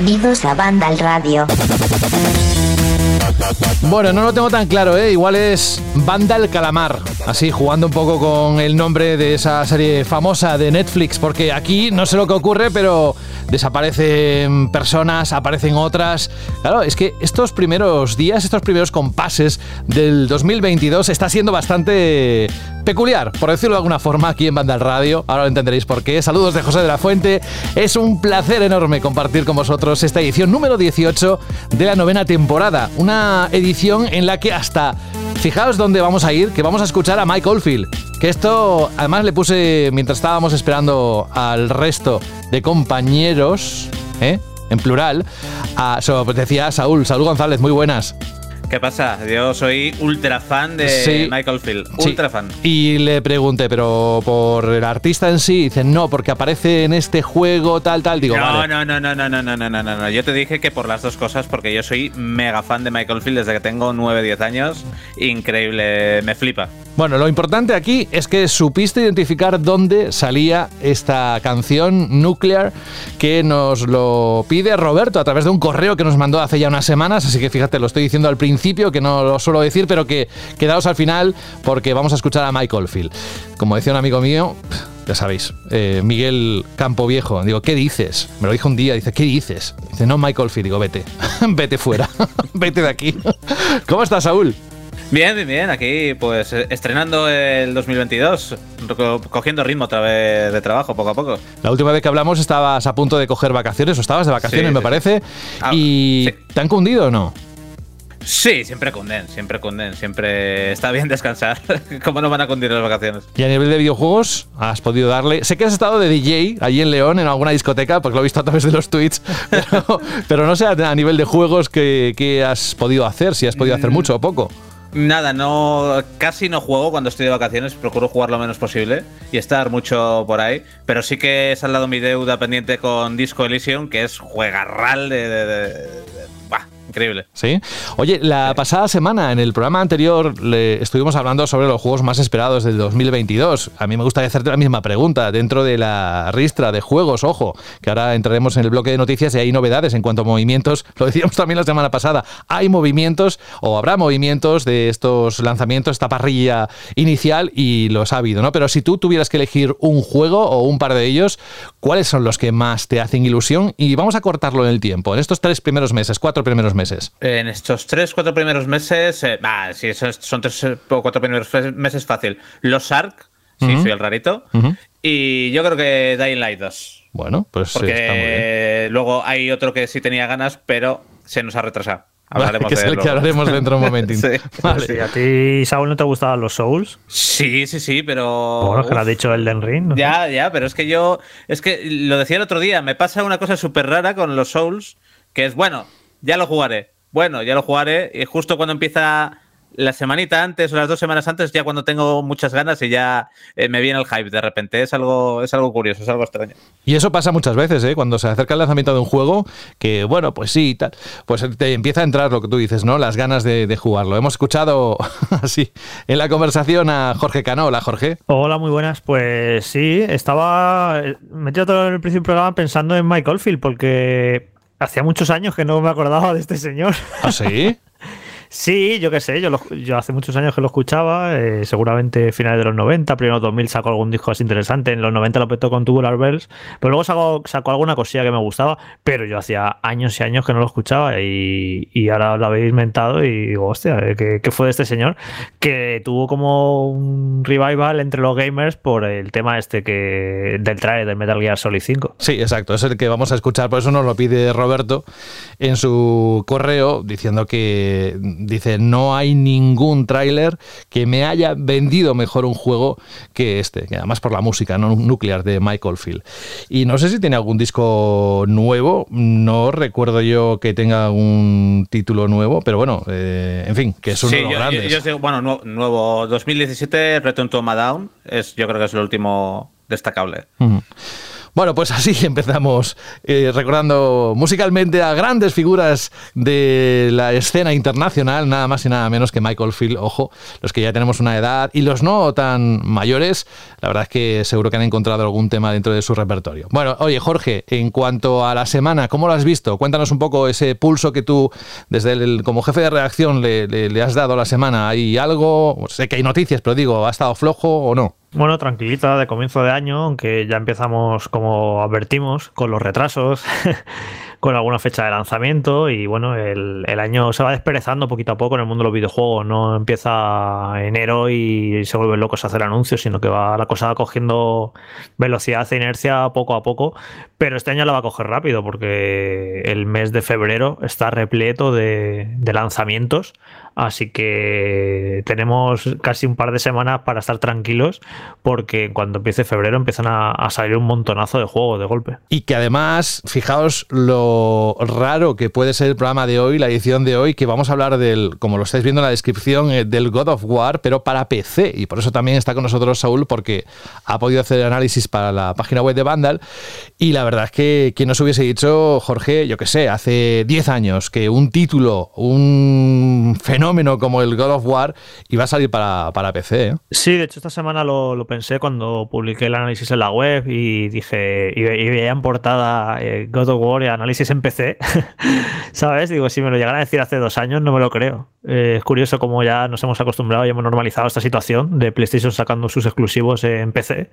Bienvenidos a Banda al Radio. Bueno, no lo tengo tan claro, ¿eh? Igual es Banda el Calamar. Así, jugando un poco con el nombre de esa serie famosa de Netflix, porque aquí no sé lo que ocurre, pero desaparecen personas, aparecen otras. Claro, es que estos primeros días, estos primeros compases del 2022 está siendo bastante peculiar, por decirlo de alguna forma, aquí en Banda Radio. Ahora lo entenderéis por qué. Saludos de José de la Fuente. Es un placer enorme compartir con vosotros esta edición número 18 de la novena temporada. Una edición en la que hasta, fijaos dónde vamos a ir, que vamos a escuchar a Mike Oldfield. Que esto, además le puse, mientras estábamos esperando al resto de compañeros, ¿eh? en plural, a, so, decía Saúl, Saúl González, muy buenas. ¿Qué pasa? Yo soy ultra fan de Michael Field. Ultra fan. Y le pregunté, pero por el artista en sí, dice, no, porque aparece en este juego, tal, tal. Digo, no, vale. no, no, no, no, no, no, no, no, no. Yo te dije que por las dos cosas, porque yo soy mega fan de Michael Field desde que tengo 9, 10 años. Increíble, me flipa. Bueno, lo importante aquí es que supiste identificar dónde salía esta canción Nuclear que nos lo pide Roberto a través de un correo que nos mandó hace ya unas semanas, así que fíjate, lo estoy diciendo al principio, que no lo suelo decir, pero que quedaos al final porque vamos a escuchar a Michael Field. Como decía un amigo mío, ya sabéis, eh, Miguel Campo Viejo, digo, ¿qué dices? Me lo dijo un día, dice, ¿qué dices? Dice, no Michael Field, digo, vete, vete fuera, vete de aquí. ¿Cómo estás, Saúl? Bien, bien, bien. Aquí, pues, estrenando el 2022, cogiendo ritmo otra vez de trabajo, poco a poco. La última vez que hablamos estabas a punto de coger vacaciones, o estabas de vacaciones, Sí, me sí. parece. Ah, ¿Y sí. te han cundido o no? Sí, siempre cunden, siempre cunden, siempre está bien descansar. ¿Cómo no van a cundir las vacaciones? Y a nivel de videojuegos, has podido darle. Sé que has estado de DJ allí en León, en alguna discoteca, porque lo he visto a través de los tweets. Pero, pero no sé a a nivel de juegos que, que has podido hacer, si has podido hacer mucho o poco. Nada, no, casi no juego cuando estoy de vacaciones, procuro jugar lo menos posible y estar mucho por ahí, pero sí que he saldado mi deuda pendiente con Disco Elysium, que es juegarral de... de- de- increíble. ¿Sí? Oye, la pasada semana, en el programa anterior, le estuvimos hablando sobre los juegos más esperados del 2022. A mí me gustaría hacerte la misma pregunta. Dentro de la ristra de juegos, ojo, que ahora entraremos en el bloque de noticias y hay novedades en cuanto a movimientos. Lo decíamos también la semana pasada. Hay movimientos o habrá movimientos de estos lanzamientos, esta parrilla inicial y los ha habido, ¿no? Pero si tú tuvieras que elegir un juego o un par de ellos, ¿cuáles son los que más te hacen ilusión? Y vamos a cortarlo en el tiempo, en estos tres primeros meses, cuatro primeros meses. En estos tres, cuatro primeros meses, eh, sí, son tres eh, o cuatro primeros meses fácil. Los Ark, sí, Ujú. soy el rarito, y yo creo que Dying Light 2. Bueno, pues sí, Porque está muy bien. luego hay otro que sí tenía ganas, pero se nos ha retrasado. Hablaremos que es de él el que luego. hablaremos dentro de un momentín. Sí. Vale. A ti, Saúl, no te gustaban los Souls, Sí, sí, sí, pero. bueno, que lo ha dicho Elden Ring. ¿no? Ya, ya, pero es que yo. Es que lo decía el otro día, me pasa una cosa súper rara con los Souls, que es, bueno, ya lo jugaré. Bueno, ya lo jugaré. Y justo cuando empieza la semanita antes o las dos semanas antes, ya cuando tengo muchas ganas y ya eh, me viene el hype de repente. Es algo, es algo curioso, es algo extraño. Y eso pasa muchas veces, ¿eh? Cuando se acerca el lanzamiento de un juego, que bueno, pues sí, tal, pues te empieza a entrar lo que tú dices, ¿no? Las ganas de, de jugarlo. Hemos escuchado así en la conversación a Jorge Cano. Hola, Jorge. Hola, muy buenas. Pues sí, estaba eh, metido todo en el principio del programa pensando en Mike Oldfield, porque hacía muchos años que no me acordaba de este señor. ¿Ah, sí? Sí, yo qué sé, yo, lo- yo hace muchos años que lo escuchaba, eh, seguramente finales de los 90, primero 2000 sacó algún disco así interesante, en los 90 lo petó con Tubular Bells, pero luego sacó, alguna cosilla que me gustaba, pero yo hacía años y años que no lo escuchaba y, ahora lo habéis inventado y digo, hostia, eh, ¿qué, fue de este señor? Que tuvo como un revival entre los gamers por el tema este que del trailer del Metal Gear Solid 5. Sí, exacto, es el que vamos a escuchar, por eso nos lo pide Roberto en su correo diciendo que dice no hay ningún tráiler que me haya vendido mejor un juego que este, que además por la música no nuclear de Michael Field. Y no sé si tiene algún disco nuevo, no recuerdo yo que tenga un título nuevo, pero bueno, eh, en fin, que es uno Sí, de los yo, grandes. yo- yo os digo, bueno, nu- nuevo 2017, Return to Down, es, yo creo que es el último destacable. Bueno, pues así empezamos eh, recordando musicalmente a grandes figuras de la escena internacional, nada más y nada menos que Michael Field, ojo, los que ya tenemos una edad y los no tan mayores, la verdad es que seguro que han encontrado algún tema dentro de su repertorio. Bueno, oye Jorge, en cuanto a la semana, ¿cómo lo has visto? Cuéntanos un poco ese pulso que tú, desde el, como jefe de redacción, le, le has dado a la semana. ¿Hay algo? Sé que hay noticias, pero digo, ¿ha estado flojo o no? Bueno, tranquilita de comienzo de año, aunque ya empezamos, como advertimos, con los retrasos, con alguna fecha de lanzamiento y bueno, el, año se va desperezando poquito a poco en el mundo de los videojuegos. No empieza enero y se vuelven locos a hacer anuncios, sino que va la cosa cogiendo velocidad e inercia poco a poco. Pero este año la va a coger rápido porque el mes de febrero está repleto de lanzamientos. Así que tenemos casi un par de semanas para estar tranquilos porque cuando empiece febrero empiezan a, salir un montonazo de juegos de golpe. Y que además, fijaos lo raro que puede ser el programa de hoy, la edición de hoy, que vamos a hablar del, como lo estáis viendo en la descripción, eh, del God of War, pero para PC. Y por eso también está con nosotros Saúl porque ha podido hacer análisis para la página web de Vandal. Y la verdad es que quien nos hubiese dicho, Jorge, yo que sé, hace 10 años que un título, un fenómeno fenómeno como el God of War y va a salir para, para PC. ¿eh? Sí, de hecho esta semana lo, pensé cuando publiqué el análisis en la web y dije, y, veía en portada eh, God of War y análisis en PC, ¿sabes? Digo, si me lo llegan a decir hace dos años no me lo creo. Eh, es curioso cómo ya nos hemos acostumbrado y hemos normalizado esta situación de PlayStation sacando sus exclusivos en PC.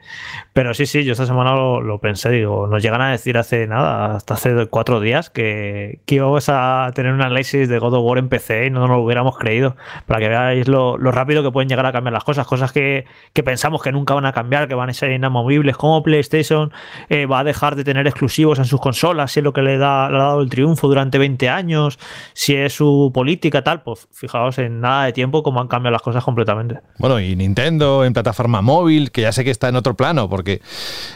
Pero sí, sí, yo esta semana lo, pensé, digo, nos llegan a decir hace nada, hasta hace cuatro días que, que íbamos a tener un análisis de God of War en PC y no nos lo hubiéramos creído, para que veáis lo, rápido que pueden llegar a cambiar las cosas, cosas que, pensamos que nunca van a cambiar, que van a ser inamovibles, como PlayStation eh, va a dejar de tener exclusivos en sus consolas, si es lo que le, da, le ha dado el triunfo durante 20 años, si es su política, tal, pues fijaos en nada de tiempo cómo han cambiado las cosas completamente. Bueno, y Nintendo en plataforma móvil, que ya sé que está en otro plano, porque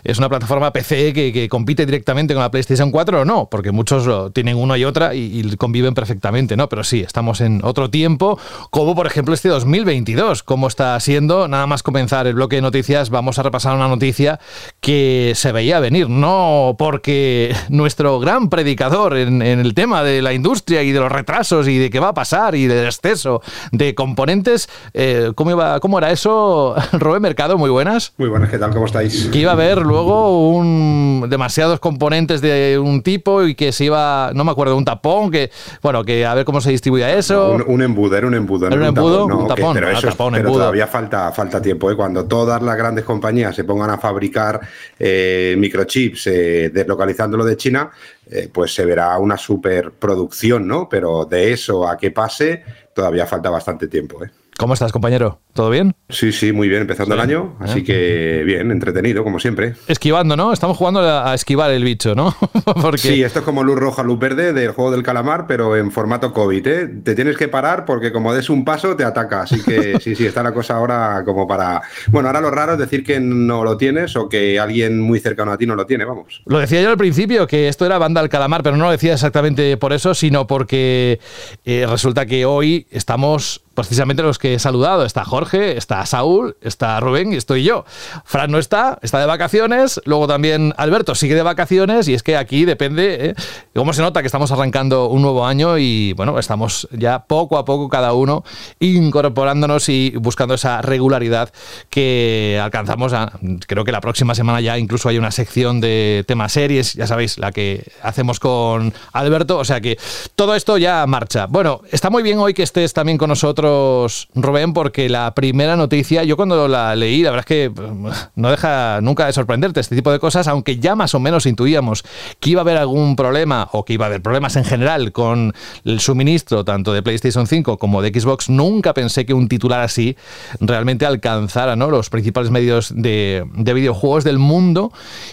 es una plataforma PC que, compite directamente con la PlayStation 4 o no, porque muchos tienen una y otra y, y conviven perfectamente, ¿no? Pero sí, estamos en otro tiempo como por ejemplo este 2022, como está siendo. Nada más comenzar el bloque de noticias, vamos a repasar una noticia que se veía venir, no porque nuestro gran predicador en, el tema de la industria y de los retrasos y de qué va a pasar y del exceso de componentes, eh, ¿cómo, iba, ¿cómo era eso? Robé Mercado, muy buenas. Muy buenas, ¿qué tal? ¿Cómo estáis? Que iba a haber luego un, demasiados componentes de un tipo y que se iba, no me acuerdo, un tapón, que, bueno, que a ver cómo se distribuía eso. Un, un era un embudo. Era un embudo, un tapón. pero, todavía falta, falta tiempo. ¿eh? Cuando todas las grandes compañías se pongan a fabricar eh, microchips eh, deslocalizándolo de China, eh, pues se verá una superproducción, ¿no? Pero de eso a que pase, todavía falta bastante tiempo. ¿eh? ¿Cómo estás, compañero? ¿Todo bien? Sí, sí, muy bien, empezando el año, así que bien, entretenido, como siempre. Esquivando, ¿no? Estamos jugando a esquivar el bicho, ¿no? Porque... Sí, esto es como luz roja, luz verde del juego del calamar, pero en formato COVID, ¿eh? Te tienes que parar porque como des un paso te ataca, así que sí, sí, está la cosa ahora como para... Bueno, ahora lo raro es decir que no lo tienes o que alguien muy cercano a ti no lo tiene, vamos. Lo decía yo al principio, que esto era banda del calamar, pero no lo decía exactamente por eso, sino porque eh, resulta que hoy estamos precisamente los que he saludado. Está Jorge, está Saúl, está Rubén y estoy yo. Fran no está, está de vacaciones. Luego también Alberto sigue de vacaciones y es que aquí depende ¿eh? cómo se nota que estamos arrancando un nuevo año y bueno, estamos ya poco a poco cada uno incorporándonos y buscando esa regularidad que alcanzamos. creo que la próxima semana ya incluso hay una sección de temas series, ya sabéis, la que hacemos con Alberto. O sea que todo esto ya marcha. Bueno, está muy bien hoy que estés también con nosotros Rubén, porque la primera noticia, yo cuando la leí, la verdad es que no deja nunca de sorprenderte este tipo de cosas, aunque ya más o menos intuíamos que iba a haber algún problema o que iba a haber problemas en general con el suministro tanto de PlayStation 5 como de Xbox, nunca pensé que un titular así realmente alcanzara ¿no? los principales medios de, videojuegos del mundo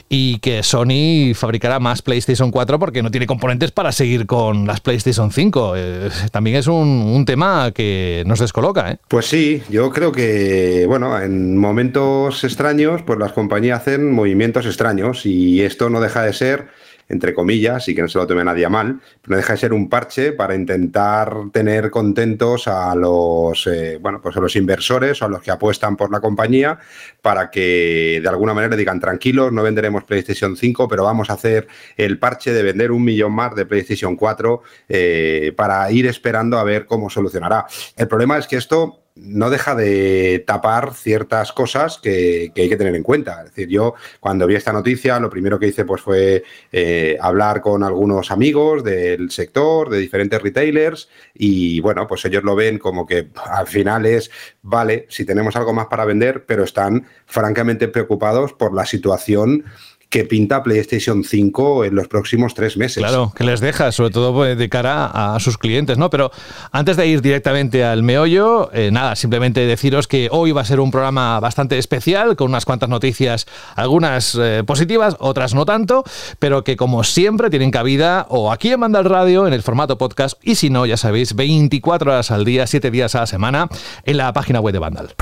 y que Sony fabricara más PlayStation 4 porque no tiene componentes para seguir con las PlayStation 5. Eh, también es un, un tema que nos descoloca, ¿eh? Pues sí, yo creo que, bueno, en momentos extraños, pues las compañías hacen movimientos extraños y esto no deja de ser entre comillas, y que no se lo tome nadie mal, pero no deja de ser un parche para intentar tener contentos a los, eh, bueno, pues a los inversores o a los que apuestan por la compañía para que de alguna manera digan tranquilos, no venderemos PlayStation 5, pero vamos a hacer el parche de vender un millón más de PlayStation 4 eh, para ir esperando a ver cómo solucionará. El problema es que esto no deja de tapar ciertas cosas que, hay que tener en cuenta. Es decir, yo cuando vi esta noticia, lo primero que hice pues, fue eh, hablar con algunos amigos del sector, de diferentes retailers, y bueno, pues ellos lo ven como que al final es, vale, si tenemos algo más para vender, pero están francamente preocupados por la situación que pinta PlayStation 5 en los próximos tres meses. Claro, que les deja, sobre todo pues, de cara a sus clientes, ¿no? Pero antes de ir directamente al meollo, eh, nada, simplemente deciros que hoy va a ser un programa bastante especial, con unas cuantas noticias, algunas eh, positivas, otras no tanto, pero que como siempre tienen cabida o aquí en Mandal Radio, en el formato podcast, y si no, ya sabéis, 24 horas al día, 7 días a la semana, en la página web de Vandal.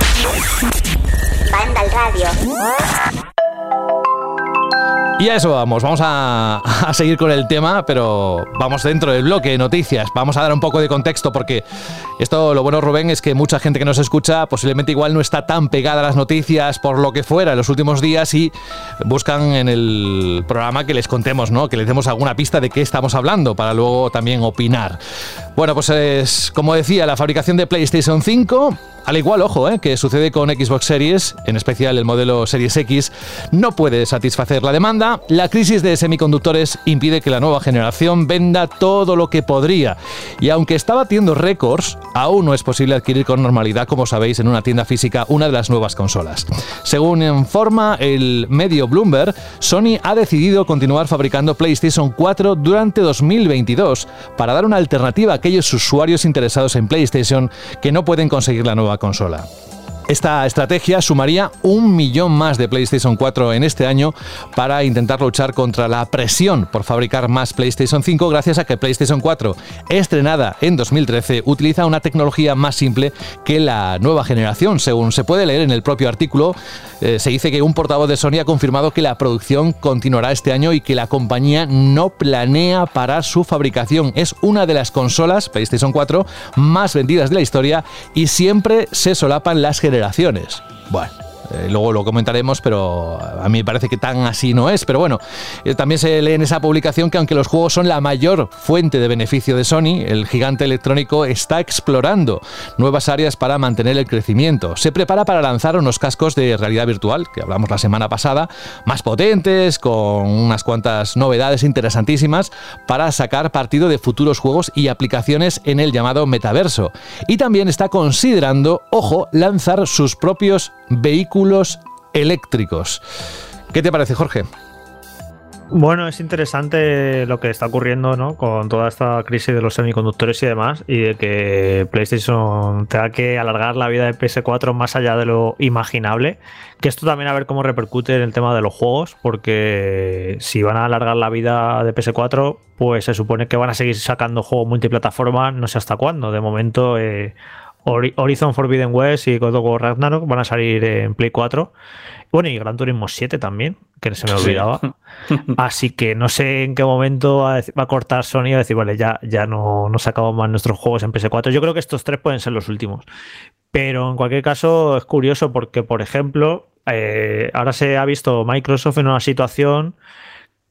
Vandal Radio. Y a eso vamos, vamos a, seguir con el tema, pero vamos dentro del bloque de noticias. Vamos a dar un poco de contexto porque esto, lo bueno, Rubén, es que mucha gente que nos escucha posiblemente igual no está tan pegada a las noticias por lo que fuera en los últimos días y buscan en el programa que les contemos, ¿no? Que les demos alguna pista de qué estamos hablando para luego también opinar. Bueno, pues es, como decía, la fabricación de PlayStation 5 al igual, ojo, eh, que sucede con Xbox Series, en especial el modelo Series X, no puede satisfacer la demanda. La crisis de semiconductores impide que la nueva generación venda todo lo que podría. Y aunque está batiendo récords, aún no es posible adquirir con normalidad, como sabéis, en una tienda física una de las nuevas consolas. Según informa el medio Bloomberg, Sony ha decidido continuar fabricando PlayStation 4 durante 2022 para dar una alternativa a aquellos usuarios interesados en PlayStation que no pueden conseguir la nueva consola. Esta estrategia sumaría un millón más de PlayStation 4 en este año para intentar luchar contra la presión por fabricar más PlayStation 5 gracias a que PlayStation 4, estrenada en 2013, utiliza una tecnología más simple que la nueva generación. Según se puede leer en el propio artículo, eh, se dice que un portavoz de Sony ha confirmado que la producción continuará este año y que la compañía no planea parar su fabricación. Es una de las consolas PlayStation 4 más vendidas de la historia y siempre se solapan las generaciones generaciones. Bueno. Eh, luego lo comentaremos, pero a mí me parece que tan así no es. Pero bueno, eh, también se lee en esa publicación que aunque los juegos son la mayor fuente de beneficio de Sony, el gigante electrónico está explorando nuevas áreas para mantener el crecimiento. Se prepara para lanzar unos cascos de realidad virtual, que hablamos la semana pasada, más potentes, con unas cuantas novedades interesantísimas para sacar partido de futuros juegos y aplicaciones en el llamado metaverso. Y también está considerando, ojo, lanzar sus propios vehículos eléctricos. ¿Qué te parece, Jorge? Bueno, es interesante lo que está ocurriendo ¿no? con toda esta crisis de los semiconductores y demás, y de que PlayStation tenga que alargar la vida de PS4 más allá de lo imaginable. Que esto también a ver cómo repercute en el tema de los juegos, porque si van a alargar la vida de PS4, pues se supone que van a seguir sacando juegos multiplataforma, no sé hasta cuándo. De momento, eh, Horizon Forbidden West y God of War Ragnarok van a salir en Play 4. Bueno, y Gran Turismo 7 también, que se me olvidaba. Así que no sé en qué momento va a, cortar Sony a decir, vale, ya, ya no, no sacamos más nuestros juegos en PS4. Yo creo que estos tres pueden ser los últimos. Pero en cualquier caso es curioso porque, por ejemplo, eh, ahora se ha visto Microsoft en una situación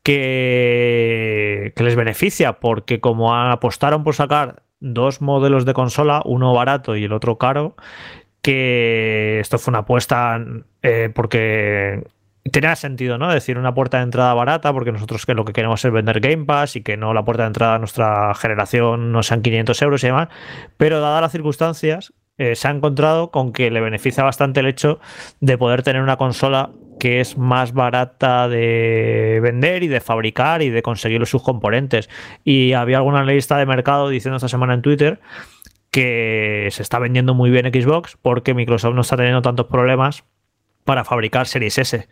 que, que les beneficia porque como apostaron por sacar dos modelos de consola, uno barato y el otro caro, que esto fue una apuesta eh, porque tenía sentido, ¿no? decir, una puerta de entrada barata, porque nosotros que lo que queremos es vender Game Pass y que no la puerta de entrada a nuestra generación no sean 500 euros y demás. Pero dadas las circunstancias, eh, se ha encontrado con que le beneficia bastante el hecho de poder tener una consola que es más barata de vender y de fabricar y de conseguir sus componentes. Y había alguna lista de mercado diciendo esta semana en Twitter que se está vendiendo muy bien Xbox porque Microsoft no está teniendo tantos problemas para fabricar Series S.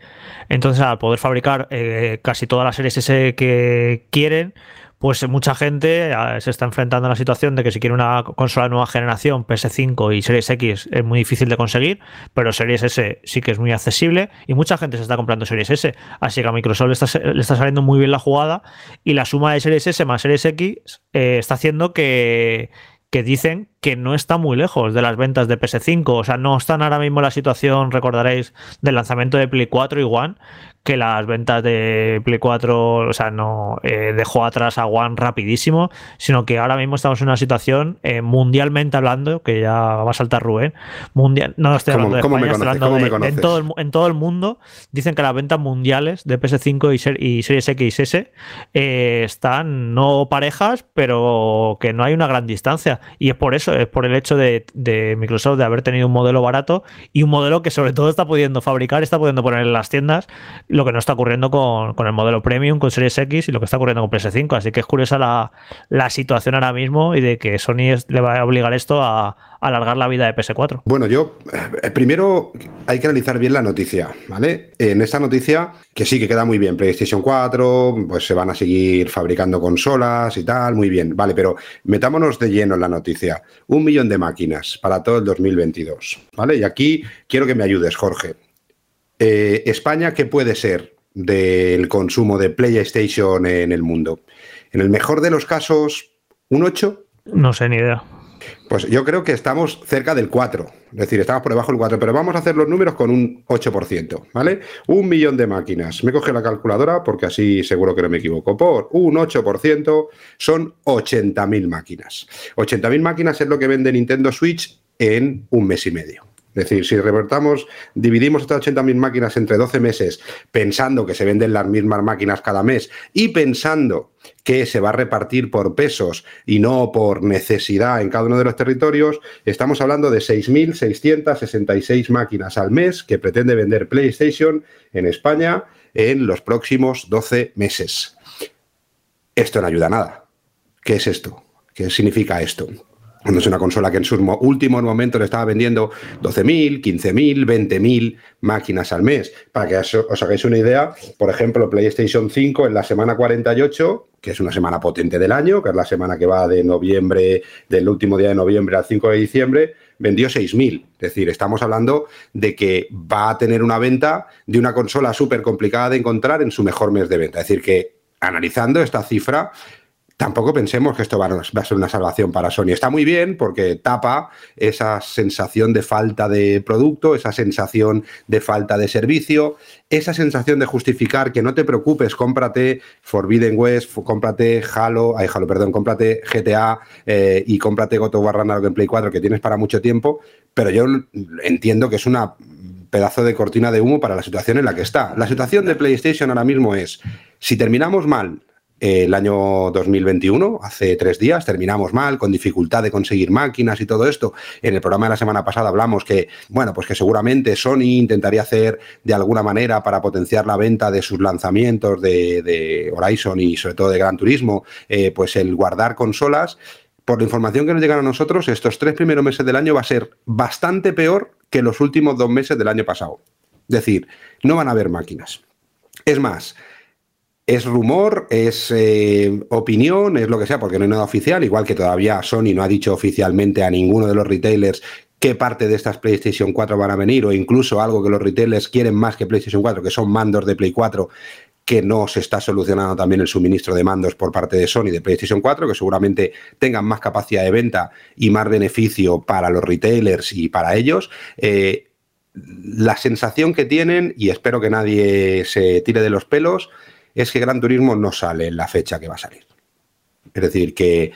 Entonces, al poder fabricar eh, casi todas las Series S que quieren, pues mucha gente eh, se está enfrentando a la situación de que si quiere una consola de nueva generación, PS5 y Series X es muy difícil de conseguir, pero Series S sí que es muy accesible y mucha gente se está comprando Series S. Así que a Microsoft le está, saliendo muy bien la jugada y la suma de Series S más Series X eh, está haciendo que, que dicen que no está muy lejos de las ventas de PS5. O sea, no están ahora mismo la situación, recordaréis, del lanzamiento de Play 4 y One, que las ventas de Play 4, o sea, no eh, dejó atrás a One rapidísimo, sino que ahora mismo estamos en una situación eh, mundialmente hablando, que ya va a saltar Rubén, mundial, no estoy hablando de España, estoy hablando de, en, todo el, en todo el mundo, dicen que las ventas mundiales de PS5 y, y Series X y S eh, están no parejas, pero que no hay una gran distancia. Y es por eso, es por el hecho de, de Microsoft de haber tenido un modelo barato y un modelo que sobre todo está pudiendo fabricar, está pudiendo poner en las tiendas lo que no está ocurriendo con, el modelo Premium, con Series X y lo que está ocurriendo con PS5. Así que es curiosa la, situación ahora mismo y de que Sony le va a obligar esto a, alargar la vida de PS4. Bueno, yo eh, primero hay que analizar bien la noticia, ¿vale? En esta noticia, que sí que queda muy bien, PlayStation 4, pues se van a seguir fabricando consolas y tal, muy bien, vale, pero metámonos de lleno en la noticia. Un millón de máquinas para todo el 2022, ¿vale? Y aquí quiero que me ayudes, Jorge. Eh, España, ¿qué puede ser del consumo de PlayStation en el mundo? En el mejor de los casos, ¿un 8? No sé, ni idea. Pues yo creo que estamos cerca del 4, es decir, estamos por debajo del 4, pero vamos a hacer los números con un 8%, ¿vale? Un millón de máquinas. Me coge la calculadora porque así seguro que no me equivoco. Por un 8% son 80.000 máquinas. 80.000 máquinas es lo que vende Nintendo Switch en un mes y medio. Es decir, si revertamos, dividimos estas 80.000 máquinas entre 12 meses pensando que se venden las mismas máquinas cada mes y pensando que se va a repartir por pesos y no por necesidad en cada uno de los territorios, estamos hablando de 6.666 máquinas al mes que pretende vender PlayStation en España en los próximos 12 meses. Esto no ayuda a nada. ¿Qué es esto? ¿Qué significa esto? Cuando es una consola que en sus últimos momentos le estaba vendiendo 12.000, 15.000, 20.000 máquinas al mes. Para que os hagáis una idea, por ejemplo, PlayStation 5 en la semana 48, que es una semana potente del año, que es la semana que va de noviembre, del último día de noviembre al 5 de diciembre, vendió 6.000. Es decir, estamos hablando de que va a tener una venta de una consola súper complicada de encontrar en su mejor mes de venta. Es decir, que analizando esta cifra, tampoco pensemos que esto va a ser una salvación para Sony. Está muy bien porque tapa esa sensación de falta de producto, esa sensación de falta de servicio, esa sensación de justificar que no te preocupes, cómprate Forbidden West, cómprate Halo, ay, Halo, perdón, cómprate GTA eh, y cómprate God of War en Play 4 que tienes para mucho tiempo, pero yo entiendo que es una pedazo de cortina de humo para la situación en la que está. La situación de PlayStation ahora mismo es, si terminamos mal el año 2021, hace tres días, terminamos mal, con dificultad de conseguir máquinas y todo esto. En el programa de la semana pasada hablamos que, bueno, pues que seguramente Sony intentaría hacer de alguna manera para potenciar la venta de sus lanzamientos de, Horizon y sobre todo de Gran Turismo, eh, pues el guardar consolas. Por la información que nos llegan a nosotros, estos tres primeros meses del año va a ser bastante peor que los últimos dos meses del año pasado. Es decir, no van a haber máquinas. Es más, es rumor, es eh, opinión, es lo que sea, porque no hay nada oficial, igual que todavía Sony no ha dicho oficialmente a ninguno de los retailers qué parte de estas PlayStation 4 van a venir, o incluso algo que los retailers quieren más que PlayStation 4, que son mandos de Play 4, que no se está solucionando también el suministro de mandos por parte de Sony de PlayStation 4, que seguramente tengan más capacidad de venta y más beneficio para los retailers y para ellos. Eh, la sensación que tienen, y espero que nadie se tire de los pelos, es que Gran Turismo no sale en la fecha que va a salir. Es decir, que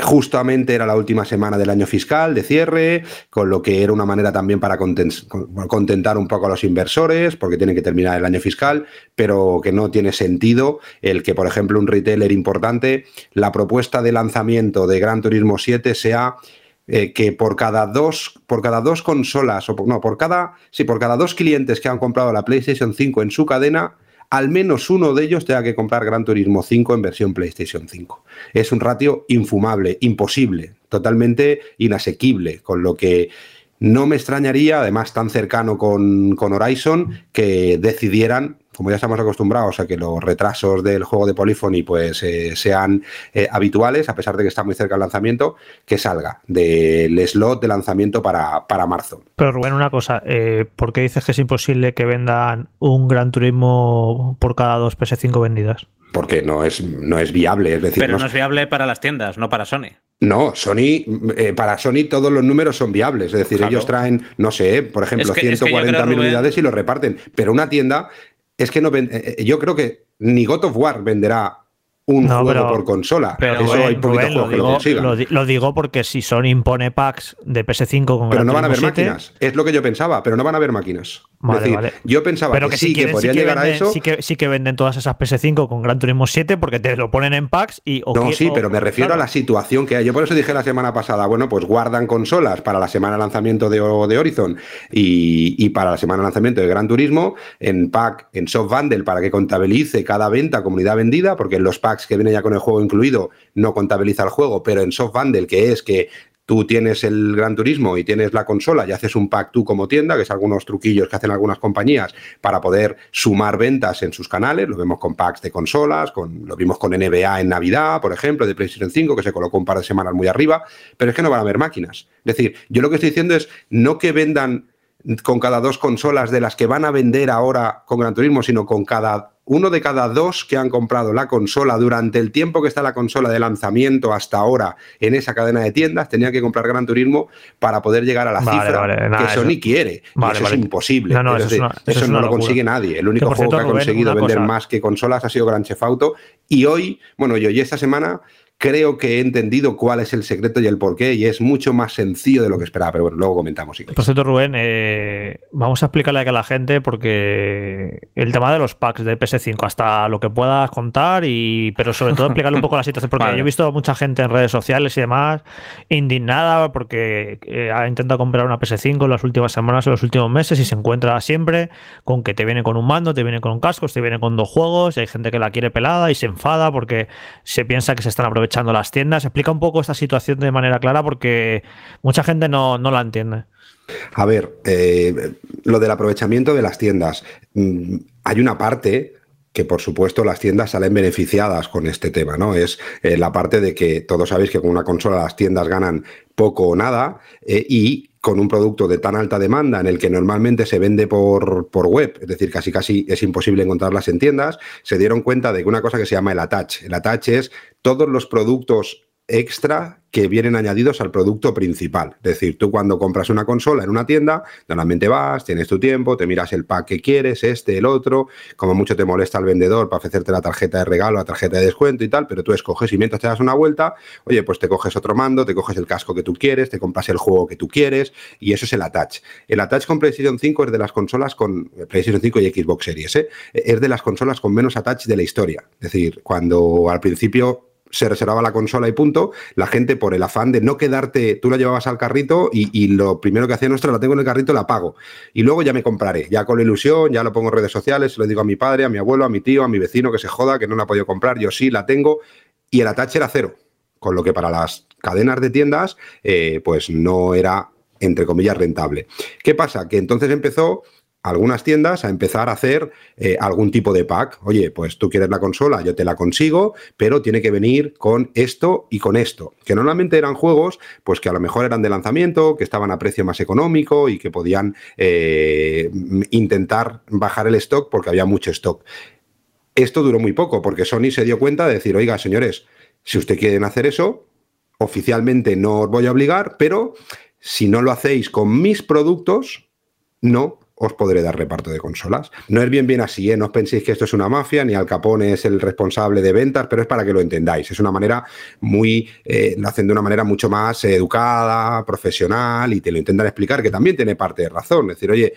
justamente era la última semana del año fiscal de cierre, con lo que era una manera también para contentar un poco a los inversores, porque tienen que terminar el año fiscal, pero que no tiene sentido el que, por ejemplo, un retailer importante, la propuesta de lanzamiento de Gran Turismo 7 sea eh, que por cada dos, por cada dos consolas, o no, por cada, sí, por cada dos clientes que han comprado la PlayStation 5 en su cadena, al menos uno de ellos tenga que comprar Gran Turismo 5 en versión PlayStation 5. Es un ratio infumable, imposible, totalmente inasequible, con lo que no me extrañaría, además tan cercano con, Horizon, que decidieran como ya estamos acostumbrados a que los retrasos del juego de Polyphony pues eh, sean eh, habituales, a pesar de que está muy cerca el lanzamiento, que salga del slot de lanzamiento para, para marzo. Pero Rubén, una cosa, eh, ¿por qué dices que es imposible que vendan un Gran Turismo por cada dos PS5 vendidas? Porque no es, no es viable, es decir... Pero no no es viable para las tiendas, no para Sony. No, Sony, eh, para Sony todos los números son viables. Es decir, Claro. ellos traen, no sé, por ejemplo, Es que- es que yo 140.000 creo, Rubén- unidades y los reparten. Pero una tienda, es que no eh, eh, yo creo que ni God of War venderá un No, juego pero- por consola. Pero Eso hay poquitos Rubén, lo, juegos que lo digo, consigan. lo lo digo porque si Sony impone packs de PS5 con pero no van a haber Turismo 7, máquinas. Es lo que yo pensaba, pero no van a haber máquinas. Vale, es decir, vale. yo pensaba Pero que, que, sí, que podrían sí que llegar a eso. Sí que, sí que venden todas esas PS5 con Gran Turismo 7 porque te lo ponen en packs y... o No, sí, pero me refiero claro. a la situación que hay. Yo por eso dije la semana pasada, bueno, pues guardan consolas para la semana de lanzamiento de, de Horizon y, y para la semana de lanzamiento de Gran Turismo en pack, en soft bundle, para que contabilice cada venta como unidad vendida, porque en los packs que viene ya con el juego incluido no contabiliza el juego, pero en soft bundle, que es que tú tienes el Gran Turismo y tienes la consola y haces un pack tú como tienda, que es algunos truquillos que hacen algunas compañías para poder sumar ventas en sus canales. Lo vemos con packs de consolas, con, lo vimos con NBA en Navidad, por ejemplo, de PlayStation 5, que se colocó un par de semanas muy arriba, pero es que no van a haber máquinas. Es decir, yo lo que estoy diciendo es no que vendan con cada dos consolas de las que van a vender ahora con Gran Turismo, sino con cada uno de cada dos que han comprado la consola durante el tiempo que está la consola de lanzamiento hasta ahora en esa cadena de tiendas, tenían que comprar Gran Turismo para poder llegar a la Vale, cifra vale, nada, que Sony eso- quiere. Vale, eso es imposible. No, no, Es eso es decir, una- eso eso es no lo consigue nadie. El único juego cierto, que ha Rubén, conseguido vender cosa. más que consolas ha sido Gran Chef Auto. Y hoy, bueno, yo y esta semana creo que he entendido cuál es el secreto y el porqué, y es mucho más sencillo de lo que esperaba. Pero bueno, luego comentamos. si. Por cierto, Rubén, eh, vamos a explicarle a la gente porque el tema de los packs de PS5, hasta lo que puedas contar, y pero sobre todo explicarle un poco la situación, porque Vale. yo he visto a mucha gente en redes sociales y demás indignada porque eh, ha intentado comprar una PS5 en las últimas semanas o los últimos meses y se encuentra siempre con que te viene con un mando, te viene con un casco, te viene con dos juegos, y hay gente que la quiere pelada y se enfada porque se piensa que se están aprovechando las tiendas. Explica un poco esta situación de manera clara porque mucha gente no, no la entiende. A ver, eh, lo del aprovechamiento de las tiendas. Mm, hay una parte que por supuesto las tiendas salen beneficiadas con este tema, ¿no? Es eh, la parte de que todos sabéis que con una consola las tiendas ganan poco o nada eh, y con un producto de tan alta demanda en el que normalmente se vende por, por web, es decir, casi casi es imposible encontrarlas en tiendas, se dieron cuenta de que una cosa que se llama el attach. El attach es todos los productos extra que vienen añadidos al producto principal. Es decir, tú cuando compras una consola en una tienda, normalmente vas, tienes tu tiempo, te miras el pack que quieres, este, el otro, como mucho te molesta el vendedor para ofrecerte la tarjeta de regalo, la tarjeta de descuento y tal, pero tú escoges y mientras te das una vuelta, oye, pues te coges otro mando, te coges el casco que tú quieres, te compras el juego que tú quieres y eso es el attach. El attach con PlayStation 5 es de las consolas con PlayStation 5 y Xbox Series, ¿eh? es de las consolas con menos attach de la historia. Es decir, cuando al principio se reservaba la consola y punto, la gente por el afán de no quedarte, tú la llevabas al carrito y, lo primero que hacía nuestro, la tengo en el carrito, la pago. Y luego ya me compraré, ya con la ilusión, ya lo pongo en redes sociales, se lo digo a mi padre, a mi abuelo, a mi tío, a mi vecino que se joda, que no la ha podido comprar, yo sí la tengo, y el attach era cero. Con lo que para las cadenas de tiendas, eh, pues no era, entre comillas, rentable. ¿Qué pasa? Que entonces empezó algunas tiendas a empezar a hacer eh, algún tipo de pack. Oye, pues tú quieres la consola, yo te la consigo, pero tiene que venir con esto y con esto. Que normalmente eran juegos, pues que a lo mejor eran de lanzamiento, que estaban a precio más económico y que podían eh, intentar bajar el stock porque había mucho stock. Esto duró muy poco porque Sony se dio cuenta de decir, oiga, señores, si ustedes quieren hacer eso, oficialmente no os voy a obligar, pero si no lo hacéis con mis productos, no os podré dar reparto de consolas. No es bien bien así, ¿eh? no os penséis que esto es una mafia, ni Al Capone es el responsable de ventas, pero es para que lo entendáis. Es una manera muy, eh, lo hacen de una manera mucho más educada, profesional, y te lo intentan explicar, que también tiene parte de razón. Es decir, oye,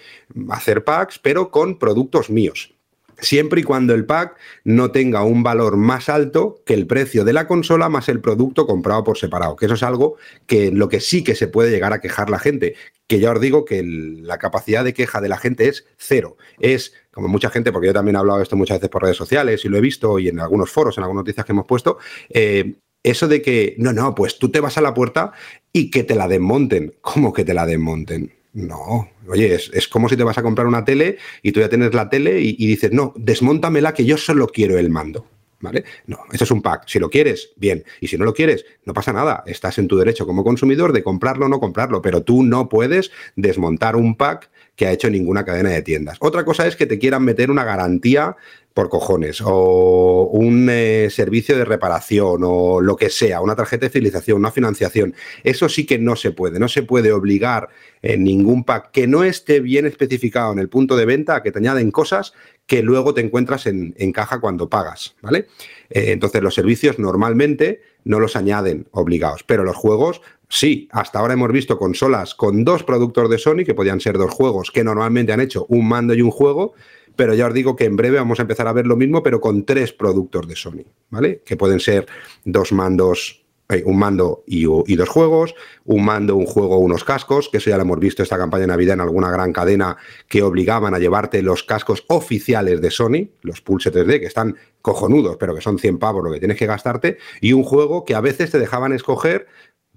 hacer packs, pero con productos míos siempre y cuando el pack no tenga un valor más alto que el precio de la consola más el producto comprado por separado, que eso es algo que lo que sí que se puede llegar a quejar la gente, que ya os digo que la capacidad de queja de la gente es cero, es como mucha gente, porque yo también he hablado de esto muchas veces por redes sociales y lo he visto y en algunos foros, en algunas noticias que hemos puesto, eh, eso de que, no, no, pues tú te vas a la puerta y que te la desmonten. ¿Cómo que te la desmonten? No, oye, es, como si te vas a comprar una tele y tú ya tienes la tele y, dices, no, desmóntamela que yo solo quiero el mando. ¿Vale? No, esto es un pack. Si lo quieres, bien. Y si no lo quieres, no pasa nada. Estás en tu derecho como consumidor de comprarlo o no comprarlo, pero tú no puedes desmontar un pack que ha hecho ninguna cadena de tiendas. Otra cosa es que te quieran meter una garantía por cojones, o un eh, servicio de reparación, o lo que sea, una tarjeta de civilización, una financiación. Eso sí que no se puede. No se puede obligar en ningún pack que no esté bien especificado en el punto de venta a que te añaden cosas que luego te encuentras en, caja cuando pagas, ¿vale? Eh, entonces los servicios normalmente no los añaden obligados, pero los juegos sí. Hasta ahora hemos visto consolas con dos productos de Sony, que podían ser dos juegos, que normalmente han hecho un mando y un juego, pero ya os digo que en breve vamos a empezar a ver lo mismo, pero con tres productos de Sony, ¿vale? Que pueden ser dos mandos un mando y, dos juegos, un mando, un juego, unos cascos, que eso ya lo hemos visto esta campaña de Navidad en alguna gran cadena que obligaban a llevarte los cascos oficiales de Sony, los Pulse 3D, que están cojonudos, pero que son 100 pavos lo que tienes que gastarte, y un juego que a veces te dejaban escoger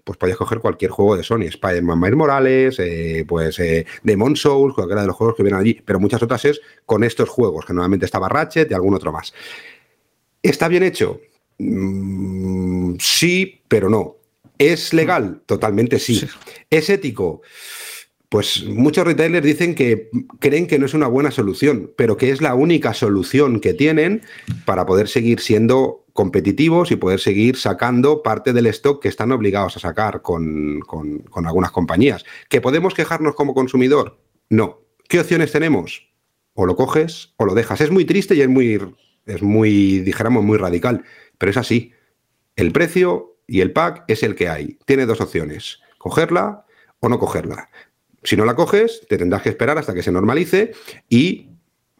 pues podías coger cualquier juego de Sony, Spider-Man Miles Morales, eh, pues eh, Demon Souls, cualquiera de los juegos que vienen allí, pero muchas otras es con estos juegos, que normalmente estaba Ratchet y algún otro más. ¿Está bien hecho? Mm, sí, pero no. ¿Es legal? Totalmente sí. ¿Es ético? Pues muchos retailers dicen que creen que no es una buena solución, pero que es la única solución que tienen para poder seguir siendo competitivos y poder seguir sacando parte del stock que están obligados a sacar con, con algunas compañías. ¿Que podemos quejarnos como consumidor? No. ¿Qué opciones tenemos? O lo coges o lo dejas. Es muy triste y es muy, es muy, dijéramos, muy radical. Pero es así. El precio y el pack es el que hay. Tiene dos opciones, cogerla o no cogerla. Si no la coges, te tendrás que esperar hasta que se normalice y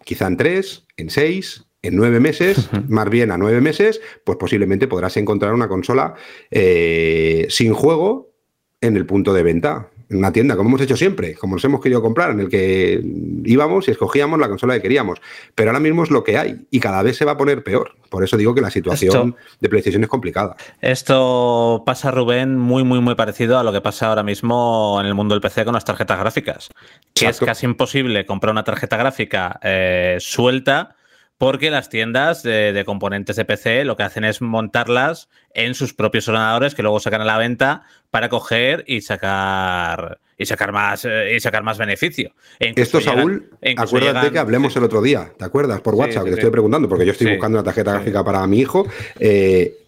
quizá en tres, en seis, en nueve meses, más bien a nueve meses, pues posiblemente podrás encontrar una consola eh, sin juego en el punto de venta en una tienda, como hemos hecho siempre, como nos hemos querido comprar, en el que íbamos y escogíamos la consola que queríamos. Pero ahora mismo es lo que hay y cada vez se va a poner peor. Por eso digo que la situación de PlayStation es complicada. Esto pasa, Rubén, muy, muy, muy parecido a lo que pasa ahora mismo en el mundo del PC con las tarjetas gráficas. Que es casi imposible comprar una tarjeta gráfica eh, suelta porque las tiendas de, componentes de PC lo que hacen es montarlas en sus propios ordenadores que luego sacan a la venta para coger y sacar y sacar más eh, y sacar más beneficio. E Esto, Saúl, acuérdate que hablemos el otro día, ¿te acuerdas? Por WhatsApp, que te estoy preguntando, porque yo estoy buscando una tarjeta gráfica para mi hijo. Eh,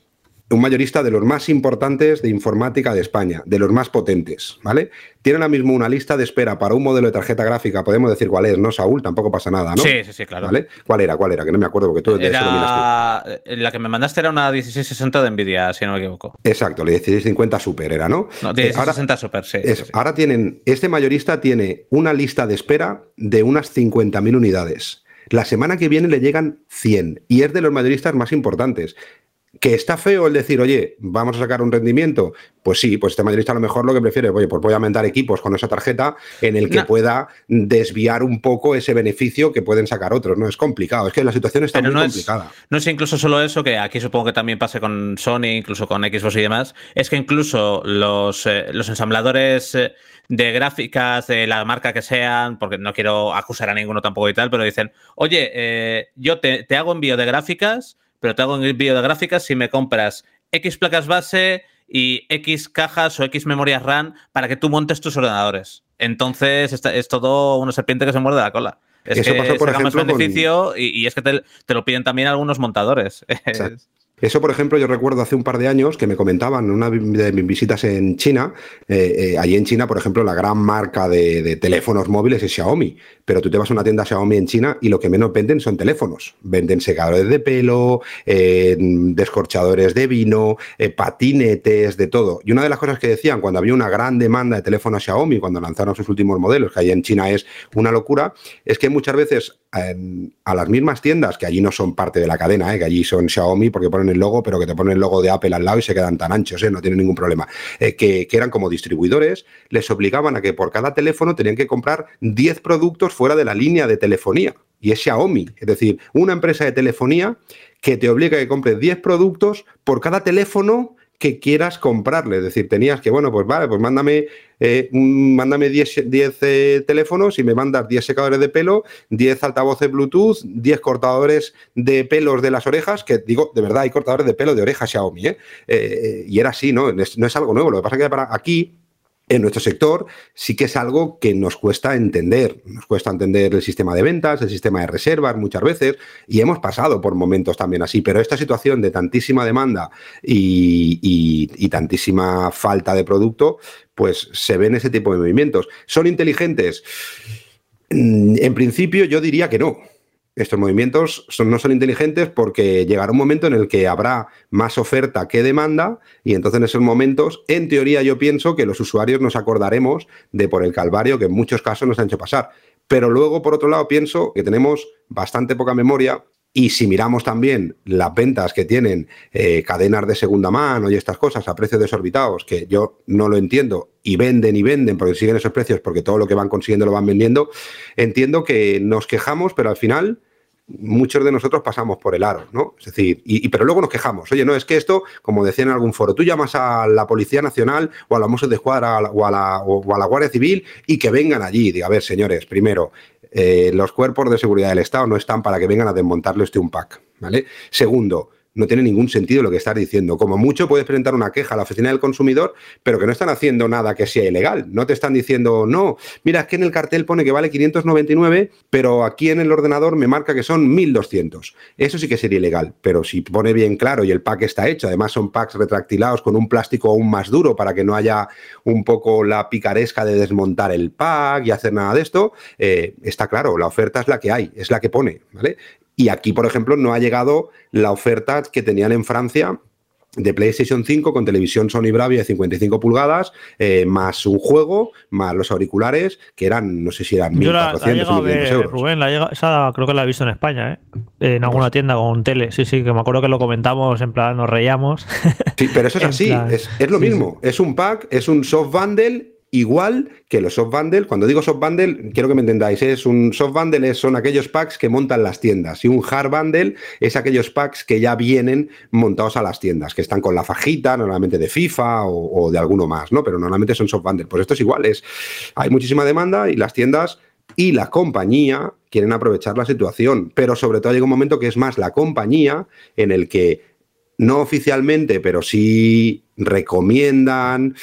un mayorista de los más importantes de informática de España, de los más potentes, ¿vale? Tiene ahora mismo una lista de espera para un modelo de tarjeta gráfica, podemos decir cuál es, ¿no, Saúl? Tampoco pasa nada, ¿no? Sí, sí, sí, claro. ¿Vale? ¿Cuál era? ¿Cuál era? Que no me acuerdo porque tú era... La que me mandaste era una 1660 de Nvidia, si no me equivoco. Exacto, la 1650 Super era, ¿no? No, 1660 eh, Super, sí, Ahora tienen, este mayorista tiene una lista de espera de unas 50.000 unidades. La semana que viene le llegan 100 y es de los mayoristas más importantes. ¿Que está feo el decir, oye, vamos a sacar un rendimiento? Pues sí, pues este mayorista a lo mejor lo que prefiere, oye, pues voy a aumentar equipos con esa tarjeta en el que pueda desviar un poco ese beneficio que pueden sacar otros. No es complicado, es que la situación está muy complicada. No es incluso solo eso, que aquí supongo que también pase con Sony, incluso con Xbox y demás, es que incluso los, eh, los ensambladores eh, de gráficas de la marca que sean, porque no quiero acusar a ninguno tampoco y tal, pero dicen, oye, eh, yo te, te hago envío de gráficas pero te hago un vídeo de gráficas si me compras X placas base y X cajas o X memorias RAM para que tú montes tus ordenadores. Entonces es todo una serpiente que se muerde la cola. Es que pasó, por ejemplo, más beneficio y, es que te, lo piden también algunos montadores. Eso, por ejemplo, yo recuerdo hace un par de años que me comentaban en una de mis visitas en China. Eh, eh, allí en China, por ejemplo, la gran marca de, teléfonos móviles es Xiaomi. Pero tú te vas a una tienda Xiaomi en China y lo que menos venden son teléfonos. Venden secadores de pelo, eh, descorchadores de vino, patinetes, de todo. Y una de las cosas que decían cuando había una gran demanda de teléfonos Xiaomi, cuando lanzaron sus últimos modelos, que allí en China es una locura, es que muchas veces a las mismas tiendas, que allí no son parte de la cadena, que allí son Xiaomi porque ponen el logo, pero que te ponen el logo de Apple al lado y se quedan tan anchos, ¿eh? no tienen ningún problema. Eh, que, eran como distribuidores, les obligaban a que por cada teléfono tenían que comprar 10 productos fuera de la línea de telefonía. Y es Xiaomi, es decir, una empresa de telefonía que te obliga a que compres 10 productos por cada teléfono que quieras comprarle. Es decir, tenías que, bueno, pues vale, pues mándame, eh, mándame 10, eh, teléfonos y me mandas 10 secadores de pelo, 10 altavoces Bluetooth, 10 cortadores de pelos de las orejas, que digo, de verdad, hay cortadores de pelo de orejas Xiaomi, ¿eh? y era así, ¿no? No es algo nuevo. Lo que pasa es que para aquí en nuestro sector sí que es algo que nos cuesta entender. Nos cuesta entender el sistema de ventas, el sistema de reservas muchas veces, y hemos pasado por momentos también así, pero esta situación de tantísima demanda y, tantísima falta de producto, pues se ven ese tipo de movimientos. ¿Son inteligentes? Mm, en principio yo diría que no estos movimientos no son inteligentes porque llegará un momento en el que habrá más oferta que demanda y entonces en esos momentos, en teoría yo pienso que los usuarios nos acordaremos de por el calvario que en muchos casos nos han hecho pasar. Pero luego, por otro lado, pienso que tenemos bastante poca memoria y si miramos también las ventas que tienen eh, cadenas de segunda mano y estas cosas a precios desorbitados, que yo no lo entiendo, y venden y venden porque siguen esos precios porque todo lo que van consiguiendo lo van vendiendo, entiendo que nos quejamos, pero al final muchos de nosotros pasamos por el aro, ¿no? Es decir, y, pero luego nos quejamos. Oye, no, es que esto, como decía en algún foro, tú llamas a la Policía Nacional o a la Mossos de Escuadra o a la, o a la Guardia Civil y que vengan allí. Diga, a ver, señores, primero, eh, los cuerpos de seguridad del Estado no están para que vengan a desmontarle este un pack, ¿vale? Segundo, no tiene ningún sentido lo que estás diciendo. Como mucho puedes presentar una queja a la oficina del consumidor, pero que no están haciendo nada que sea ilegal. No te están diciendo, no, mira, es que en el cartel pone que vale 599, pero aquí en el ordenador me marca que son 1200. Eso sí que sería ilegal, pero si pone bien claro y el pack está hecho, además son packs retractilados con un plástico aún más duro para que no haya un poco la picaresca de desmontar el pack y hacer nada de esto, eh, está claro, la oferta es la que hay, es la que pone, ¿vale? Y aquí, por ejemplo, no ha llegado la oferta que tenían en Francia de PlayStation 5 con televisión Sony Bravia de 55 pulgadas, eh, más un juego, más los auriculares, que eran, no sé si eran 1.400 euros. Rubén, esa creo que la he visto en España, ¿eh? en alguna tienda con tele. Sí, sí, que me acuerdo que lo comentamos, en plan, nos reíamos. Sí, pero eso es así, es, lo mismo. Es un pack, es un soft bundle igual que los soft bundle. Cuando digo soft bundle, quiero que me entendáis, es un soft bundle son aquellos packs que montan las tiendas y un hard bundle es aquellos packs que ya vienen montados a las tiendas, que están con la fajita, normalmente de FIFA o, de alguno más, ¿no? Pero normalmente son soft bundle. Pues esto es igual, es, hay muchísima demanda y las tiendas y la compañía quieren aprovechar la situación, pero sobre todo llega un momento que es más la compañía en el que no oficialmente, pero sí recomiendan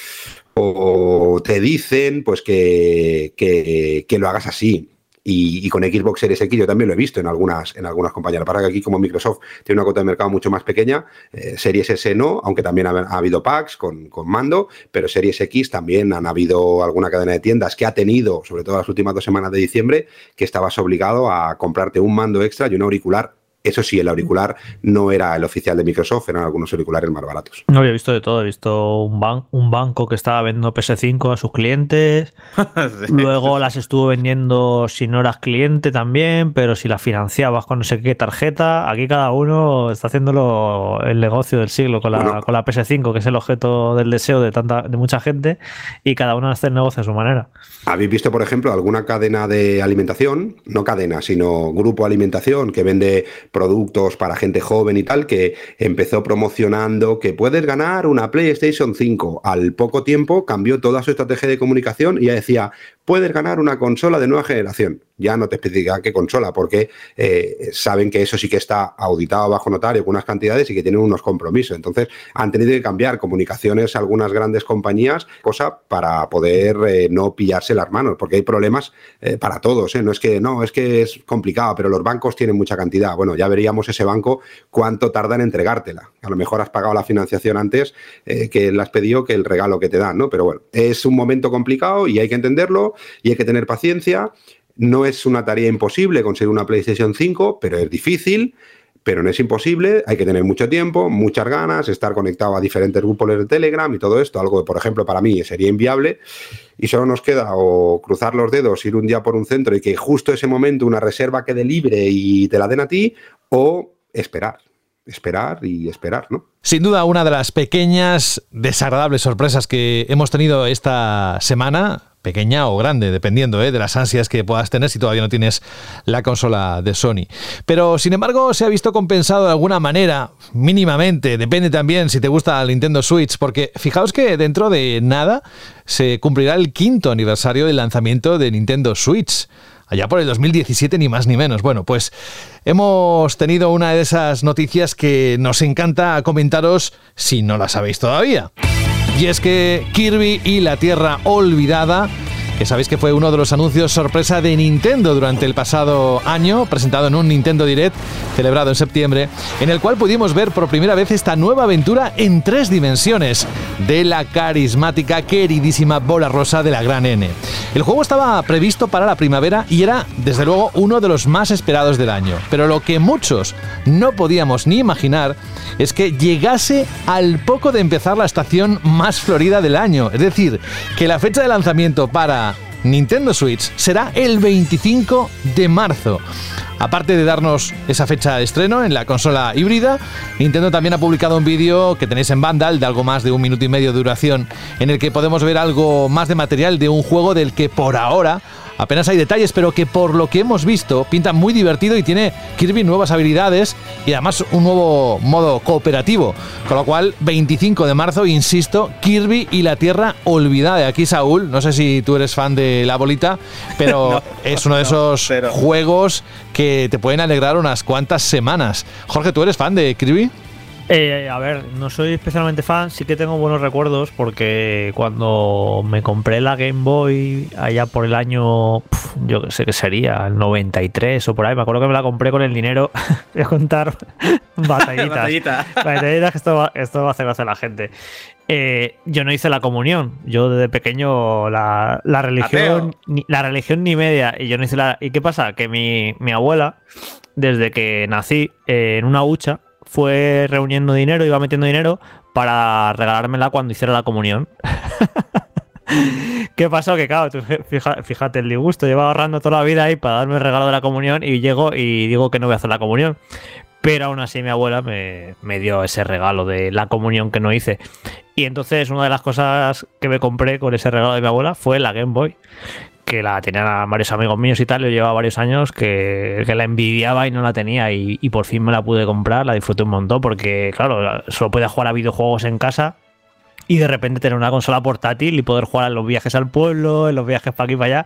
o te dicen pues que, que, lo hagas así. Y, con Xbox Series X yo también lo he visto en algunas, en algunas compañías. Para que aquí como Microsoft tiene una cuota de mercado mucho más pequeña, eh, Series S no, aunque también ha, habido packs con, con, mando, pero Series X también han habido alguna cadena de tiendas que ha tenido, sobre todo las últimas dos semanas de diciembre, que estabas obligado a comprarte un mando extra y un auricular eso sí, el auricular no era el oficial de Microsoft, eran algunos auriculares más baratos. No había visto de todo, he visto un, un banco que estaba vendiendo PS5 a sus clientes, luego las estuvo vendiendo si no eras cliente también, pero si las financiabas con no sé qué tarjeta, aquí cada uno está haciendo el negocio del siglo con la, con la PS5, que es el objeto del deseo de, tanta, de mucha gente, y cada uno hace el negocio a su manera. ¿Habéis visto, por ejemplo, alguna cadena de alimentación? No cadena, sino grupo alimentación que vende productos para gente joven y tal, que empezó promocionando que puedes ganar una PlayStation 5. Al poco tiempo cambió toda su estrategia de comunicación y ya decía, puedes ganar una consola de nueva generación. Ya no te especifica qué consola, porque eh, saben que eso sí que está auditado bajo notario con unas cantidades y que tienen unos compromisos. Entonces, han tenido que cambiar comunicaciones algunas grandes compañías, cosa para poder eh, no pillarse las manos, porque hay problemas eh, para todos. No es que no, es que es complicado, pero los bancos tienen mucha cantidad. Bueno, ya veríamos ese banco cuánto tarda en entregártela. A lo mejor has pagado la financiación antes que le has pedido que el regalo que te dan, ¿no? Pero bueno, es un momento complicado y hay que entenderlo y hay que tener paciencia. No es una tarea imposible conseguir una PlayStation 5, pero es difícil, pero no es imposible. Hay que tener mucho tiempo, muchas ganas, estar conectado a diferentes grupos de Telegram y todo esto, algo que, por ejemplo, para mí sería inviable. Y solo nos queda o cruzar los dedos, ir un día por un centro y que justo ese momento una reserva quede libre y te la den a ti, o esperar esperar y esperar, ¿no? Sin duda, una de las pequeñas desagradables sorpresas que hemos tenido esta semana pequeña o grande, dependiendo ¿eh? de las ansias que puedas tener si todavía no tienes la consola de Sony. Pero sin embargo se ha visto compensado de alguna manera, mínimamente, depende también si te gusta el Nintendo Switch, porque fijaos que dentro de nada se cumplirá el quinto aniversario del lanzamiento de Nintendo Switch allá por el 2017 ni más ni menos. Bueno, pues hemos tenido una de esas noticias que nos encanta comentaros si no la sabéis todavía. Y es que Kirby y la Tierra Olvidada que sabéis que fue uno de los anuncios sorpresa de Nintendo durante el pasado año, presentado en un Nintendo Direct celebrado en septiembre, en el cual pudimos ver por primera vez esta nueva aventura en tres dimensiones de la carismática, queridísima bola rosa de la gran N. El juego estaba previsto para la primavera y era, desde luego, uno de los más esperados del año. Pero lo que muchos no podíamos ni imaginar es que llegase al poco de empezar la estación más florida del año. Es decir, que la fecha de lanzamiento para Nintendo Switch será el 25 de marzo. Aparte de darnos esa fecha de estreno en la consola híbrida, Nintendo también ha publicado un vídeo que tenéis en Vandal de algo más de un minuto y medio de duración, en el que podemos ver algo más de material de un juego del que por ahora Apenas hay detalles, pero que por lo que hemos visto pinta muy divertido y tiene Kirby nuevas habilidades y además un nuevo modo cooperativo. Con lo cual, 25 de marzo, insisto, Kirby y la Tierra olvidada. Aquí Saúl, no sé si tú eres fan de la bolita, pero es uno de esos juegos que te pueden alegrar unas cuantas semanas. Jorge, ¿tú eres fan de Kirby? Eh, a ver, no soy especialmente fan, sí que tengo buenos recuerdos porque cuando me compré la Game Boy allá por el año, yo que sé que sería, el 93 o por ahí, me acuerdo que me la compré con el dinero, voy a contar batallitas. batallitas que esto va, esto va a hacer gracia a la gente. Eh, yo no hice la comunión, yo desde pequeño la, religión, ni, la religión ni media, y yo no hice la... ¿Y qué pasa? Que mi, mi abuela, desde que nací eh, en una hucha, fue reuniendo dinero, iba metiendo dinero para regalármela cuando hiciera la comunión. ¿Qué pasó? Que claro, fíjate, el disgusto, lleva ahorrando toda la vida ahí para darme el regalo de la comunión y llego y digo que no voy a hacer la comunión. Pero aún así mi abuela me, me dio ese regalo de la comunión que no hice. Y entonces una de las cosas que me compré con ese regalo de mi abuela fue la Game Boy que la tenían varios amigos míos y tal, yo llevaba varios años que, la envidiaba y no la tenía y, por fin me la pude comprar, la disfruté un montón porque, claro, solo podía jugar a videojuegos en casa y de repente tener una consola portátil y poder jugar en los viajes al pueblo, en los viajes para aquí y para allá,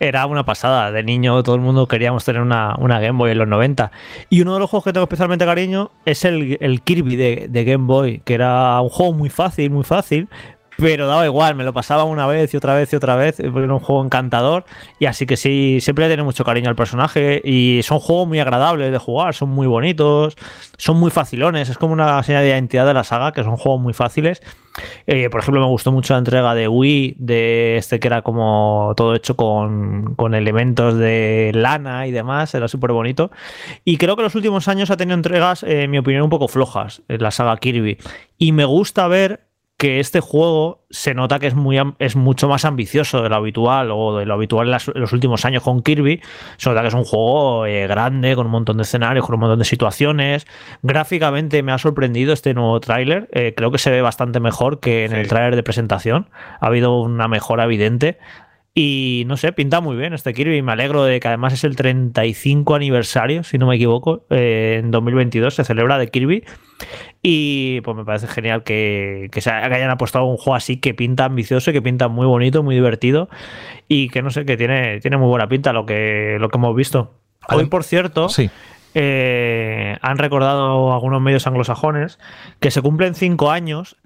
era una pasada. De niño todo el mundo queríamos tener una, Game Boy en los 90. Y uno de los juegos que tengo especialmente cariño es el, Kirby de, de Game Boy, que era un juego muy fácil, muy fácil, pero daba igual, me lo pasaba una vez y otra vez y otra vez, era un juego encantador y así que sí, siempre le tiene mucho cariño al personaje y son juegos muy agradables de jugar, son muy bonitos, son muy facilones, es como una señal de identidad de la saga, que son juegos muy fáciles. Eh, por ejemplo, me gustó mucho la entrega de Wii, de este que era como todo hecho con, elementos de lana y demás, era súper bonito. Y creo que los últimos años ha tenido entregas, en mi opinión, un poco flojas, en la saga Kirby. Y me gusta ver que este juego se nota que es, muy, es mucho más ambicioso de lo habitual o de lo habitual en, los últimos años con Kirby. Se nota que es un juego eh, grande, con un montón de escenarios, con un montón de situaciones. Gráficamente me ha sorprendido este nuevo tráiler. Eh, creo que se ve bastante mejor que en el tráiler de presentación. Ha habido una mejora evidente. Y no sé, pinta muy bien este Kirby. Me alegro de que además es el 35 aniversario, si no me equivoco. Eh, en 2022 se celebra de Kirby. Y pues me parece genial que, que, se, hayan apostado un juego así que pinta ambicioso, que pinta muy bonito, muy divertido. Y que no sé, que tiene, tiene muy buena pinta lo que, lo que hemos visto. Hoy, por cierto, sí. Eh, han recordado algunos medios anglosajones que se cumplen cinco años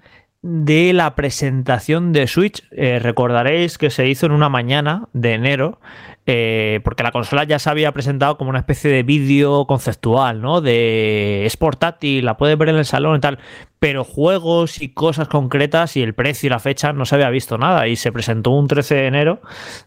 de la presentación de Switch. Eh, recordaréis que se hizo en una mañana de enero, eh, porque la consola ya se había presentado como una especie de vídeo conceptual, ¿no? De es portátil, la puedes ver en el salón y tal, pero juegos y cosas concretas y el precio y la fecha no se había visto nada. Y se presentó un 13 de enero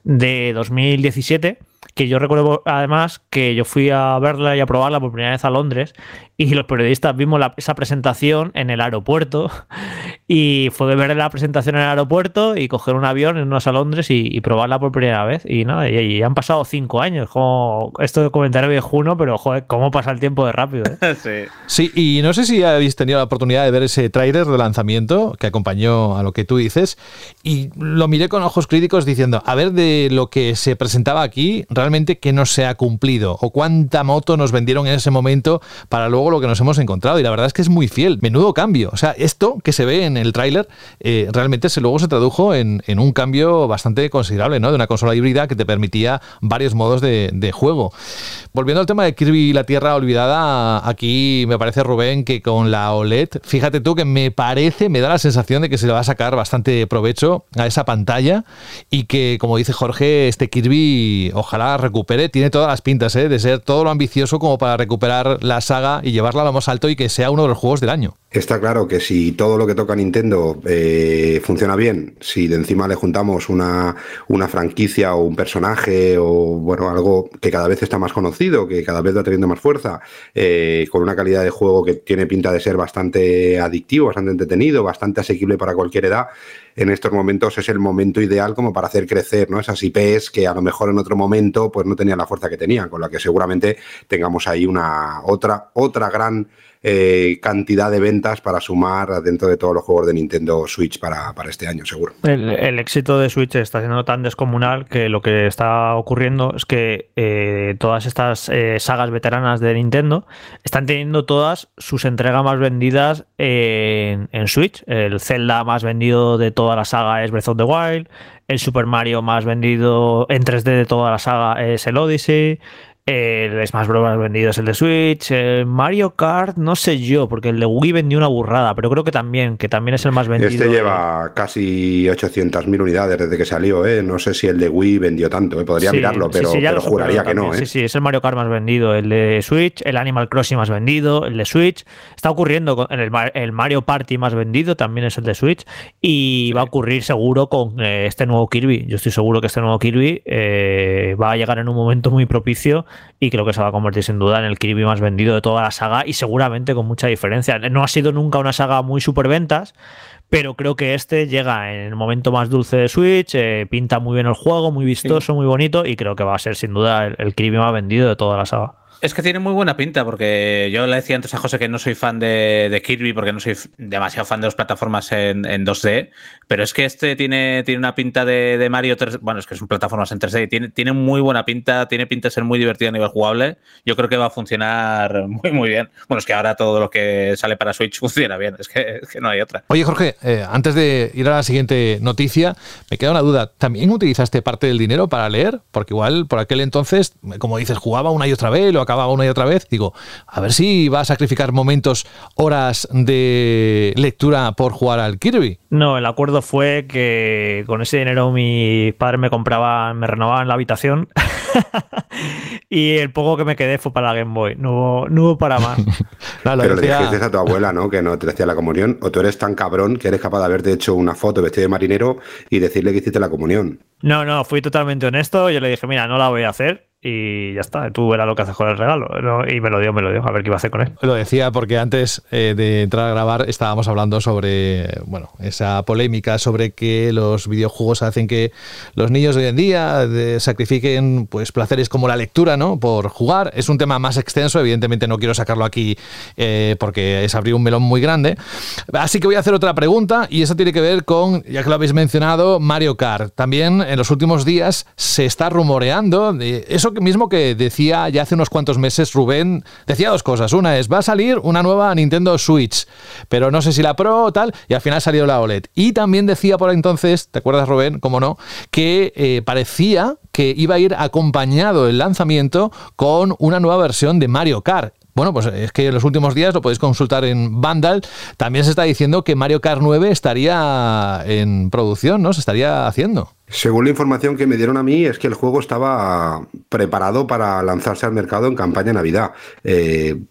de 2017 que yo recuerdo además que yo fui a verla y a probarla por primera vez a Londres y los periodistas vimos esa presentación en el aeropuerto y fue ver la presentación en el aeropuerto y coger un avión, irnos a Londres y, probarla por primera vez. Y nada, y, han pasado cinco años. Como esto de comentario viejuno, pero joder, cómo pasa el tiempo de rápido. ¿eh? sí. sí, y no sé si habéis tenido la oportunidad de ver ese tráiler de lanzamiento que acompañó a lo que tú dices y lo miré con ojos críticos diciendo, a ver de lo que se presentaba aquí, realmente qué no se ha cumplido o cuánta moto nos vendieron en ese momento para luego lo que nos hemos encontrado. Y la verdad es que es muy fiel. Menudo cambio. O sea, esto que se ve en el tráiler eh, realmente se, luego se tradujo en, un cambio bastante considerable, ¿no? De una consola híbrida que te permitía varios modos de, de juego. Volviendo al tema de Kirby y la Tierra Olvidada, aquí me parece, Rubén, que con la OLED, fíjate tú que me parece, me da la sensación de que se le va a sacar bastante provecho a esa pantalla y que, como dice Jorge, este Kirby ojalá recupere, tiene todas las pintas ¿eh? de ser todo lo ambicioso como para recuperar la saga y llevarla a lo más alto y que sea uno de los juegos del año. Está claro que si todo lo que toca Nintendo eh, funciona bien, si de encima le juntamos una, una, franquicia o un personaje o bueno, algo que cada vez está más conocido, que cada vez va teniendo más fuerza, eh, con una calidad de juego que tiene pinta de ser bastante adictivo, bastante entretenido, bastante asequible para cualquier edad, en estos momentos es el momento ideal como para hacer crecer ¿no? esas IPs que a lo mejor en otro momento pues no tenían la fuerza que tenían, con la que seguramente tengamos ahí una otra, otra gran eh, cantidad de ventas para sumar dentro de todos los juegos de Nintendo Switch para, este año, seguro. El, éxito de Switch está siendo tan descomunal que lo que está ocurriendo es que eh, todas estas eh, sagas veteranas de Nintendo están teniendo todas sus entregas más vendidas en, en Switch. El Zelda más vendido de toda la saga es Breath of the Wild. El Super Mario más vendido en 3D de toda la saga es el Odyssey. El Smash Bros. vendido es el de Switch. El Mario Kart, no sé yo, porque el de Wii vendió una burrada, pero creo que también, que también es el más vendido. Este lleva casi 800.000 unidades desde que salió, ¿eh? No sé si el de Wii vendió tanto, ¿eh? podría mirarlo, pero, juraría que no. ¿eh? Sí, sí, es el Mario Kart más vendido, el de Switch, el Animal Crossing más vendido, el de Switch. Está ocurriendo con el, el Mario Party más vendido, también es el de Switch, y va a ocurrir seguro con eh, este nuevo Kirby. Yo estoy seguro que este nuevo Kirby eh, va a llegar en un momento muy propicio y creo que se va a convertir sin duda en el Kirby más vendido de toda la saga y seguramente con mucha diferencia. No ha sido nunca una saga muy superventas, pero creo que este llega en el momento más dulce de Switch, eh, pinta muy bien el juego, muy vistoso, muy bonito y creo que va a ser sin duda el, el Kirby más vendido de toda la saga. Es que tiene muy buena pinta, porque yo le decía antes a José que no soy fan de, Kirby, porque no soy demasiado fan de las plataformas en, 2D, pero es que este tiene, tiene una pinta de, Mario 3 bueno, es que son plataformas en 3D, tiene, tiene muy buena pinta, tiene pinta de ser muy divertido a nivel jugable, yo creo que va a funcionar muy, muy bien. Bueno, es que ahora todo lo que sale para Switch funciona bien, es que, no hay otra. Oye, Jorge, eh, antes de ir a la siguiente noticia, me queda una duda, ¿también utilizaste parte del dinero para leer? Porque igual por aquel entonces, como dices, jugaba una y otra vez, lo acababa una y otra vez, digo, a ver si va a sacrificar momentos, horas de lectura por jugar al Kirby. No, el acuerdo fue que con ese dinero mi padre me compraba, me renovaban la habitación y el poco que me quedé fue para la Game Boy, no hubo, para más. Pero le dijiste a tu abuela, ¿no? Que no te hacía la comunión, o tú eres tan cabrón que eres capaz de haberte hecho una foto vestido de marinero y decirle que hiciste la comunión. No, no, fui totalmente honesto, yo le dije, mira, no la voy a hacer y ya está, tú verás lo que haces con el regalo. Y me lo dio, me lo dio, a ver qué iba a hacer con él. Lo decía porque antes eh, de entrar a grabar estábamos hablando sobre, bueno, esa polémica sobre que los videojuegos hacen que los niños de hoy en día sacrifiquen pues placeres como la lectura, ¿no? Por jugar. Es un tema más extenso, evidentemente no quiero sacarlo aquí eh, porque es abrir un melón muy grande. Así que voy a hacer otra pregunta y eso tiene que ver con, ya que lo habéis mencionado, Mario Kart. También en los últimos días se está rumoreando de eso mismo que decía ya hace unos cuantos meses Rubén, decía dos cosas. Una es, va a salir una nueva Nintendo Switch, pero no sé si la Pro o tal, y al final salió la OLED. Y también decía por entonces, ¿te acuerdas Rubén? Cómo no, que eh, parecía que iba a ir acompañado el lanzamiento con una nueva versión de Mario Kart. Bueno, pues es que en los últimos días lo podéis consultar en Vandal. También se está diciendo que Mario Kart 9 estaría en producción, ¿no? Se estaría haciendo. Según la información que me dieron a mí, es que el juego estaba preparado para lanzarse al mercado en campaña Navidad. Eh,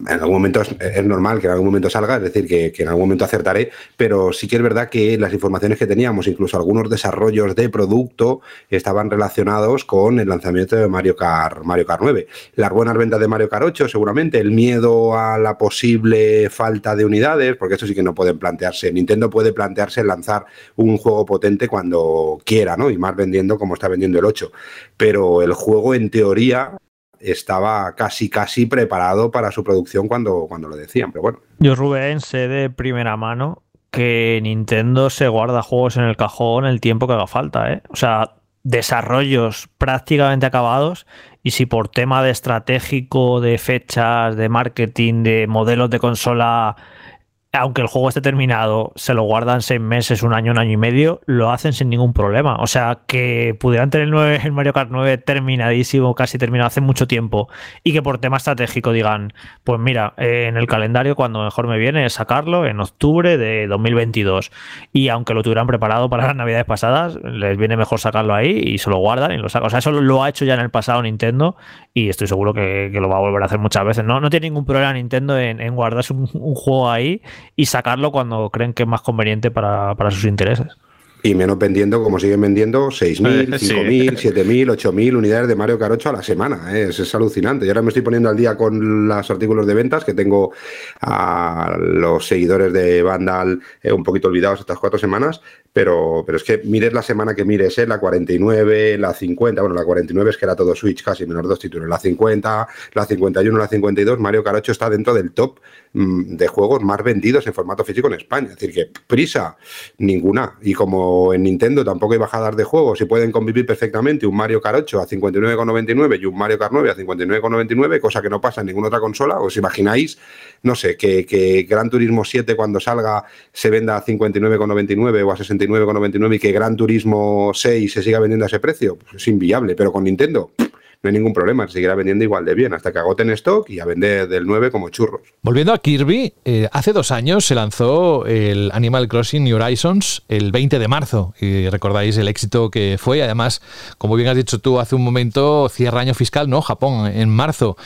en algún momento es, normal que en algún momento salga, es decir, que, en algún momento acertaré, pero sí que es verdad que las informaciones que teníamos, incluso algunos desarrollos de producto, estaban relacionados con el lanzamiento de Mario Kart, Mario Kart 9. Las buenas ventas de Mario Kart 8, seguramente, el miedo a la posible falta de unidades, porque eso sí que no pueden plantearse. Nintendo puede plantearse lanzar un juego potente cuando quiera, ¿no? Y más vendiendo como está vendiendo el 8. Pero el juego, en teoría, estaba casi casi preparado para su producción cuando, cuando lo decían, pero bueno. Yo, Rubén, sé de primera mano que Nintendo se guarda juegos en el cajón el tiempo que haga falta, ¿eh? O sea, desarrollos prácticamente acabados y si por tema de estratégico, de fechas, de marketing, de modelos de consola aunque el juego esté terminado, se lo guardan seis meses, un año, un año y medio, lo hacen sin ningún problema. O sea, que pudieran tener el, Mario Kart 9 terminadísimo, casi terminado hace mucho tiempo, y que por tema estratégico digan, pues mira, eh, en el calendario cuando mejor me viene es sacarlo en octubre de 2022. Y aunque lo tuvieran preparado para las navidades pasadas, les viene mejor sacarlo ahí y se lo guardan y lo sacan. O sea, eso lo ha hecho ya en el pasado Nintendo y estoy seguro que, lo va a volver a hacer muchas veces. No, no tiene ningún problema Nintendo en, guardarse un juego ahí y sacarlo cuando creen que es más conveniente para, sus intereses. Y menos vendiendo, como siguen vendiendo, 6.000, 5.000, 7.000, 8.000 unidades de Mario 8 a la semana. ¿eh? Es, alucinante. Y ahora me estoy poniendo al día con los artículos de ventas que tengo a los seguidores de Vandal eh, un poquito olvidados estas cuatro semanas. Pero, pero es que mires la semana que mires, ¿eh? la 49, la 50, bueno, la 49 es que era todo Switch casi, menos dos títulos, la 50, la 51, la 52, Mario 8 está dentro del top mm, de juegos más vendidos en formato físico en España. Es decir, que prisa, ninguna. Y como en Nintendo tampoco hay bajadas de juegos y pueden convivir perfectamente un Mario Kart 8 a 59,99 y un Mario Kart 9 a 59,99, cosa que no pasa en ninguna otra consola, ¿os imagináis? No sé, que, que Gran Turismo 7 cuando salga se venda a 59,99 o a 60 99,99 y que Gran Turismo 6 se siga vendiendo a ese precio, pues es inviable. Pero con Nintendo no hay ningún problema, se seguirá vendiendo igual de bien hasta que agoten stock y a vender del 9 como churros. Volviendo a Kirby, eh, hace dos años se lanzó el Animal Crossing New Horizons el 20 de marzo y recordáis el éxito que fue. Además, como bien has dicho tú hace un momento, cierra año fiscal, ¿no? Japón en marzo.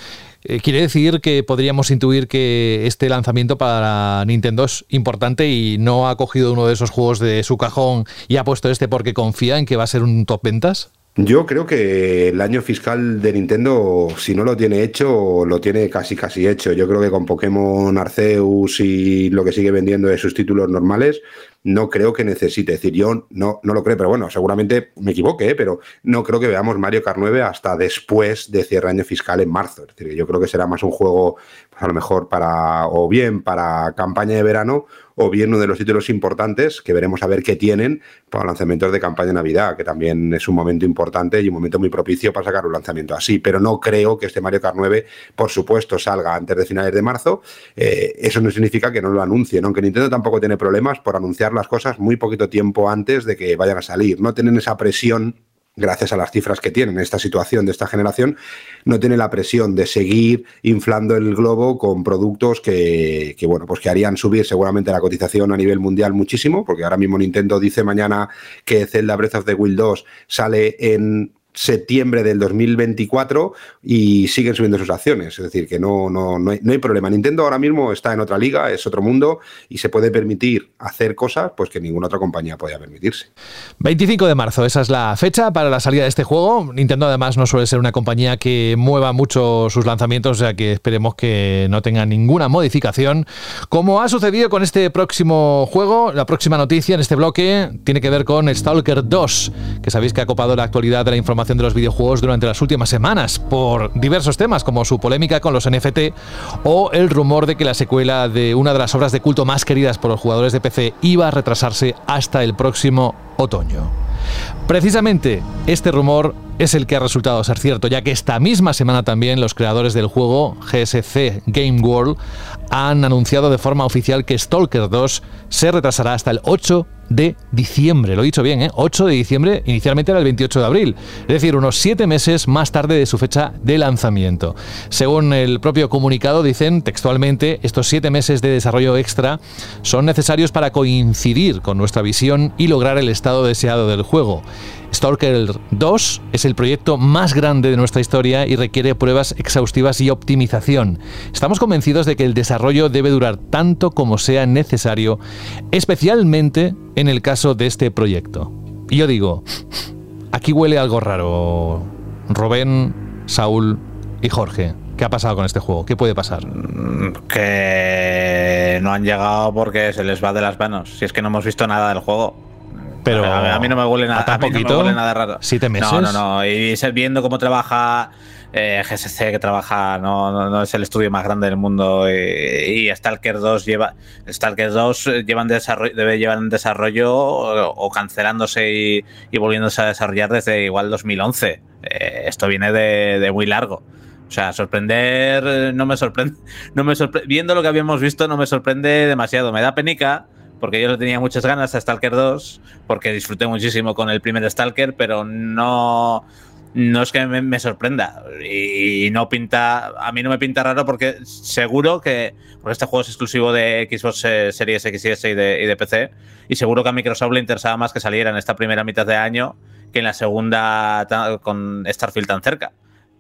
Eh, quiere decir que podríamos intuir que este lanzamiento para Nintendo es importante y no ha cogido uno de esos juegos de su cajón y ha puesto este porque confía en que va a ser un top ventas. Yo creo que el año fiscal de Nintendo, si no lo tiene hecho, lo tiene casi casi hecho. Yo creo que con Pokémon Arceus y lo que sigue vendiendo de sus títulos normales, no creo que necesite. Es decir, yo no, no lo creo, pero bueno, seguramente me equivoque, ¿eh? pero no creo que veamos Mario Kart 9 hasta después de cierre año fiscal en marzo. Es decir, yo creo que será más un juego, pues, a lo mejor para, o bien para campaña de verano, o bien uno de los títulos importantes que veremos a ver qué tienen para lanzamientos de campaña de Navidad, que también es un momento importante y un momento muy propicio para sacar un lanzamiento así. Pero no creo que este Mario Kart 9, por supuesto, salga antes de finales de marzo. Eh, eso no significa que no lo anuncien, aunque Nintendo tampoco tiene problemas por anunciar las cosas muy poquito tiempo antes de que vayan a salir. No tienen esa presión gracias a las cifras que tienen esta situación de esta generación, no tiene la presión de seguir inflando el globo con productos que, bueno, pues que harían subir seguramente la cotización a nivel mundial muchísimo, porque ahora mismo Nintendo dice mañana que Zelda Breath of the Wild 2 sale en septiembre del 2024 y siguen subiendo sus acciones. Es decir, que no, no, no, hay, no, hay, problema. Nintendo ahora mismo está en otra liga, es otro mundo y se puede permitir hacer cosas pues que ninguna otra compañía podía permitirse. 25 de marzo, esa es la fecha para la salida de este juego. Nintendo además no suele ser una compañía que mueva mucho sus lanzamientos, o sea que esperemos que no tenga ninguna modificación. Como ha sucedido con este próximo juego, la próxima noticia en este bloque tiene que ver con Stalker 2, que sabéis que ha copado la actualidad de la información de los videojuegos durante las últimas semanas por diversos temas como su polémica con los NFT o el rumor de que la secuela de una de las obras de culto más queridas por los jugadores de PC iba a retrasarse hasta el próximo otoño. Precisamente este rumor es el que ha resultado ser cierto, ya que esta misma semana también los creadores del juego GSC Game World han anunciado de forma oficial que Stalker 2 se retrasará hasta el 8 de diciembre. Lo he dicho bien, ¿eh? 8 de diciembre, inicialmente era el 28 de abril. Es decir, unos 7 meses más tarde de su fecha de lanzamiento. Según el propio comunicado, dicen textualmente, estos 7 meses de desarrollo extra son necesarios para coincidir con nuestra visión y lograr el estado deseado del juego. Stalker 2 es el proyecto más grande de nuestra historia y requiere pruebas exhaustivas y optimización. Estamos convencidos de que el desarrollo debe durar tanto como sea necesario, especialmente en el caso de este proyecto. Y yo digo, aquí huele algo raro. Robén, Saúl y Jorge. ¿Qué ha pasado con este juego? ¿Qué puede pasar? Que no han llegado porque se les va de las manos. Si es que no hemos visto nada del juego. Pero a, mí no me huele nada, ¿a a mí no me poquito? huele nada raro. ¿Siete meses? No, no, no. Y viendo cómo trabaja eh, GSC, que trabaja, no, no, no es el estudio más grande del mundo. Y, y Stalker 2 lleva. Stalker 2 llevan desarrollo, debe llevar en desarrollo o, o cancelándose y, y volviéndose a desarrollar desde igual 2011. Eh, esto viene de, de muy largo. O sea, sorprender eh, no me sorprende. No me sorpre- Viendo lo que habíamos visto, no me sorprende demasiado. Me da penica, porque yo le tenía muchas ganas a Stalker 2, porque disfruté muchísimo con el primer Stalker, pero no. No es que me, sorprenda. Y, no pinta. A mí no me pinta raro porque seguro que. Porque este juego es exclusivo de Xbox eh, Series X y S y de, PC. Y seguro que a Microsoft le interesaba más que saliera en esta primera mitad de año que en la segunda con Starfield tan cerca.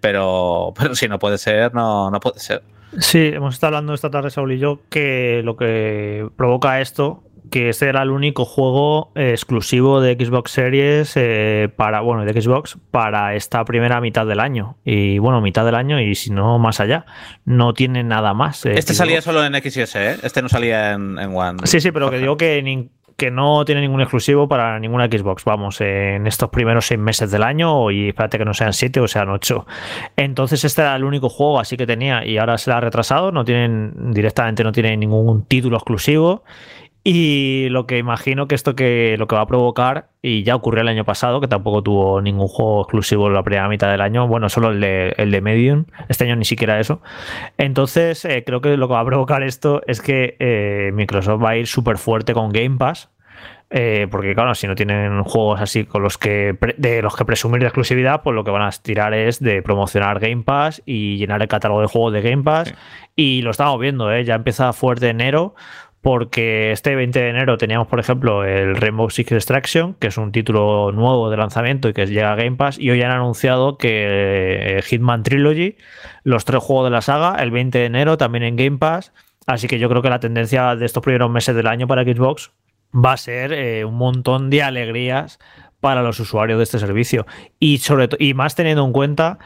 Pero, pero si no puede ser, no, no puede ser. Sí, hemos estado hablando esta tarde, Saúl y yo, que lo que provoca esto, que este era el único juego eh, exclusivo de Xbox Series eh, para, bueno, de Xbox para esta primera mitad del año. Y bueno, mitad del año y si no más allá. No tiene nada más. eh, Este Xbox. salía solo en X y S, ¿eh? Este no salía en, en One. Sí, sí, pero que digo que, que no tiene ningún exclusivo para ninguna Xbox, vamos, en estos primeros seis meses del año y espérate que no sean siete o sean ocho. Entonces este era el único juego así que tenía y ahora se la ha retrasado, no tienen, directamente no tiene ningún título exclusivo y lo que imagino que esto que lo que va a provocar, y ya ocurrió el año pasado, que tampoco tuvo ningún juego exclusivo en la primera mitad del año, bueno, solo el de, el de Medium, este año ni siquiera eso. Entonces, eh, creo que lo que va a provocar esto es que eh, Microsoft va a ir súper fuerte con Game Pass. eh, porque claro, si no tienen juegos así con los que de los que presumir de exclusividad, pues lo que van a tirar es de promocionar Game Pass y llenar el catálogo de juegos de Game Pass. Y lo estamos viendo, ¿eh? ya empieza fuerte enero, porque este 20 de enero teníamos, por ejemplo, el Rainbow Six Extraction, que es un título nuevo de lanzamiento y que llega a Game Pass, y hoy han anunciado que eh, Hitman Trilogy, los tres juegos de la saga, el 20 de enero también en Game Pass. Así que yo creo que la tendencia de estos primeros meses del año para Xbox va a ser eh, un montón de alegrías para los usuarios de este servicio. Y sobre y más teniendo en cuenta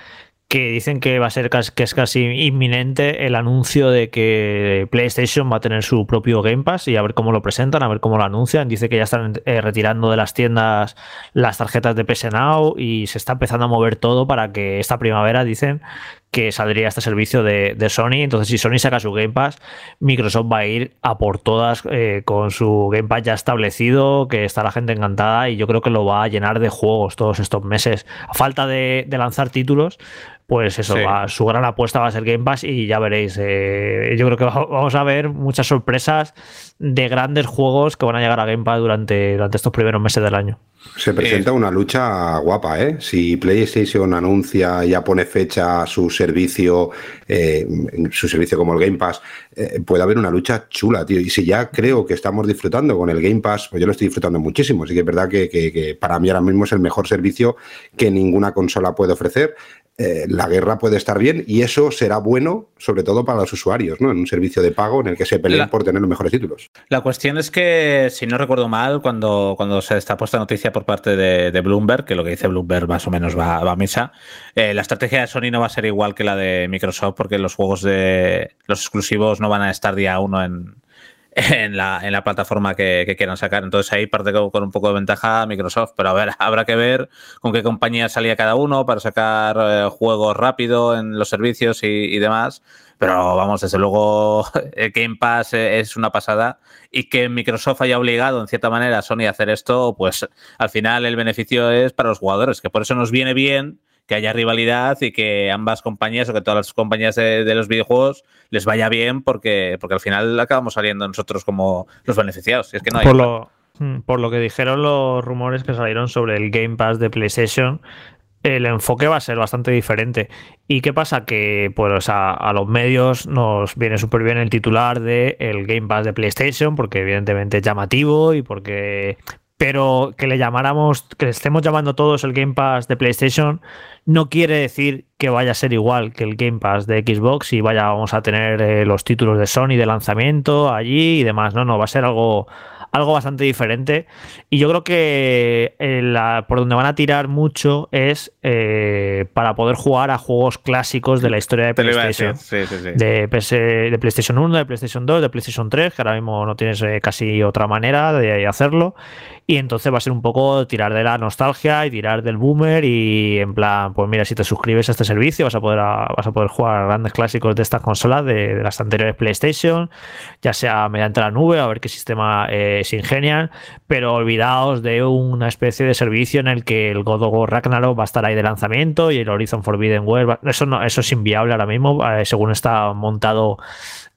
que dicen que va a ser que es casi inminente el anuncio de que PlayStation va a tener su propio Game Pass y a ver cómo lo presentan, a ver cómo lo anuncian. Dice que ya están eh, retirando de las tiendas las tarjetas de PS Now y se está empezando a mover todo para que esta primavera dicen que saldría este servicio de, de Sony. Entonces, si Sony saca su Game Pass, Microsoft va a ir a por todas eh, con su Game Pass ya establecido, que está la gente encantada y yo creo que lo va a llenar de juegos todos estos meses. A falta de, de lanzar títulos, pues eso, Sí. va- su gran apuesta va a ser Game Pass y ya veréis. eh, yo creo que va- vamos a ver muchas sorpresas de grandes juegos que van a llegar a Game Pass durante, durante estos primeros meses del año. Se presenta una lucha guapa, ¿eh? Si PlayStation anuncia, ya pone fecha a su servicio, eh, su servicio como el Game Pass, eh, puede haber una lucha chula, tío. Y si ya creo que estamos disfrutando con el Game Pass, pues yo lo estoy disfrutando muchísimo. Así que es verdad que, que- que para mí ahora mismo es el mejor servicio que ninguna consola puede ofrecer. Eh, la guerra puede estar bien y eso será bueno, sobre todo para los usuarios, ¿no? En un servicio de pago en el que se peleen La- por tener los mejores títulos. La cuestión es que, si no recuerdo mal, cuando, cuando se destapó esta noticia por parte de, de Bloomberg, que lo que dice Bloomberg más o menos va, va a misa, eh, la estrategia de Sony no va a ser igual que la de Microsoft, porque los juegos de los exclusivos no van a estar día uno en, en, la, en la plataforma que, que quieran sacar. Entonces ahí parte con, un poco de ventaja Microsoft, pero a ver, habrá que ver con qué compañía salía cada uno para sacar eh, juegos rápido en los servicios y, y demás. Pero vamos, desde luego, el Game Pass eh, es una pasada y que Microsoft haya obligado en cierta manera a Sony a hacer esto, pues al final el beneficio es para los jugadores, que por eso nos viene bien que haya rivalidad y que ambas compañías o que todas las compañías de, de los videojuegos les vaya bien porque, porque al final acabamos saliendo nosotros como los beneficiados. Y es que no hay por, lo, mm, por lo que dijeron los rumores que salieron sobre el Game Pass de PlayStation, el enfoque va a ser bastante diferente. ¿Y qué pasa? Que pues a, a los medios nos viene súper bien el titular de el Game Pass de PlayStation, porque evidentemente es llamativo y porque pero que le llamáramos, que le estemos llamando todos el Game Pass de PlayStation, no quiere decir que vaya a ser igual que el Game Pass de Xbox y vaya, vamos a tener eh, los títulos de Sony de lanzamiento allí y demás. No, no, va a ser algo, algo bastante diferente. Y yo creo que eh, por donde van a tirar mucho es eh, para poder jugar a juegos clásicos de la historia de PlayStation. De, de, PlayStation 1, de PlayStation 2, de PlayStation 3, que ahora mismo no tienes eh, casi otra manera de hacerlo. Y entonces va a ser un poco tirar de la nostalgia y tirar del boomer y en plan, pues mira, si te suscribes a este servicio vas a poder, vas a poder jugar grandes clásicos de estas consolas de, las anteriores PlayStation, ya sea mediante la nube, a ver qué sistema eh, se ingenian, pero olvidaos de una especie de servicio en el que el God of War Ragnarok va a estar ahí de lanzamiento y el Horizon Forbidden West, eso, no, eso es inviable ahora mismo, eh, según está montado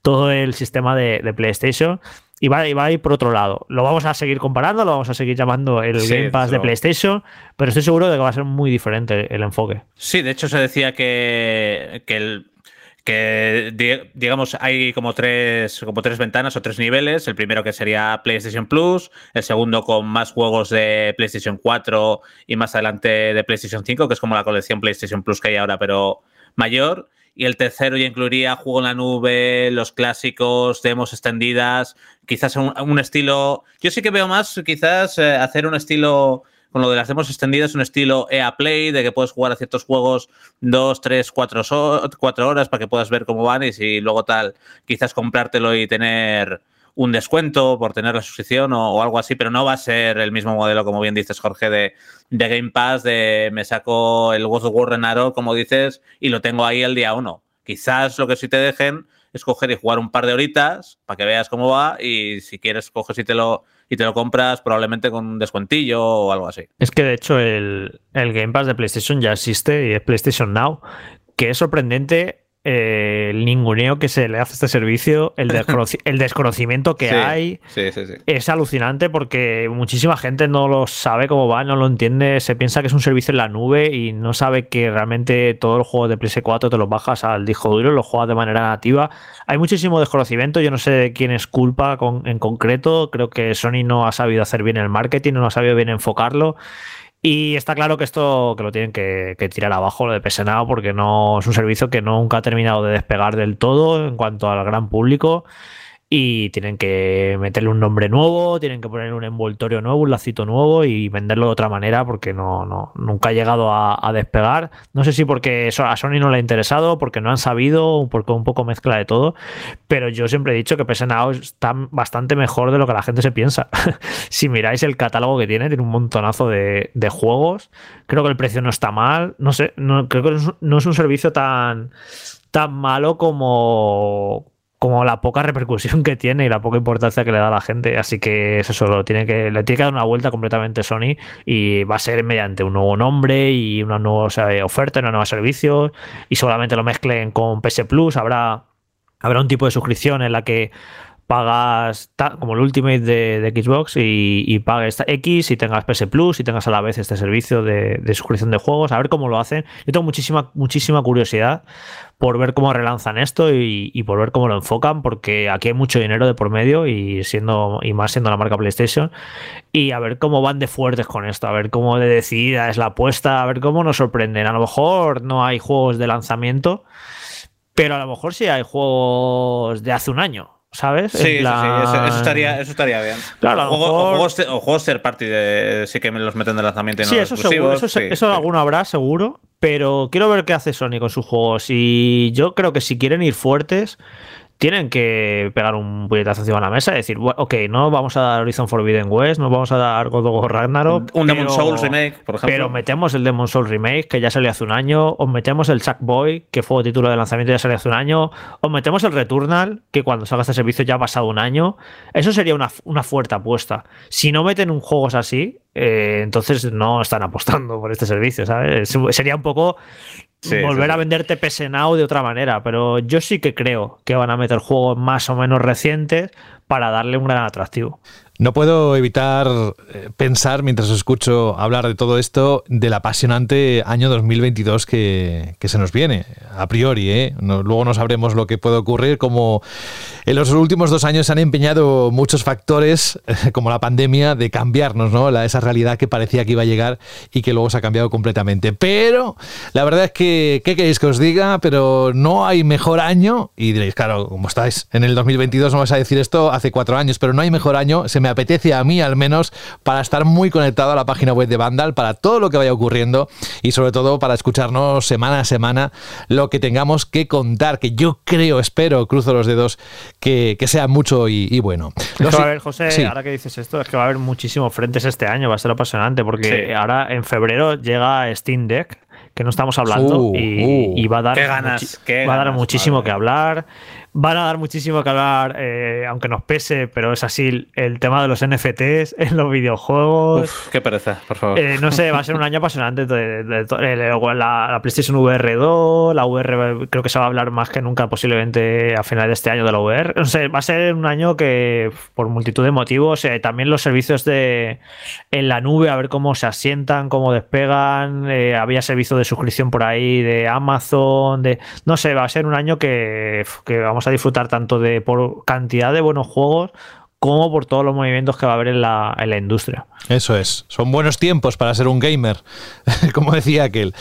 todo el sistema de, de PlayStation y va, a ir por otro lado. Lo vamos a seguir comparando, lo vamos a seguir llamando el Game Pass de PlayStation, pero estoy seguro de que va a ser muy diferente el enfoque. Sí, de hecho se decía que, que el, que digamos hay como tres como tres ventanas o tres niveles el primero que sería PlayStation Plus el segundo con más juegos de PlayStation 4 y más adelante de PlayStation 5 que es como la colección PlayStation Plus que hay ahora pero mayor y el tercero ya incluiría juego en la nube, los clásicos, demos extendidas, quizás un, estilo. Yo sí que veo más, quizás eh, hacer un estilo con lo de las demos extendidas, un estilo EA Play, de que puedes jugar a ciertos juegos dos, tres, cuatro, cuatro horas para que puedas ver cómo van y si luego tal, quizás comprártelo y tener un descuento por tener la suscripción o, algo así, pero no va a ser el mismo modelo, como bien dices, Jorge, de, de Game Pass, de me saco el God of War como dices, y lo tengo ahí el día uno. Quizás lo que sí te dejen es coger y jugar un par de horitas para que veas cómo va y si quieres coges y te lo y te lo compras probablemente con un descuentillo o algo así. Es que de hecho el, el Game Pass de PlayStation ya existe y es PlayStation Now, que es sorprendente eh, el ninguneo que se le hace a este servicio, el, desconocimiento que hay, es alucinante porque muchísima gente no lo sabe cómo va, no lo entiende, se piensa que es un servicio en la nube y no sabe que realmente todos los juegos de PS4 te los bajas al disco duro, los juegas de manera nativa. Hay muchísimo desconocimiento, yo no sé de quién es culpa en concreto, creo que Sony no ha sabido hacer bien el marketing, no ha sabido bien enfocarlo. Y está claro que esto que lo tienen que, tirar abajo, lo de PSNAO, porque no es un servicio que nunca ha terminado de despegar del todo en cuanto al gran público y tienen que meterle un nombre nuevo, tienen que poner un envoltorio nuevo, un lacito nuevo y venderlo de otra manera porque no, no nunca ha llegado a, despegar. No sé si porque a Sony no le ha interesado, porque no han sabido, porque un poco mezcla de todo, pero yo siempre he dicho que PS Now está bastante mejor de lo que la gente se piensa. si miráis el catálogo que tiene, tiene un montonazo de, juegos, creo que el precio no está mal, no sé, no, creo que no es un servicio tan tan malo como como la poca repercusión que tiene y la poca importancia que le da a la gente. Así que es eso, lo tiene que, le tiene que dar una vuelta completamente Sony y va a ser mediante un nuevo nombre y una nueva oferta, una nueva servicio y solamente lo mezclen con PS Plus. Habrá, habrá un tipo de suscripción en la que pagas como el Ultimate de, Xbox y, y, pagues X y tengas PS Plus y tengas a la vez este servicio de, suscripción de juegos, a ver cómo lo hacen. Yo tengo muchísima, muchísima curiosidad por ver cómo relanzan esto y, por ver cómo lo enfocan, porque aquí hay mucho dinero de por medio y siendo y más siendo la marca PlayStation y a ver cómo van de fuertes con esto, a ver cómo de decidida es la apuesta, a ver cómo nos sorprenden. A lo mejor no hay juegos de lanzamiento, pero a lo mejor sí hay juegos de hace un año ¿sabes? Sí, eso, estaría, eso estaría bien. Claro, o, juegos, ser party de, sí que me los meten de lanzamiento y no sí, eso seguro, eso, eso alguno habrá, seguro. Pero quiero ver qué hace Sony con sus juegos. Y yo creo que si quieren ir fuertes, tienen que pegar un puñetazo encima de la mesa y decir, ok, no vamos a dar Horizon Forbidden West, no vamos a dar God of War Ragnarok. Un, Demon Souls Remake, por ejemplo. Pero metemos el Demon Souls Remake, que ya salió hace un año, o metemos el Sackboy, que fue título de lanzamiento ya salió hace un año, o metemos el Returnal, que cuando salga este servicio ya ha pasado un año. Eso sería una, una fuerte apuesta. Si no meten un juegos así, eh, entonces no están apostando por este servicio, ¿sabes? Sería un poco volver a venderte PS Now de otra manera, pero yo sí que creo que van a meter juegos más o menos recientes para darle un gran atractivo. No puedo evitar eh, pensar, mientras os escucho hablar de todo esto, del apasionante año 2022 que, que se nos viene, a priori. ¿eh? luego no sabremos lo que puede ocurrir, como en los últimos dos años se han empeñado muchos factores, como la pandemia, de cambiarnos ¿no? la, esa realidad que parecía que iba a llegar y que luego se ha cambiado completamente. Pero la verdad es que, ¿qué queréis que os diga? Pero no hay mejor año, y diréis, claro, ¿cómo estáis? En el 2022 no vas a decir esto hace cuatro años, pero no hay mejor año, se me apetece a mí al menos para estar muy conectado a la página web de Vandal, para todo lo que vaya ocurriendo y sobre todo para escucharnos semana a semana lo que tengamos que contar, que yo creo, espero, cruzo los dedos, que, sea mucho y, bueno. a ver, José, ahora que dices esto, es que va a haber muchísimos frentes este año, va a ser apasionante, porque ahora en febrero llega Steam Deck que no estamos hablando uh, y, uh. va a dar, va a dar muchísimo que hablar. Van a dar muchísimo que hablar, eh, aunque nos pese, pero es así el tema de los NFTs en los videojuegos. Uf, qué pereza, por favor. Eh, no sé, va a ser un año apasionante. De, la, PlayStation VR 2, la VR creo que se va a hablar más que nunca posiblemente a final de este año de la VR. No sé, va a ser un año que por multitud de motivos, eh, también los servicios de en la nube, a ver cómo se asientan, cómo despegan. había servicio de suscripción por ahí de Amazon, de no sé, va a ser un año que, que vamos a disfrutar tanto de por cantidad de buenos juegos como por todos los movimientos que va a haber en la, en la industria. Eso es, son buenos tiempos para ser un gamer, como decía aquel.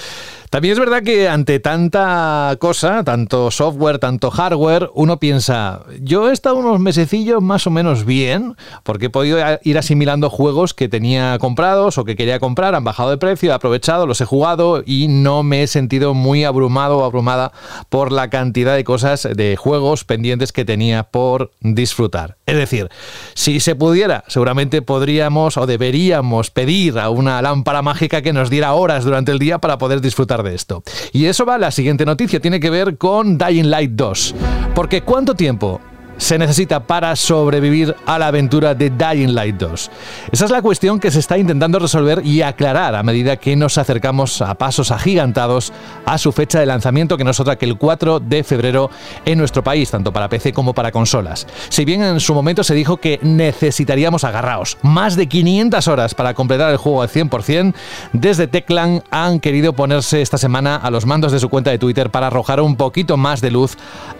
También es verdad que ante tanta cosa, tanto software, tanto hardware, uno piensa, yo he estado unos mesecillos más o menos bien, porque he podido ir asimilando juegos que tenía comprados o que quería comprar, han bajado de precio, he aprovechado, los he jugado y no me he sentido muy abrumado o abrumada por la cantidad de cosas, de juegos pendientes que tenía por disfrutar. Es decir, si se pudiera, seguramente podríamos o deberíamos pedir a una lámpara mágica que nos diera horas durante el día para poder disfrutar de esto. Y eso va, la siguiente noticia tiene que ver con Dying Light 2. Porque ¿cuánto tiempo se necesita para sobrevivir a la aventura de Dying Light 2? Esa es la cuestión que se está intentando resolver y aclarar a medida que nos acercamos a pasos agigantados a su fecha de lanzamiento, que no es otra que el 4 de febrero en nuestro país, tanto para PC como para consolas. Si bien en su momento se dijo que necesitaríamos agarraos más de 500 horas para completar el juego al 100%, desde Teclan han querido ponerse esta semana a los mandos de su cuenta de Twitter para arrojar un poquito más de luz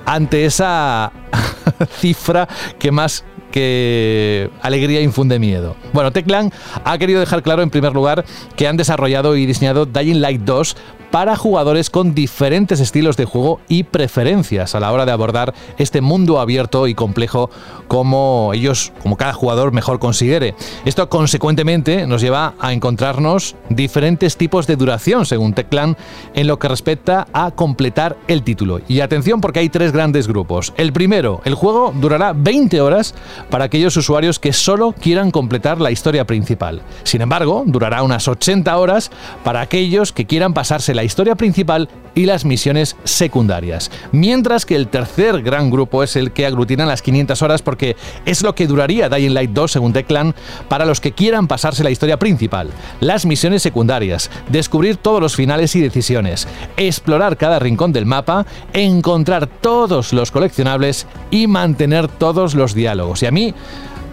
ante esa cifra que más que alegría infunde miedo. Bueno, Teclan ha querido dejar claro en primer lugar que han desarrollado y diseñado Dying Light 2 para jugadores con diferentes estilos de juego y preferencias a la hora de abordar este mundo abierto y complejo como ellos, como cada jugador mejor considere. Esto consecuentemente nos lleva a encontrarnos diferentes tipos de duración según Teclan en lo que respecta a completar el título. Y atención porque hay tres grandes grupos. El primero, el juego durará 20 horas para aquellos usuarios que solo quieran completar la historia principal. Sin embargo, durará unas 80 horas para aquellos que quieran pasarse la historia principal y las misiones secundarias. Mientras que el tercer gran grupo es el que aglutina las 500 horas porque es lo que duraría Dying Light 2 según Declan para los que quieran pasarse la historia principal, las misiones secundarias, descubrir todos los finales y decisiones, explorar cada rincón del mapa, encontrar todos los coleccionables y mantener todos los diálogos. Y a mí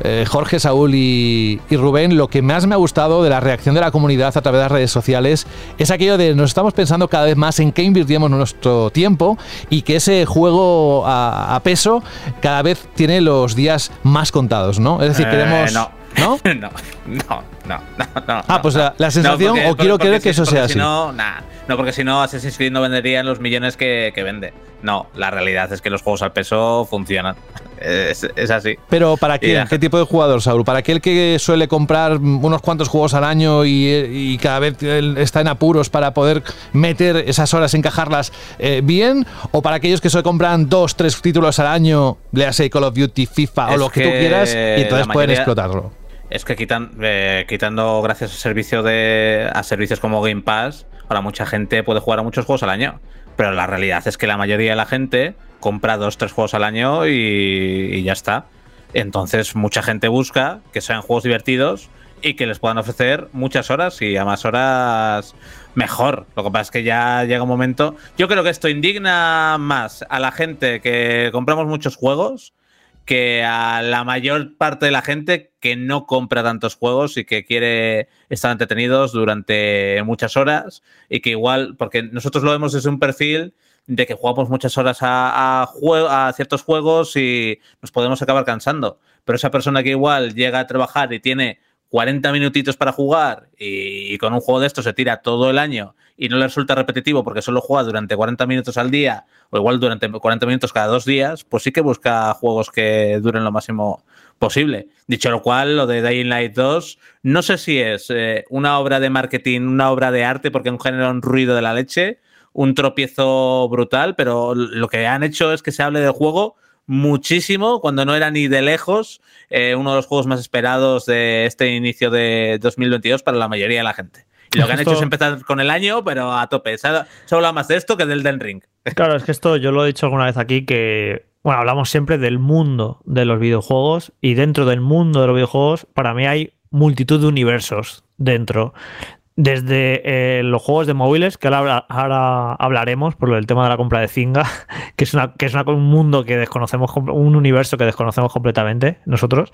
eh, Jorge, Saúl y, Rubén, lo que más me ha gustado de la reacción de la comunidad a través de las redes sociales es aquello de nos estamos pensando cada vez más en qué invirtiéramos nuestro tiempo y que ese juego a, peso cada vez tiene los días más contados, ¿no? Es decir, eh, queremos... No. ¿No? no, no, no, no, Ah, pues la, sensación, o quiero creer que eso sea así. No, no, porque si no, Assassin's Creed no vendería en los millones que, que vende. No, la realidad es que los juegos al peso funcionan. Es, así. Pero ¿para quién? ¿Qué tipo de jugador, Saúl? ¿Para aquel que suele comprar unos cuantos juegos al año y, cada vez está en apuros para poder meter esas horas, encajarlas eh, bien? ¿O para aquellos que solo compran dos, tres títulos al año, le hace Call of Duty, FIFA o lo que, tú quieras, y entonces pueden explotarlo? Es que quitan, eh, quitando gracias a servicio de a servicios como Game Pass, ahora mucha gente puede jugar a muchos juegos al año. Pero la realidad es que la mayoría de la gente compra dos, tres juegos al año y, ya está. Entonces, mucha gente busca que sean juegos divertidos y que les puedan ofrecer muchas horas y a más horas mejor. Lo que pasa es que ya llega un momento. Yo creo que esto indigna más a la gente que compramos muchos juegos que a la mayor parte de la gente que no compra tantos juegos y que quiere estar entretenidos durante muchas horas y que igual, porque nosotros lo vemos desde un perfil de que jugamos muchas horas a, a, a ciertos juegos y nos podemos acabar cansando. Pero esa persona que igual llega a trabajar y tiene 40 minutitos para jugar y, con un juego de esto se tira todo el año y no le resulta repetitivo porque solo juega durante 40 minutos al día o igual durante 40 minutos cada dos días, pues sí que busca juegos que duren lo máximo posible. Dicho lo cual, lo de Dying Light 2, no sé si es eh, una obra de marketing, una obra de arte, porque en genera un ruido de la leche, un tropiezo brutal, pero lo que han hecho es que se hable del juego muchísimo cuando no era ni de lejos eh, uno de los juegos más esperados de este inicio de 2022 para la mayoría de la gente. Y lo que han hecho es empezar con el año, pero a tope. Se, habla más de esto que del Den Ring. Claro, es que esto yo lo he dicho alguna vez aquí que, bueno, hablamos siempre del mundo de los videojuegos y dentro del mundo de los videojuegos para mí hay multitud de universos dentro desde eh, los juegos de móviles, que ahora, hablaremos por el tema de la compra de Zinga, que es, una, que es un mundo que desconocemos, un universo que desconocemos completamente nosotros.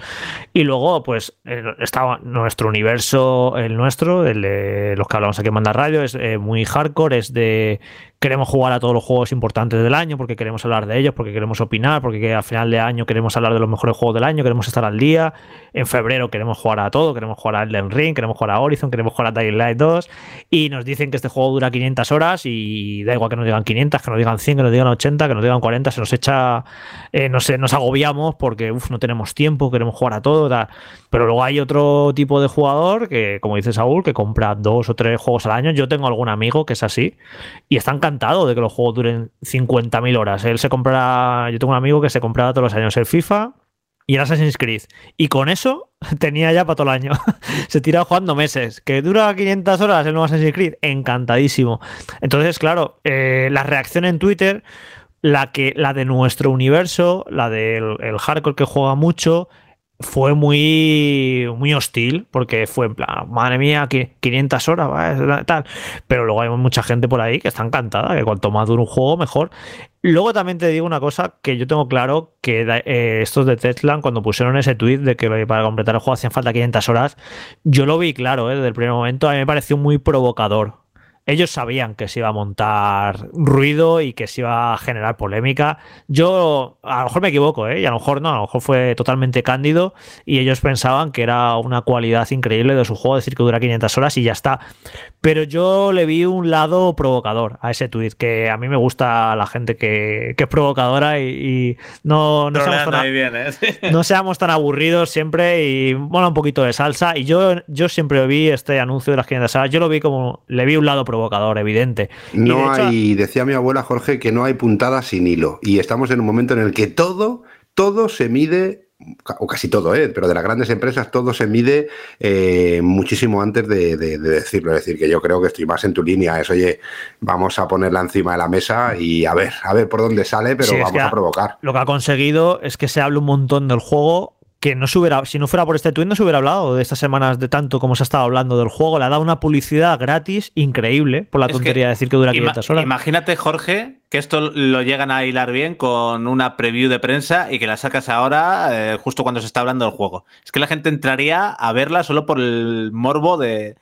Y luego, pues, estaba nuestro universo, el nuestro, el de los que hablamos aquí en Manda Radio, es eh, muy hardcore, es de queremos jugar a todos los juegos importantes del año, porque queremos hablar de ellos, porque queremos opinar, porque a final de año queremos hablar de los mejores juegos del año, queremos estar al día. En febrero queremos jugar a todo, queremos jugar a Elden Ring, queremos jugar a Horizon, queremos jugar a Dying Light 2. Y nos dicen que este juego dura 500 horas y da igual que nos digan 500, que nos digan 100, que nos digan 80, que nos digan 40, se nos echa, eh, no sé, nos agobiamos porque no tenemos tiempo, queremos jugar a todo. Pero luego hay otro tipo de jugador que, como dice Saúl, que compra dos o tres juegos al año. Yo tengo algún amigo que es así y está encantado de que los juegos duren 50.000 horas. Él se compra, yo tengo un amigo que se compraba todos los años el FIFA y el Assassin's Creed. Y con eso tenía ya para todo el año. se tira jugando meses. Que dura 500 horas el nuevo Assassin's Creed. Encantadísimo. Entonces, claro, eh, la reacción en Twitter, la, que, la de nuestro universo, la del el hardcore que juega mucho, fue muy, muy hostil, porque fue en plan, madre mía, 500 horas, tal. Pero luego hay mucha gente por ahí que está encantada, que cuanto más dura un juego, mejor. Luego también te digo una cosa que yo tengo claro, que eh, estos de Tesla, cuando pusieron ese tweet de que para completar el juego hacían falta 500 horas, yo lo vi claro, eh, desde el primer momento, a mí me pareció muy provocador ellos sabían que se iba a montar ruido y que se iba a generar polémica. Yo, a lo mejor me equivoco, ¿eh? y a lo mejor no, a lo mejor fue totalmente cándido y ellos pensaban que era una cualidad increíble de su juego decir que dura 500 horas y ya está. Pero yo le vi un lado provocador a ese tweet, que a mí me gusta la gente que, es provocadora y, no, no, seamos tan, ¿eh? no, seamos tan, aburridos siempre y bueno, un poquito de salsa. Y yo, yo siempre vi este anuncio de las 500 horas, yo lo vi como, le vi un lado provocador, evidente. No hay, decía mi abuela Jorge, que no hay puntada sin hilo. Y estamos en un momento en el que todo, todo se mide o casi todo, ¿eh? pero de las grandes empresas todo se mide eh, muchísimo antes de, decirlo. Es decir, que yo creo que estoy más en tu línea. Es, oye, vamos a ponerla encima de la mesa y a ver, a ver por dónde sale, pero vamos a provocar. Lo que ha conseguido es que se hable un montón del juego que no se hubiera, si no fuera por este tweet, no se hubiera hablado de estas semanas de tanto como se ha estado hablando del juego. Le ha dado una publicidad gratis increíble por la tontería de decir que dura 500 horas. Imagínate, Jorge, que esto lo llegan a hilar bien con una preview de prensa y que la sacas ahora eh, justo cuando se está hablando del juego. Es que la gente entraría a verla solo por el morbo de,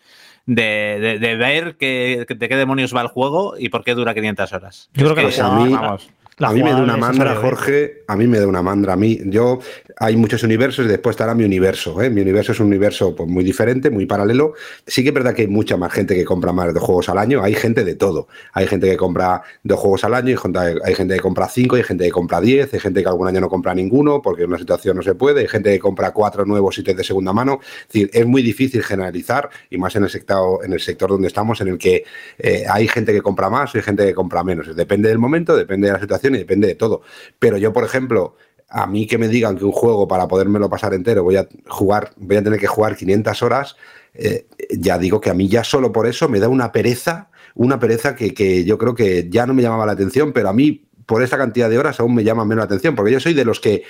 de, ver que, de qué demonios va el juego y por qué dura 500 horas. Yo creo que, que vamos a mí me da una mandra, Jorge. A mí me da una mandra. A mí, yo, hay muchos universos y después estará mi universo. ¿eh? Mi universo es un universo pues, muy diferente, muy paralelo. Sí que es verdad que hay mucha más gente que compra más de juegos al año. Hay gente de todo. Hay gente que compra dos juegos al año, hay gente que compra cinco, hay gente que compra diez, hay gente que algún año no compra ninguno porque en una situación no se puede, hay gente que compra cuatro nuevos sitios de segunda mano. Es decir, es muy difícil generalizar y más en el sector, en el sector donde estamos, en el que eh, hay gente que compra más y hay gente que compra menos. Depende del momento, depende de la situación y depende de todo. Pero yo, por ejemplo, a mí que me digan que un juego para podérmelo pasar entero voy a jugar, voy a tener que jugar 500 horas, eh, ya digo que a mí ya solo por eso me da una pereza, una pereza que, yo creo que ya no me llamaba la atención, pero a mí por esa cantidad de horas aún me llama menos la atención, porque yo soy de los que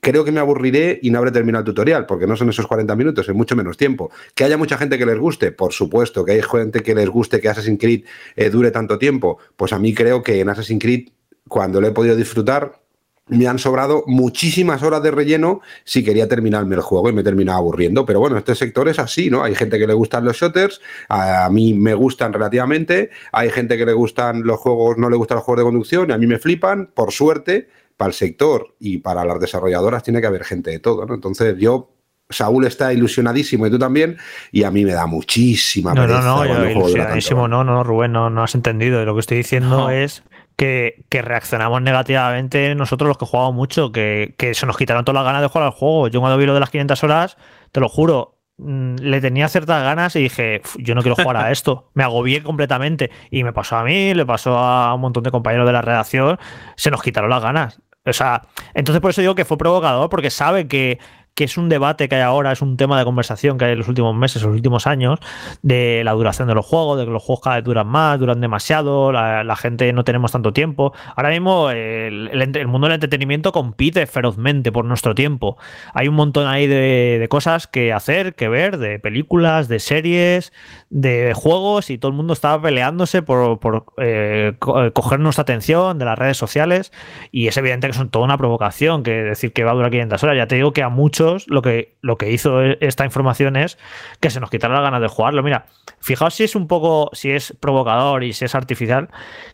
creo que me aburriré y no habré terminado el tutorial, porque no son esos 40 minutos, es mucho menos tiempo. Que haya mucha gente que les guste, por supuesto, que hay gente que les guste que Assassin's Creed eh, dure tanto tiempo, pues a mí creo que en Assassin's Creed cuando lo he podido disfrutar, me han sobrado muchísimas horas de relleno si quería terminarme el juego y me terminaba aburriendo. Pero bueno, este sector es así, ¿no? Hay gente que le gustan los shooters, a mí me gustan relativamente, hay gente que le gustan los juegos, no le gustan los juegos de conducción, y a mí me flipan, por suerte, para el sector y para las desarrolladoras tiene que haber gente de todo, ¿no? Entonces yo Saúl está ilusionadísimo y tú también, y a mí me da muchísima No, no, no, ilusionadísimo, no, no, Rubén, no, no has entendido. Lo que estoy diciendo es que, reaccionamos negativamente nosotros los que jugamos mucho, que, se nos quitaron todas las ganas de jugar al juego. Yo cuando vi lo de las 500 horas, te lo juro, mm, le tenía ciertas ganas y dije, yo no quiero jugar a esto. Me agobié completamente. Y me pasó a mí, le pasó a un montón de compañeros de la redacción, se nos quitaron las ganas. O sea, entonces por eso digo que fue provocador, porque sabe que que es un debate que hay ahora, es un tema de conversación que hay en los últimos meses, los últimos años, de la duración de los juegos, de que los juegos cada vez duran más, duran demasiado, la, gente no tenemos tanto tiempo. Ahora mismo el, mundo del entretenimiento compite ferozmente por nuestro tiempo. Hay un montón ahí de, cosas que hacer, que ver, de películas, de series, de juegos, y todo el mundo está peleándose por, eh, eh, coger nuestra atención de las redes sociales, y es evidente que son toda una provocación, que decir que va a durar 500 horas. Ya te digo que a muchos lo que, lo que hizo e, esta información es que se nos quitaron las ganas de jugarlo. Mira, fijaos si es un poco, si es provocador y si es artificial,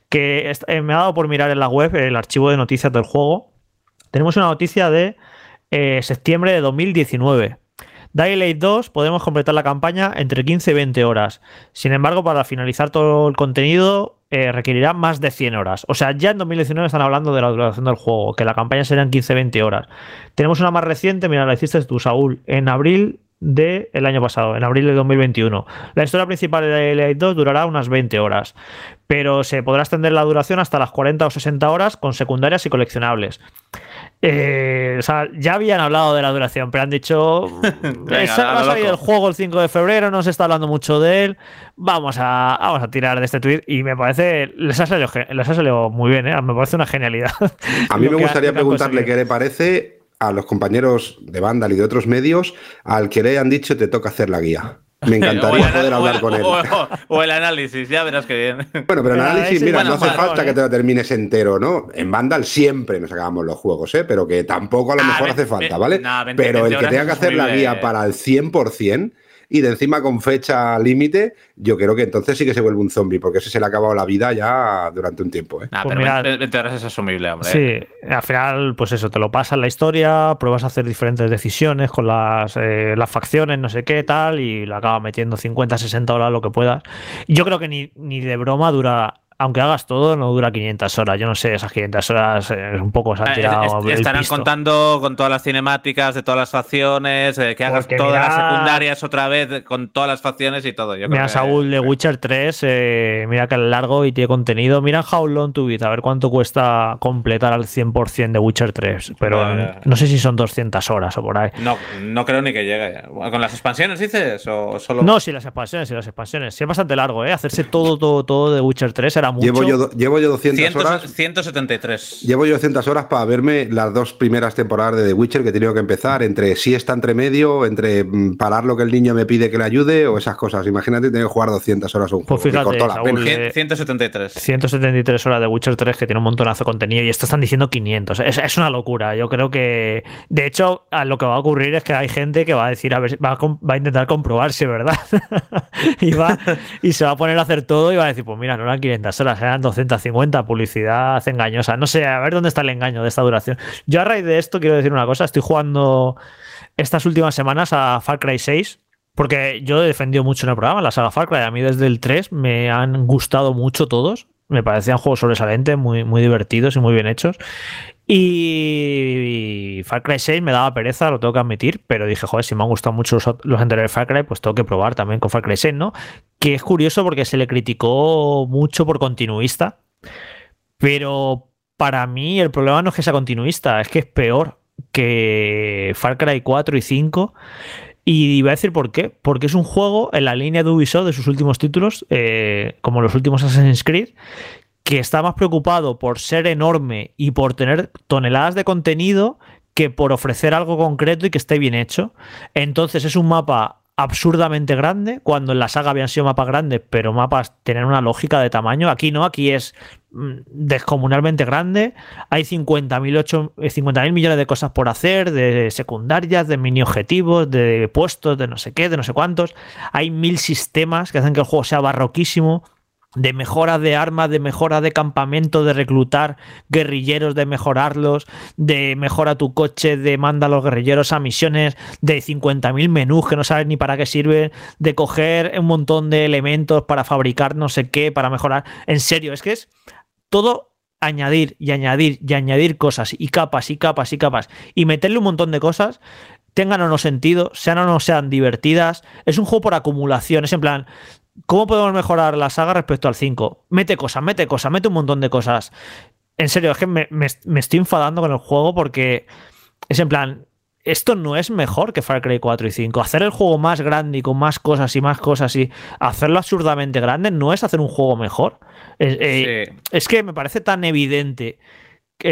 que eh, me ha dado por mirar en la web el archivo de noticias del juego. Tenemos una noticia de eh, septiembre de 2019. Daylight 2 podemos completar la campaña entre 15 y 20 horas. Sin embargo, para finalizar todo el contenido eh, requerirá más de 100 horas. O sea, ya en 2019 están hablando de la duración del juego, que la campaña serían 15-20 horas. Tenemos una más reciente, mira, la hiciste tú, Saúl, en abril del año pasado, en abril de 2021. La historia principal de Daylight 2 durará unas 20 horas, pero se podrá extender la duración hasta las 40 o 60 horas con secundarias y coleccionables. Eh, o sea, ya habían hablado de la duración, pero han dicho. va a salir el juego el 5 de febrero, no se está hablando mucho de él. Vamos a, vamos a tirar de este tweet y me parece. Les ha salido, les ha salido muy bien, ¿eh? me parece una genialidad. A mí me gustaría preguntarle qué le parece a los compañeros de Vandal y de otros medios al que le hayan dicho te toca hacer la guía. Me encantaría poder hablar con él. O, el análisis, ya verás que bien. Bueno, pero el análisis, mira, no hace falta que te lo termines entero, ¿no? En Vandal siempre nos acabamos los juegos, ¿eh? Pero que tampoco a lo mejor hace falta, ¿vale? pero el que tenga que hacer la guía para el 100%, y de encima con fecha límite, yo creo que entonces sí que se vuelve un zombie, porque ese se le ha acabado la vida ya durante un tiempo. ¿eh? Nah, pues pero es asumible, hombre. Sí, al final, pues eso, te lo pasas la historia, pruebas a hacer diferentes decisiones con las, eh, las facciones, no sé qué, tal, y la acabas metiendo 50, 60 horas, lo que puedas. Yo creo que ni, ni de broma dura aunque hagas todo, no dura 500 horas. Yo no sé, esas 500 horas es un poco se han ah, tirado. estarán contando con todas las cinemáticas de todas las facciones, eh, que hagas todas las secundarias otra vez con todas las facciones y todo. mira, Saúl de Witcher 3, eh, mira que es largo y tiene contenido. Mira How Long to Beat, a ver cuánto cuesta completar al 100% de Witcher 3. Pero no sé si son 200 horas o por ahí. No, no creo ni que llegue. ¿Con las expansiones dices? ¿O solo... No, sí, las expansiones, sí, las expansiones. Sí, es bastante largo, ¿eh? Hacerse todo, todo, todo de Witcher 3 era Llevo yo, llevo yo 200 horas. 173. Llevo yo 200 horas para verme las dos primeras temporadas de The Witcher que he tenido que empezar, entre si está entre medio, entre mm, parar lo que el niño me pide que le ayude o esas cosas. Imagínate, tengo que jugar 200 horas un pues juego. Fíjate, la pena. 173. 173 horas de Witcher 3 que tiene un montonazo de contenido y esto están diciendo 500. Es, es, una locura. Yo creo que, de hecho, lo que va a ocurrir es que hay gente que va a decir, a ver, va a, va a intentar comprobarse, ¿verdad? y, va, y se va a poner a hacer todo y va a decir, pues mira, no eran 500 horas, eran 250, publicidad engañosa. No sé, a ver dónde está el engaño de esta duración. Yo a raíz de esto quiero decir una cosa, estoy jugando estas últimas semanas a Far Cry 6. Porque yo he defendido mucho en el programa la saga Far Cry. A mí desde el 3 me han gustado mucho todos. Me parecían juegos sobresalientes, muy, muy divertidos y muy bien hechos. Y Far Cry 6 me daba pereza, lo tengo que admitir, pero dije, joder, si me han gustado mucho los, los anteriores Far Cry, pues tengo que probar también con Far Cry 6, ¿no? Que es curioso porque se le criticó mucho por continuista, pero para mí el problema no es que sea continuista, es que es peor que Far Cry 4 y 5. Y voy a decir por qué. Porque es un juego en la línea de Ubisoft de sus últimos títulos, eh, como los últimos Assassin's Creed, que está más preocupado por ser enorme y por tener toneladas de contenido que por ofrecer algo concreto y que esté bien hecho. Entonces es un mapa absurdamente grande, cuando en la saga habían sido mapas grandes, pero mapas tenían una lógica de tamaño. Aquí no, aquí es mm, descomunalmente grande. Hay 50.000 50 millones de cosas por hacer, de secundarias, de mini objetivos, de puestos, de no sé qué, de no sé cuántos. Hay mil sistemas que hacen que el juego sea barroquísimo de mejora de armas, de mejora de campamento, de reclutar guerrilleros, de mejorarlos, de mejora tu coche, de manda a los guerrilleros a misiones, de 50.000 menús que no sabes ni para qué sirven, de coger un montón de elementos para fabricar no sé qué, para mejorar. En serio, es que es todo añadir y añadir y añadir cosas y capas y capas y capas y meterle un montón de cosas tengan o no sentido, sean o no sean divertidas. Es un juego por acumulación. Es en plan, ¿Cómo podemos mejorar la saga respecto al 5? Mete cosas, mete cosas, mete un montón de cosas. En serio, es que me, estoy enfadando con el juego porque es en plan, esto no es mejor que Far Cry 4 y 5. Hacer el juego más grande y con más cosas y más cosas y hacerlo absurdamente grande no es hacer un juego mejor. Eh, es que me parece tan evidente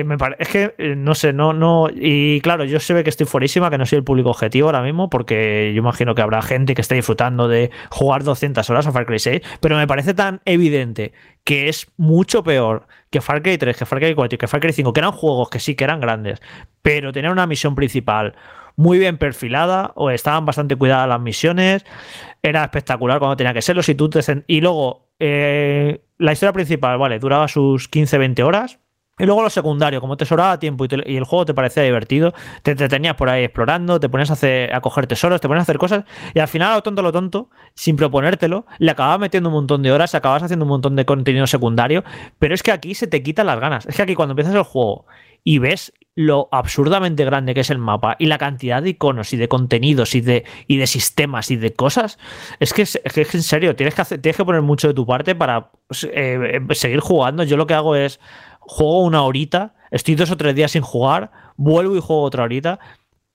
me es que eh, no sé, no, no. Y claro, yo sé que estoy fuerísima, que no soy el público objetivo ahora mismo, porque yo imagino que habrá gente que esté disfrutando de jugar 200 horas a Far Cry 6, pero me parece tan evidente que es mucho peor que Far Cry 3, que Far Cry 4 y que Far Cry 5, que eran juegos que sí que eran grandes, pero tenían una misión principal muy bien perfilada, o estaban bastante cuidadas las misiones, era espectacular cuando tenía que serlo. Si tú y luego, eh, la historia principal, vale, duraba sus 15-20 horas y luego lo secundario, como te sobraba tiempo y, el juego te parecía divertido, te entretenías por ahí explorando, te pones a, a coger tesoros, te pones a hacer cosas, y al final, a lo tonto, lo tonto, sin proponértelo, le acabas metiendo un montón de horas, acabas haciendo un montón de contenido secundario, pero es que aquí se te quitan las ganas. Es que aquí cuando empiezas el juego y ves lo absurdamente grande que es el mapa y la cantidad de iconos y de contenidos y de, y de sistemas y de cosas, es que, es, que en serio, tienes que, hacer, tienes que poner mucho de tu parte para pues, eh, eh, seguir jugando. Yo lo que hago es juego una horita, estoy dos o tres días sin jugar, vuelvo y juego otra horita,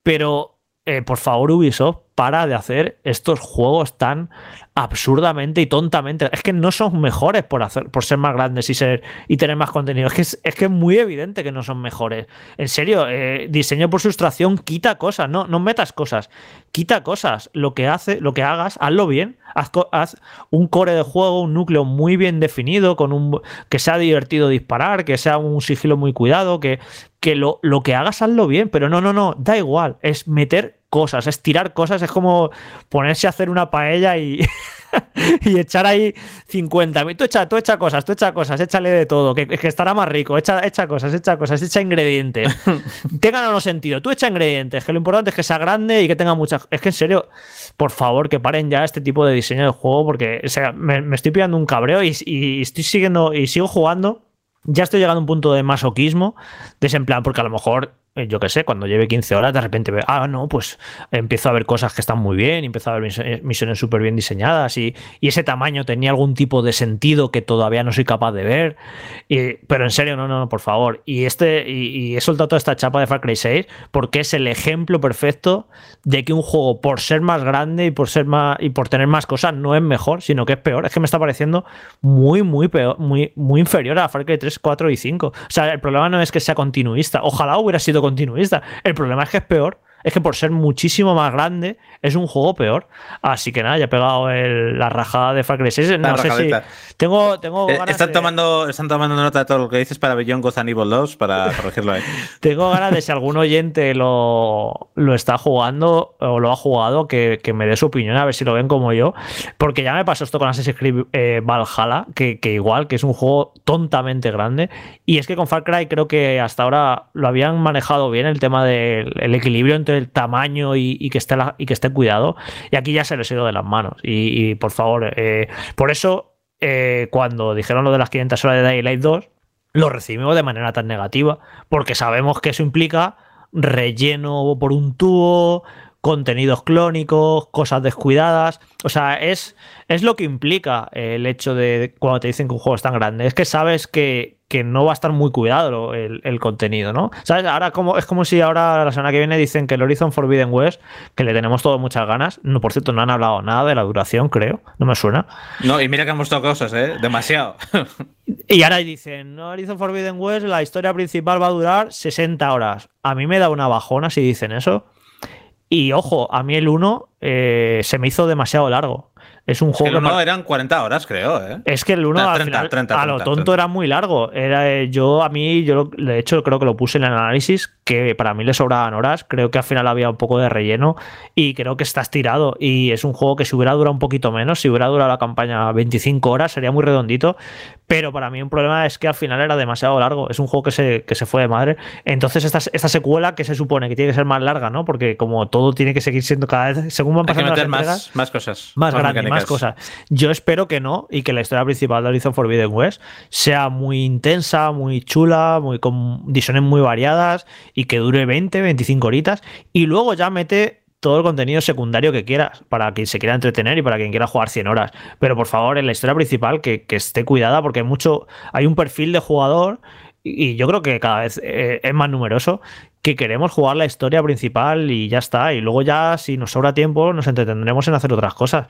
pero eh, por favor Ubisoft, para de hacer estos juegos tan absurdamente y tontamente. Es que no son mejores por, hacer, por ser más grandes y, ser, y tener más contenido. Es que es, que es muy evidente que no son mejores. En serio, eh, diseño por sustracción quita cosas, no, no metas cosas, quita cosas. Lo que, hace, lo que hagas, hazlo bien. Haz, un core de juego, un núcleo muy bien definido, con un que sea divertido disparar, que sea un sigilo muy cuidado, que, que lo, lo que hagas, hazlo bien. Pero no, no, no, da igual. Es meter cosas, es tirar cosas, es como ponerse a hacer una paella y, y echar ahí 50. Tú echa, tú echa cosas, tú echa cosas, échale de todo, que, que estará más rico, echa, echa cosas, echa cosas, echa ingredientes. Tengan o no sentido, tú echa ingredientes, que lo importante es que sea grande y que tenga muchas... Es que en serio, por favor, que paren ya este tipo de diseño de juego porque o sea, me, estoy pillando un cabreo y, y estoy siguiendo y sigo jugando ya estoy llegando a un punto de masoquismo, de ese en plan, porque a lo mejor yo qué sé, cuando lleve 15 horas, de repente veo, ah, no, pues empiezo a ver cosas que están muy bien, empiezo a ver eh, misiones súper bien diseñadas y, ese tamaño tenía algún tipo de sentido que todavía no soy capaz de ver. pero en serio, no, no, por favor. Y, este, y, he soltado toda esta chapa de Far Cry 6 porque es el ejemplo perfecto de que un juego, por ser más grande y por ser más y por tener más cosas, no es mejor, sino que es peor. Es que me está pareciendo muy, muy peor, muy, muy inferior a Far Cry 3, 4 y 5. O sea, el problema no es que sea continuista. Ojalá hubiera sido continuista. El problema es que es peor es que por ser muchísimo más grande es un juego peor. Así que nada, ya he pegado la rajada de Far Cry 6. No sé si tengo, tengo eh, están, tomando, están tomando nota de todo lo que dices para Beyond Gotham Evil 2 para corregirlo ahí. tengo ganas de si algún oyente lo, lo está jugando o lo ha jugado, que, me dé su opinión, a ver si lo ven como yo. Porque ya me pasó esto con Assassin's Creed eh, Valhalla, que, que igual, que es un juego tontamente grande. Y es que con Far Cry creo que hasta ahora lo habían manejado bien el tema del equilibrio entre el tamaño y, que, esté y que esté cuidado. Y aquí ya se les ha ido de las manos. Y, por favor, eh, por eso, eh, cuando dijeron lo de las 500 horas de Daylight 2, lo recibimos de manera tan negativa, porque sabemos que eso implica relleno por un tubo, contenidos clónicos, cosas descuidadas. O sea, es, es lo que implica el hecho de cuando te dicen que un juego es tan grande. Es que sabes que, que no va a estar muy cuidado el, contenido, ¿no? ¿Sabes? Ahora como, es como si ahora la semana que viene dicen que el Horizon Forbidden West, que le tenemos todo muchas ganas. No, por cierto, no han hablado nada de la duración, creo. No me suena. No, y mira que han mostrado cosas, ¿eh? Demasiado. y ahora dicen, no, Horizon Forbidden West, la historia principal va a durar 60 horas. A mí me da una bajona si dicen eso. Y ojo, a mí el 1 eh, se me hizo demasiado largo. Es un juego. El 1 eran 40 horas, creo. ¿eh? Es que el 1 al final, 30, a lo tonto era muy largo. Era, eh, yo, a mí, yo de hecho creo que lo puse en el análisis, que para mí le sobraban horas. Creo que al final había un poco de relleno y creo que está estirado. Y es un juego que si hubiera durado un poquito menos, si hubiera durado la campaña 25 horas, sería muy redondito. Pero para mí un problema es que al final era demasiado largo. Es un juego que se, que se fue de madre. Entonces, esta, esta secuela que se supone que tiene que ser más larga, ¿no? Porque como todo tiene que seguir siendo cada vez, según van pasando las más, más cosas. Más, más grandes, más cosas. Yo espero que no y que la historia principal de Horizon Forbidden West sea muy intensa, muy chula, muy con visiones muy variadas y que dure 20, 25 horitas y luego ya mete todo el contenido secundario que quieras para quien se quiera entretener y para quien quiera jugar 100 horas. Pero por favor, en la historia principal que, que esté cuidada porque hay mucho, hay un perfil de jugador y yo creo que cada vez eh, es más numeroso que queremos jugar la historia principal y ya está. Y luego ya, si nos sobra tiempo, nos entretendremos en hacer otras cosas.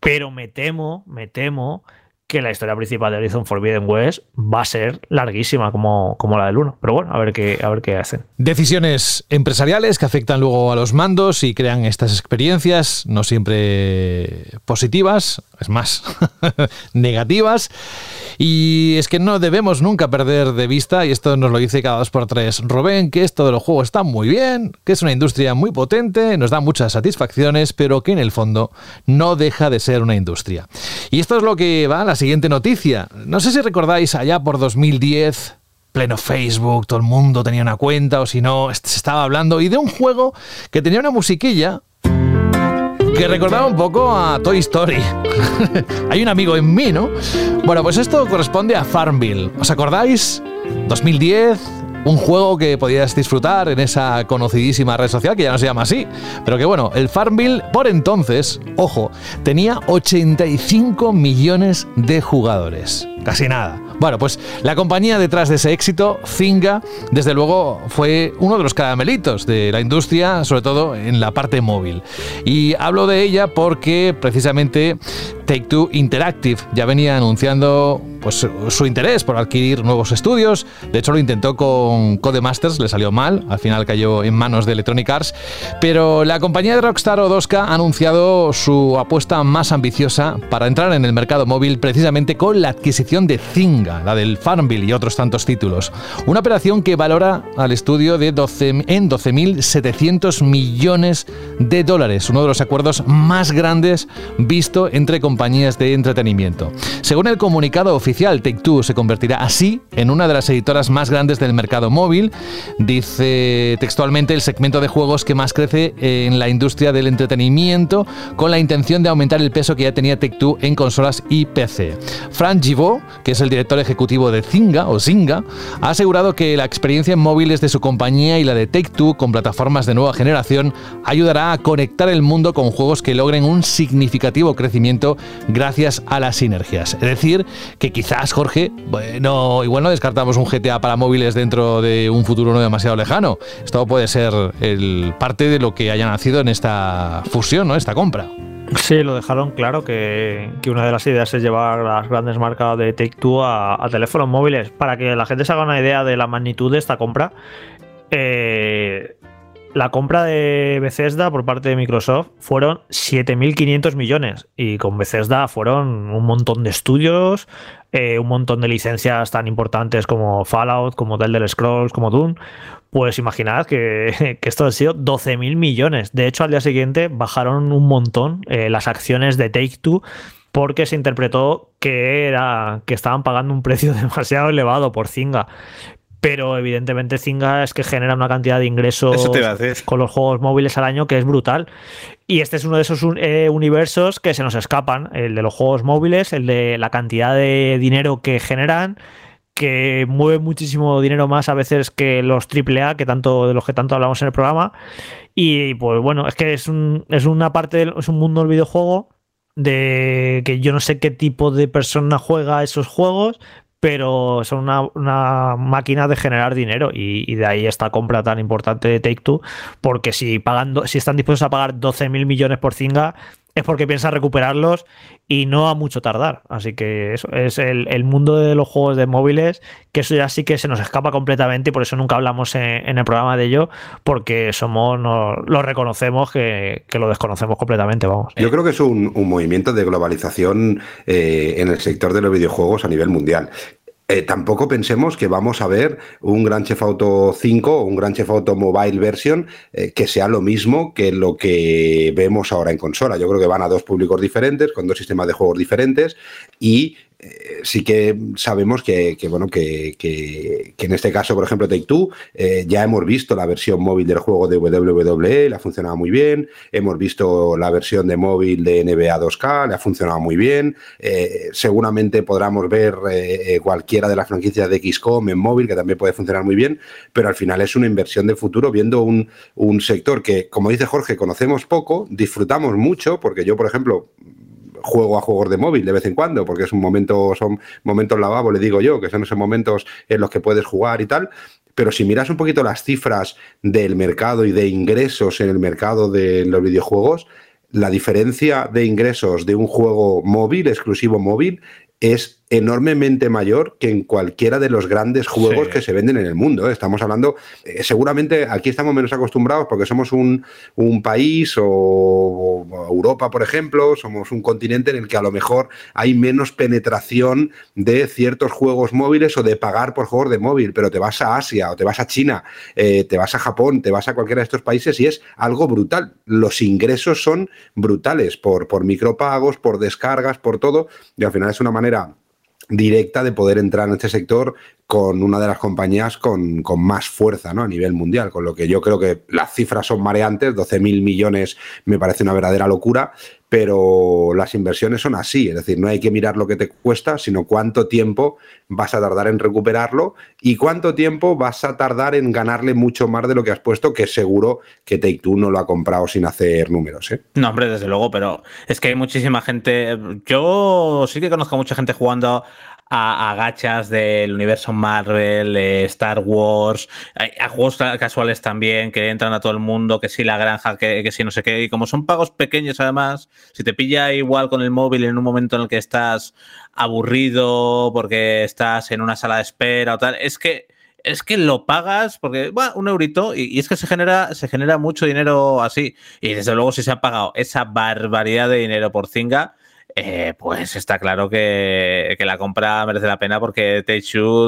Pero me temo, me temo que la historia principal de Horizon Forbidden West va a ser larguísima como, como la del 1. Pero bueno, a ver, qué, a ver qué hacen. Decisiones empresariales que afectan luego a los mandos y crean estas experiencias no siempre positivas, es más, negativas. Y es que no debemos nunca perder de vista, y esto nos lo dice cada dos por tres Robén, que esto de los juegos está muy bien, que es una industria muy potente, nos da muchas satisfacciones, pero que en el fondo no deja de ser una industria. Y esto es lo que va a la siguiente noticia. No sé si recordáis allá por 2010 pleno Facebook, todo el mundo tenía una cuenta o si no, se estaba hablando y de un juego que tenía una musiquilla que recordaba un poco a Toy Story. Hay un amigo en mí, ¿no? Bueno, pues esto corresponde a Farmville. ¿Os acordáis? 2010, un juego que podías disfrutar en esa conocidísima red social que ya no se llama así. Pero que bueno, el Farmville por entonces, ojo, tenía 85 millones de jugadores. Casi nada. Bueno, pues la compañía detrás de ese éxito, Zynga, desde luego fue uno de los caramelitos de la industria, sobre todo en la parte móvil. Y hablo de ella porque precisamente Take Two Interactive ya venía anunciando pues, su interés por adquirir nuevos estudios. De hecho, lo intentó con Codemasters, le salió mal, al final cayó en manos de Electronic Arts. Pero la compañía de Rockstar Odoska ha anunciado su apuesta más ambiciosa para entrar en el mercado móvil precisamente con la adquisición de Zynga la del Farmville y otros tantos títulos. Una operación que valora al estudio de 12, en 12.700 millones de dólares, uno de los acuerdos más grandes visto entre compañías de entretenimiento. Según el comunicado oficial, Take-Two se convertirá así en una de las editoras más grandes del mercado móvil, dice textualmente el segmento de juegos que más crece en la industria del entretenimiento, con la intención de aumentar el peso que ya tenía Take-Two en consolas y PC. Frank Gibault, que es el director ejecutivo de Zynga o Zynga, ha asegurado que la experiencia en móviles de su compañía y la de Take-Two con plataformas de nueva generación ayudará a conectar el mundo con juegos que logren un significativo crecimiento gracias a las sinergias. Es decir, que quizás, Jorge, bueno, igual no descartamos un GTA para móviles dentro de un futuro no demasiado lejano. Esto puede ser parte de lo que haya nacido en esta fusión, ¿no? Esta compra. Sí, lo dejaron claro que, una de las ideas es llevar las grandes marcas de Take Two a, teléfonos móviles. Para que la gente se haga una idea de la magnitud de esta compra, eh, la compra de Bethesda por parte de Microsoft fueron 7.500 millones y con Bethesda fueron un montón de estudios, eh, un montón de licencias tan importantes como Fallout, como The Elder Scrolls, como Doom. Pues imaginad que, esto ha sido 12.000 millones. De hecho, al día siguiente bajaron un montón eh, las acciones de Take Two porque se interpretó que era que estaban pagando un precio demasiado elevado por Zynga. Pero evidentemente Zynga es que genera una cantidad de ingresos con los juegos móviles al año que es brutal. Y este es uno de esos eh, universos que se nos escapan, el de los juegos móviles, el de la cantidad de dinero que generan que mueve muchísimo dinero más a veces que los AAA, que tanto, de los que tanto hablamos en el programa. Y pues bueno, es que es, un, es una parte, es un mundo del videojuego de que yo no sé qué tipo de persona juega esos juegos, pero son una, máquina de generar dinero y, de ahí esta compra tan importante de Take Two, porque si pagando, si están dispuestos a pagar 12 mil millones por Zinga, es porque piensa recuperarlos y no a mucho tardar. Así que eso es el, mundo de los juegos de móviles, que eso ya sí que se nos escapa completamente y por eso nunca hablamos en, el programa de ello, porque somos, lo reconocemos que, lo desconocemos completamente, vamos. Yo creo que es un, movimiento de globalización eh, en el sector de los videojuegos a nivel mundial. Eh, tampoco pensemos que vamos a ver un Gran Chef Auto 5 o un Gran Chef Auto Mobile Version eh, que sea lo mismo que lo que vemos ahora en consola. Yo creo que van a dos públicos diferentes, con dos sistemas de juegos diferentes y eh, sí que sabemos que, bueno, que, en este caso, por ejemplo, Take Two, eh, ya hemos visto la versión móvil del juego de WWE, le ha funcionado muy bien. Hemos visto la versión de móvil de NBA 2K, le ha funcionado muy bien. Eh, seguramente podremos ver cualquiera de las franquicias de XCOM en móvil, que también puede funcionar muy bien, pero al final es una inversión de futuro viendo un, un sector que, como dice Jorge, conocemos poco, disfrutamos mucho, porque yo, por ejemplo, juego a juegos de móvil de vez en cuando, porque es un momento, son momentos lavabo, le digo yo, que son esos momentos en los que puedes jugar y tal. Pero si miras un poquito las cifras del mercado y de ingresos en el mercado de los videojuegos, la diferencia de ingresos de un juego móvil, exclusivo móvil, es enormemente mayor que en cualquiera de los grandes juegos que se venden en el mundo. ¿eh? Estamos hablando, eh, seguramente aquí estamos menos acostumbrados porque somos un, país o, Europa, por ejemplo, somos un continente en el que a lo mejor hay menos penetración de ciertos juegos móviles o de pagar por juegos de móvil, pero te vas a Asia o te vas a China, eh, te vas a Japón, te vas a cualquiera de estos países y es algo brutal. Los ingresos son brutales por, por micropagos, por descargas, por todo, y al final es una manera directa de poder entrar en este sector con una de las compañías con, más fuerza ¿no? a nivel mundial, con lo que yo creo que las cifras son mareantes, 12 mil millones me parece una verdadera locura, pero las inversiones son así, es decir, no hay que mirar lo que te cuesta, sino cuánto tiempo vas a tardar en recuperarlo y cuánto tiempo vas a tardar en ganarle mucho más de lo que has puesto, que seguro que Take Two no lo ha comprado sin hacer números. ¿eh? No, hombre, desde luego, pero es que hay muchísima gente, yo sí que conozco a mucha gente jugando a, gachas del universo Marvel, Star Wars, a, juegos casuales también que entran a todo el mundo, que si la granja, que, que si no sé qué. Y como son pagos pequeños además, si te pilla igual con el móvil en un momento en el que estás aburrido porque estás en una sala de espera o tal, es que es que lo pagas porque, bueno, un eurito y, es que se genera, se genera mucho dinero así. Y desde luego si se ha pagado esa barbaridad de dinero por Zinga, eh, pues está claro que, la compra merece la pena porque Take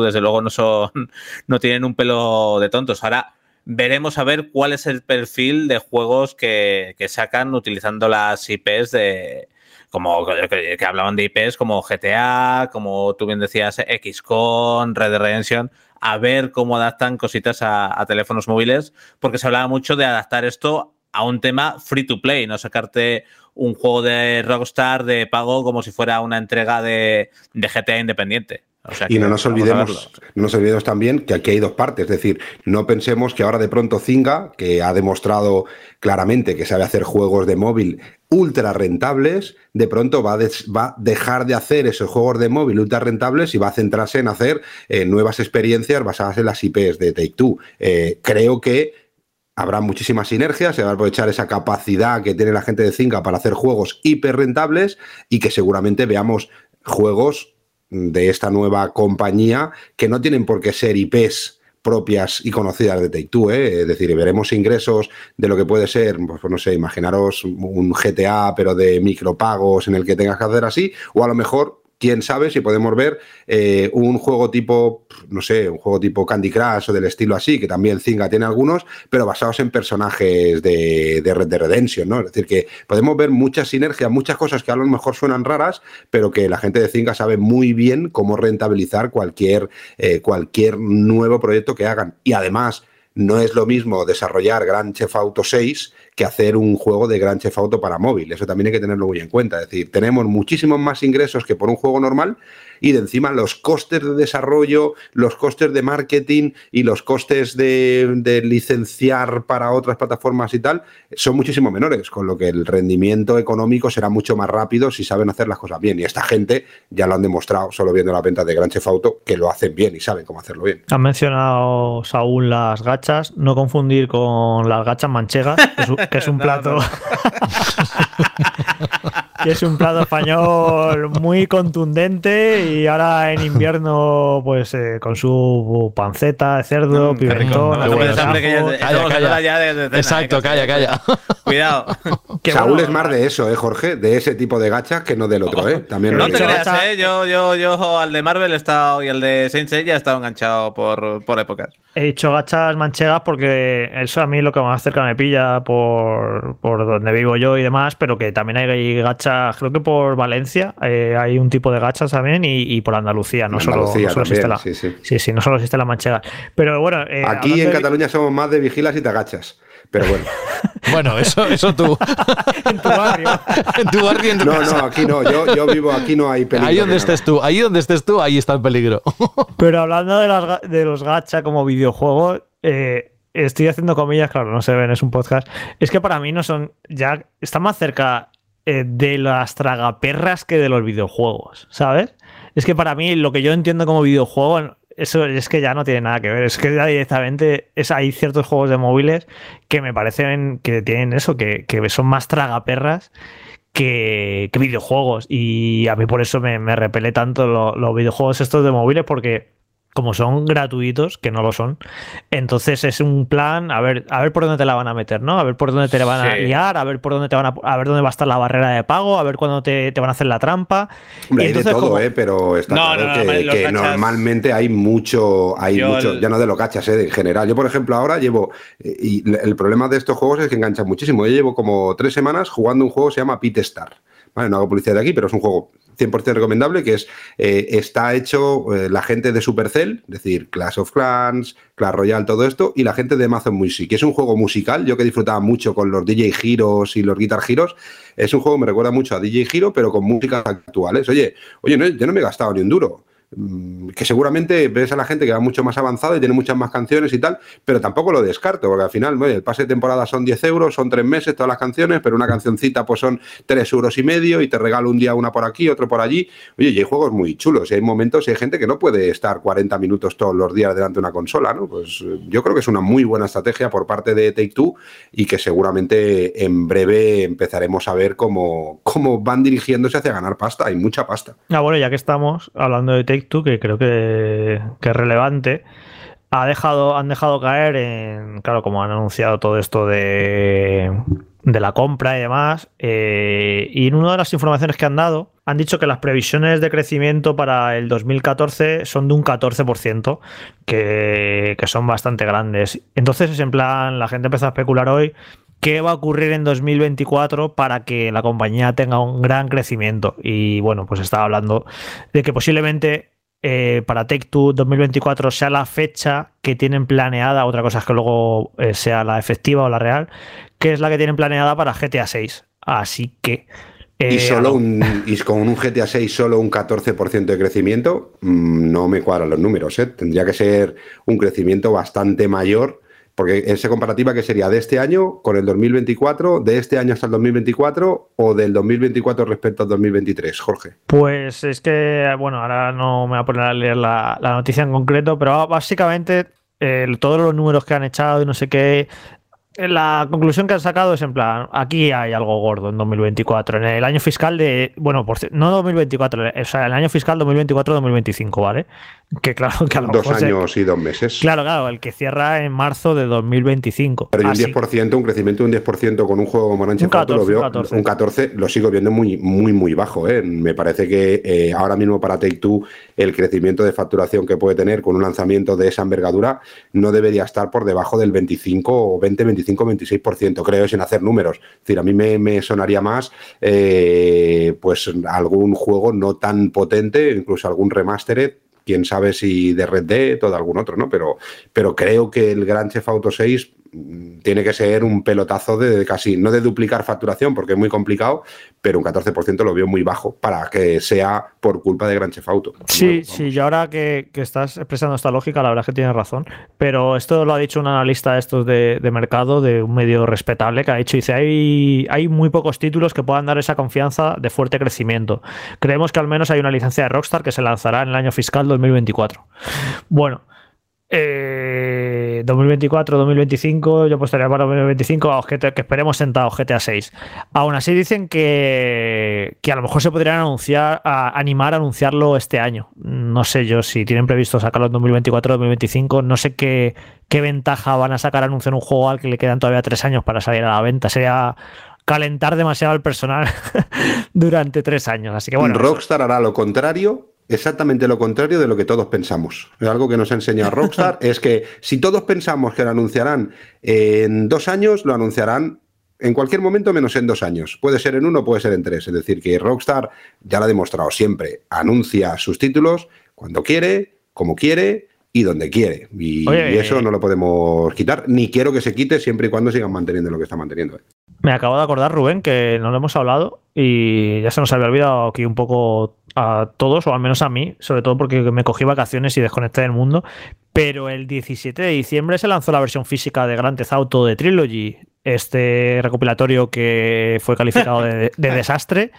desde luego, no son, no tienen un pelo de tontos. Ahora veremos a ver cuál es el perfil de juegos que, sacan utilizando las IPs de, como que, hablaban de IPs como GTA, como tú bien decías, XCON, Red Dead Redemption, a ver cómo adaptan cositas a, a, teléfonos móviles, porque se hablaba mucho de adaptar esto a un tema free to play, no sacarte un juego de Rockstar de pago como si fuera una entrega de, GTA independiente. y no nos olvidemos, no nos olvidemos también que aquí hay dos partes, es decir, no pensemos que ahora de pronto Zinga, que ha demostrado claramente que sabe hacer juegos de móvil ultra rentables, de pronto va a, va dejar de hacer esos juegos de móvil ultra rentables y va a centrarse en hacer eh, nuevas experiencias basadas en las IPs de Take Two. Eh, creo que habrá muchísimas sinergias, se va a aprovechar esa capacidad que tiene la gente de Zinga para hacer juegos hiper rentables y que seguramente veamos juegos de esta nueva compañía que no tienen por qué ser IPs propias y conocidas de Take-Two, ¿eh? es decir, veremos ingresos de lo que puede ser, pues, pues no sé, imaginaros un GTA pero de micropagos en el que tengas que hacer así, o a lo mejor quién sabe si podemos ver eh, un juego tipo, no sé, un juego tipo Candy Crush o del estilo así, que también Zinga tiene algunos, pero basados en personajes de, de Dead Redemption, ¿no? Es decir, que podemos ver muchas sinergias, muchas cosas que a lo mejor suenan raras, pero que la gente de Zinga sabe muy bien cómo rentabilizar cualquier, eh, cualquier nuevo proyecto que hagan. Y además, no es lo mismo desarrollar Grand Chef Auto 6 que hacer un juego de Gran Chef Auto para móvil. Eso también hay que tenerlo muy en cuenta. Es decir, tenemos muchísimos más ingresos que por un juego normal y de encima los costes de desarrollo, los costes de marketing y los costes de, licenciar para otras plataformas y tal son muchísimo menores, con lo que el rendimiento económico será mucho más rápido si saben hacer las cosas bien. Y esta gente ya lo han demostrado solo viendo la venta de Gran Chef Auto que lo hacen bien y saben cómo hacerlo bien. Han mencionado, Saúl, las gachas, no confundir con las gachas manchegas, que es un plato. que es un plato español muy contundente y ahora en invierno, pues eh, con su panceta de cerdo, Mm, pimentón, qué No bueno. puedes hambre que ya- Calla, estamos calla. hablando ya de- de cena, Exacto, calla, calla. Cuidado. que Saúl bueno, es más de eso, ¿eh, Jorge? De ese tipo de gachas que no del otro, ¿eh? También No te creas, ¿eh? Yo, yo, yo al de Marvel he estado y al de Saint Seiya he estado enganchado por, por épocas. He dicho gachas manchegas porque eso a mí lo que más cerca me pilla por, por donde vivo yo y demás, pero que también hay gachas, creo que por Valencia eh, hay un tipo de gachas también y, y por Andalucía, no solo, Andalucía no solo también, existe la, sí, sí. sí, sí, no solo existe la manchega. Pero bueno, eh, Aquí en de- Cataluña somos más de vigilas y te agachas. Pero bueno. Bueno, eso, eso tú. en tu barrio. en tu barrio, en tu No, casa. no, aquí no. Yo, yo vivo, aquí no hay peligro. Ahí donde de estés nada. tú, ahí donde estés tú, ahí está el peligro. Pero hablando de, las ga- de los gacha como videojuegos, eh, estoy haciendo comillas, claro, no se ven, es un podcast. Es que para mí no son. Ya están más cerca eh, de las tragaperras que de los videojuegos, ¿sabes? Es que para mí lo que yo entiendo como videojuego. Eso es que ya no tiene nada que ver. Es que ya directamente es, hay ciertos juegos de móviles que me parecen que tienen eso, que, que son más tragaperras que, que videojuegos. Y a mí por eso me, me repele tanto lo- los videojuegos estos de móviles, porque como son gratuitos, que no lo son, entonces es un plan, a ver, a ver por dónde te la van a meter, ¿no? A ver por dónde te la van a liar, a ver por dónde te van a, a ver dónde va a estar la barrera de pago, a ver cuándo te, te van a hacer la trampa. Hombre, Y hay de todo, como- ¿eh? Pero está No, claro no, no, que, los que gachas- normalmente hay mucho, hay Yo mucho, el- ya no de los cachas, ¿eh? En general. Yo, por ejemplo, ahora llevo, eh, y el problema de estos juegos es que enganchan muchísimo. Yo llevo como tres semanas jugando un juego que se llama Pit Star. Vale, no hago publicidad de aquí, pero es un juego 100% recomendable que es eh, está hecho eh, la gente de Supercell, es decir, Clash of Clans, Clash Royale, todo esto, y la gente de Amazon Music, es un juego musical, yo que disfrutaba mucho con los DJ Heroes y los Guitar Heroes, es un juego que me recuerda mucho a DJ Hero, pero con músicas actuales. Oye, oye, no, yo no me he gastado ni un duro. Mm, Que seguramente ves a la gente que va mucho más avanzada y tiene muchas más canciones y tal, pero tampoco lo descarto, porque al final, el pase de temporada son 10 euros, son tres meses todas las canciones, pero una cancioncita pues son 3 euros y medio y te regalo un día una por aquí, otro por allí. Oye, y hay juegos muy chulos, y hay momentos y hay gente que no puede estar 40 minutos todos los días delante de una consola, ¿no? Pues eh, yo creo que es una muy buena estrategia por parte de Take Two y que seguramente en breve empezaremos a ver cómo, cómo van dirigiéndose hacia ganar pasta, hay mucha pasta. Ah, bueno, ya que estamos hablando de Take Two, que creo que, que es relevante, ha dejado, han dejado caer en, claro, como han anunciado todo esto de, de la compra y demás, eh, y en una de las informaciones que han dado, han dicho que las previsiones de crecimiento para el 2014 son de un 14%, que, que son bastante grandes. Entonces, es en plan, la gente empezó a especular hoy qué va a ocurrir en 2024 para que la compañía tenga un gran crecimiento. Y bueno, pues estaba hablando de que posiblemente eh, para Take-Two 2024 sea la fecha que tienen planeada, otra cosa es que luego eh, sea la efectiva o la real, que es la que tienen planeada para GTA 6. Así que... Y, eh, solo un, y con un GTA 6 solo un 14% de crecimiento, mm, no me cuadran los números. Tendría que ser un crecimiento bastante mayor, porque esa comparativa que sería de este año con el 2024, de este año hasta el 2024 o del 2024 respecto al 2023, Jorge. Pues es que, bueno, ahora no me voy a poner a leer la, noticia en concreto, pero básicamente eh, todos los números que han echado y no sé qué, la conclusión que han sacado es en plan, aquí hay algo gordo en 2024, en el año fiscal de, bueno, por, no 2024, o sea, el año fiscal 2024-2025, ¿vale? Que claro, que a lo Dos mejor se- años y dos meses. Claro, claro, el que cierra en marzo de 2025. Pero y un Así- 10%, un crecimiento de un 10% con un juego como Un Auto, lo 14, veo, un 14. un 14 lo sigo viendo muy, muy, muy bajo. ¿eh? Me parece que eh, ahora mismo para Take Two el crecimiento de facturación que puede tener con un lanzamiento de esa envergadura no debería estar por debajo del 25 o 20, 25, 26%, creo, sin hacer números. Es decir, a mí me, sonaría más eh, pues algún juego no tan potente, incluso algún remastered quién sabe si de Red Dead o de algún otro, ¿no? Pero, pero creo que el Gran Chef Auto 6 mm, tiene que ser un pelotazo de casi, no de duplicar facturación, porque es muy complicado, pero un 14% lo veo muy bajo para que sea por culpa de Gran Chef Auto. Sí, sí, y ahora que, que estás expresando esta lógica, la verdad es que tienes razón. Pero esto lo ha dicho un analista de estos de, de mercado, de un medio respetable, que ha dicho, dice, hay, hay muy pocos títulos que puedan dar esa confianza de fuerte crecimiento. Creemos que al menos hay una licencia de Rockstar que se lanzará en el año fiscal 2024. Bueno. Eh, 2024, 2025, yo apostaría para 2025 que esperemos sentados GTA 6. Aún así dicen que, que a lo mejor se podrían anunciar, a, animar a anunciarlo este año. No sé yo si tienen previsto sacarlo en 2024 2025, no sé qué, qué ventaja van a sacar a anunciar un juego al que le quedan todavía tres años para salir a la venta. Sería calentar demasiado al personal durante tres años. Así que bueno. Rockstar hará lo contrario exactamente lo contrario de lo que todos pensamos. Algo que nos ha enseñado Rockstar es que si todos pensamos que lo anunciarán en dos años, lo anunciarán en cualquier momento menos en dos años. Puede ser en uno, puede ser en tres. Es decir, que Rockstar ya lo ha demostrado siempre. Anuncia sus títulos cuando quiere, como quiere y donde quiere. Y, eso no lo podemos quitar, ni quiero que se quite siempre y cuando sigan manteniendo lo que está manteniendo. Me acabo de acordar, Rubén, que no lo hemos hablado y ya se nos había olvidado aquí un poco a todos, o al menos a mí, sobre todo porque me cogí vacaciones y desconecté del mundo. Pero el 17 de diciembre se lanzó la versión física de Grand Theft Auto de Trilogy, este recopilatorio que fue calificado de desastre.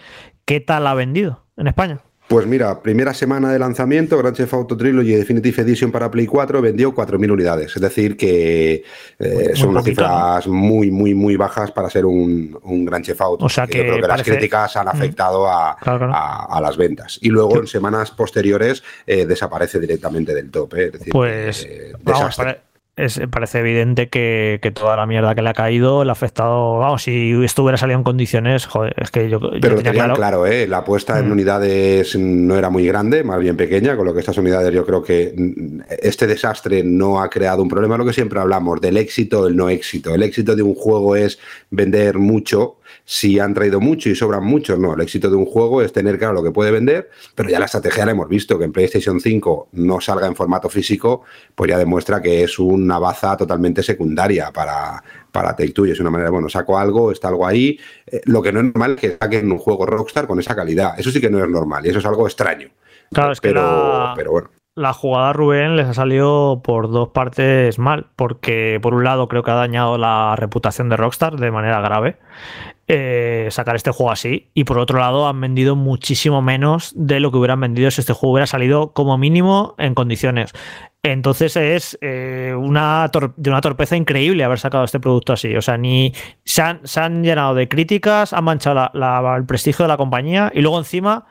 ¿Qué tal ha vendido en España? Pues mira, primera semana de lanzamiento, Grand Theft Auto Trilogy Definitive Edition para Play 4 vendió 4.000 unidades. Es decir, que eh, son unas cifras muy, muy, muy bajas para ser un, un Grand Theft Auto. O sea que, yo creo que las críticas han mm. afectado a, a, las ventas. Y luego en semanas posteriores eh, desaparece directamente del top. Eh. Es decir, pues parece evidente que, toda la mierda que le ha caído le ha afectado. Vamos, si esto hubiera salido en condiciones, joder, es que yo. Pero tenía claro, claro ¿eh? la apuesta en mm. unidades no era muy grande, más bien pequeña, con lo que estas unidades yo creo que mm, este desastre no ha creado un problema. Lo que siempre hablamos del éxito, el no éxito. El éxito de un juego es vender mucho si han traído mucho y sobran muchos, no. El éxito de un juego es tener claro lo que puede vender, pero ya la estrategia la hemos visto, que en PlayStation 5 no salga en formato físico, pues ya demuestra que es una baza totalmente secundaria para, para Take Two y es una manera, bueno, saco algo, está algo ahí. Eh, lo que no es normal es que saquen un juego Rockstar con esa calidad. Eso sí que no es normal y eso es algo extraño. Claro, es que la, pero bueno. La jugada Rubén les ha salido por dos partes mal, porque por un lado creo que ha dañado la reputación de Rockstar de manera grave eh, sacar este juego así. Y por otro lado, han vendido muchísimo menos de lo que hubieran vendido si este juego hubiera salido como mínimo en condiciones. Entonces es eh, una de una torpeza increíble haber sacado este producto así. O sea, ni se han, llenado de críticas, han manchado el prestigio de la compañía y luego encima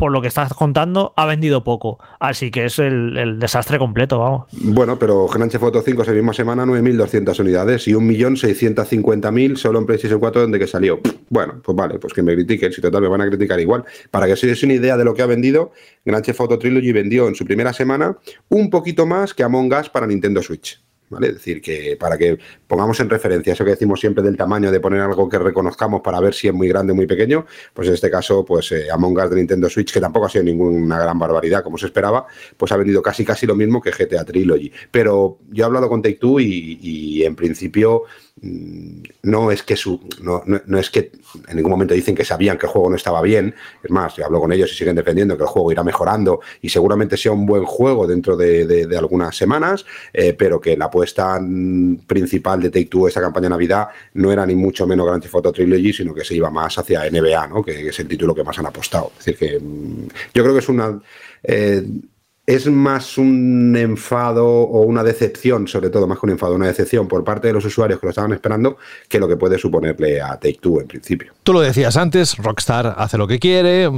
por lo que estás contando, ha vendido poco. Así que es el, desastre completo, vamos. Bueno, pero Grand Foto 5 esa misma semana 9.200 unidades y 1.650.000 solo en PlayStation 4 donde que salió. Bueno, pues vale, pues que me critiquen, si total me van a criticar igual. Para que des una idea de lo que ha vendido, Grand Theft Trilogy vendió en su primera semana un poquito más que Among Us para Nintendo Switch. ¿Vale? Es decir, que para que pongamos en referencia eso que decimos siempre del tamaño de poner algo que reconozcamos para ver si es muy grande o muy pequeño, pues en este caso, pues eh, Among Us de Nintendo Switch, que tampoco ha sido ninguna gran barbaridad como se esperaba, pues ha vendido casi casi lo mismo que GTA Trilogy. Pero yo he hablado con Take Two y en principio no es que su, no, no, es que en ningún momento dicen que sabían que el juego no estaba bien. Es más, yo hablo con ellos y siguen defendiendo que el juego irá mejorando y seguramente sea un buen juego dentro de, algunas semanas, eh, pero que la apuesta principal de Take Two esta campaña de Navidad no era ni mucho menos Grand Theft Auto Trilogy, sino que se iba más hacia NBA, ¿no? que es el título que más han apostado. Es decir, que mm, yo creo que es una. Eh, es más un enfado o una decepción, sobre todo más que un enfado, una decepción por parte de los usuarios que lo estaban esperando, que lo que puede suponerle a Take Two en principio. Tú lo decías antes, Rockstar hace lo que quiere,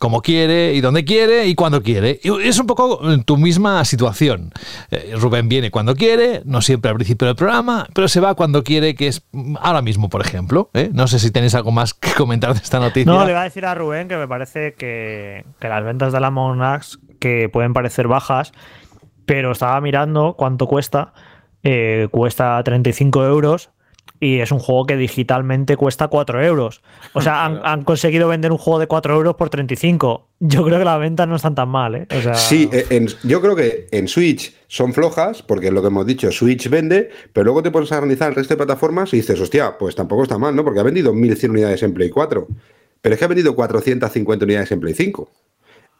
como quiere y donde quiere y cuando quiere. es un poco tu misma situación. Eh, Rubén viene cuando quiere, no siempre al principio del programa, pero se va cuando quiere, que es ahora mismo, por ejemplo. ¿eh? No sé si tenéis algo más que comentar de esta noticia. No, le iba a decir a Rubén que me parece que, que las ventas de la Monax que pueden parecer bajas, pero estaba mirando cuánto cuesta. Eh, cuesta 35 euros y es un juego que digitalmente cuesta 4 euros. O sea, han, conseguido vender un juego de 4 euros por 35. Yo creo que las ventas no están tan mal. ¿eh? Sí, eh, yo creo que en Switch son flojas, porque es lo que hemos dicho, Switch vende, pero luego te pones a analizar el resto de plataformas y dices, hostia, pues tampoco está mal, ¿no? Porque ha vendido 1.100 unidades en Play 4, pero es que ha vendido 450 unidades en Play 5.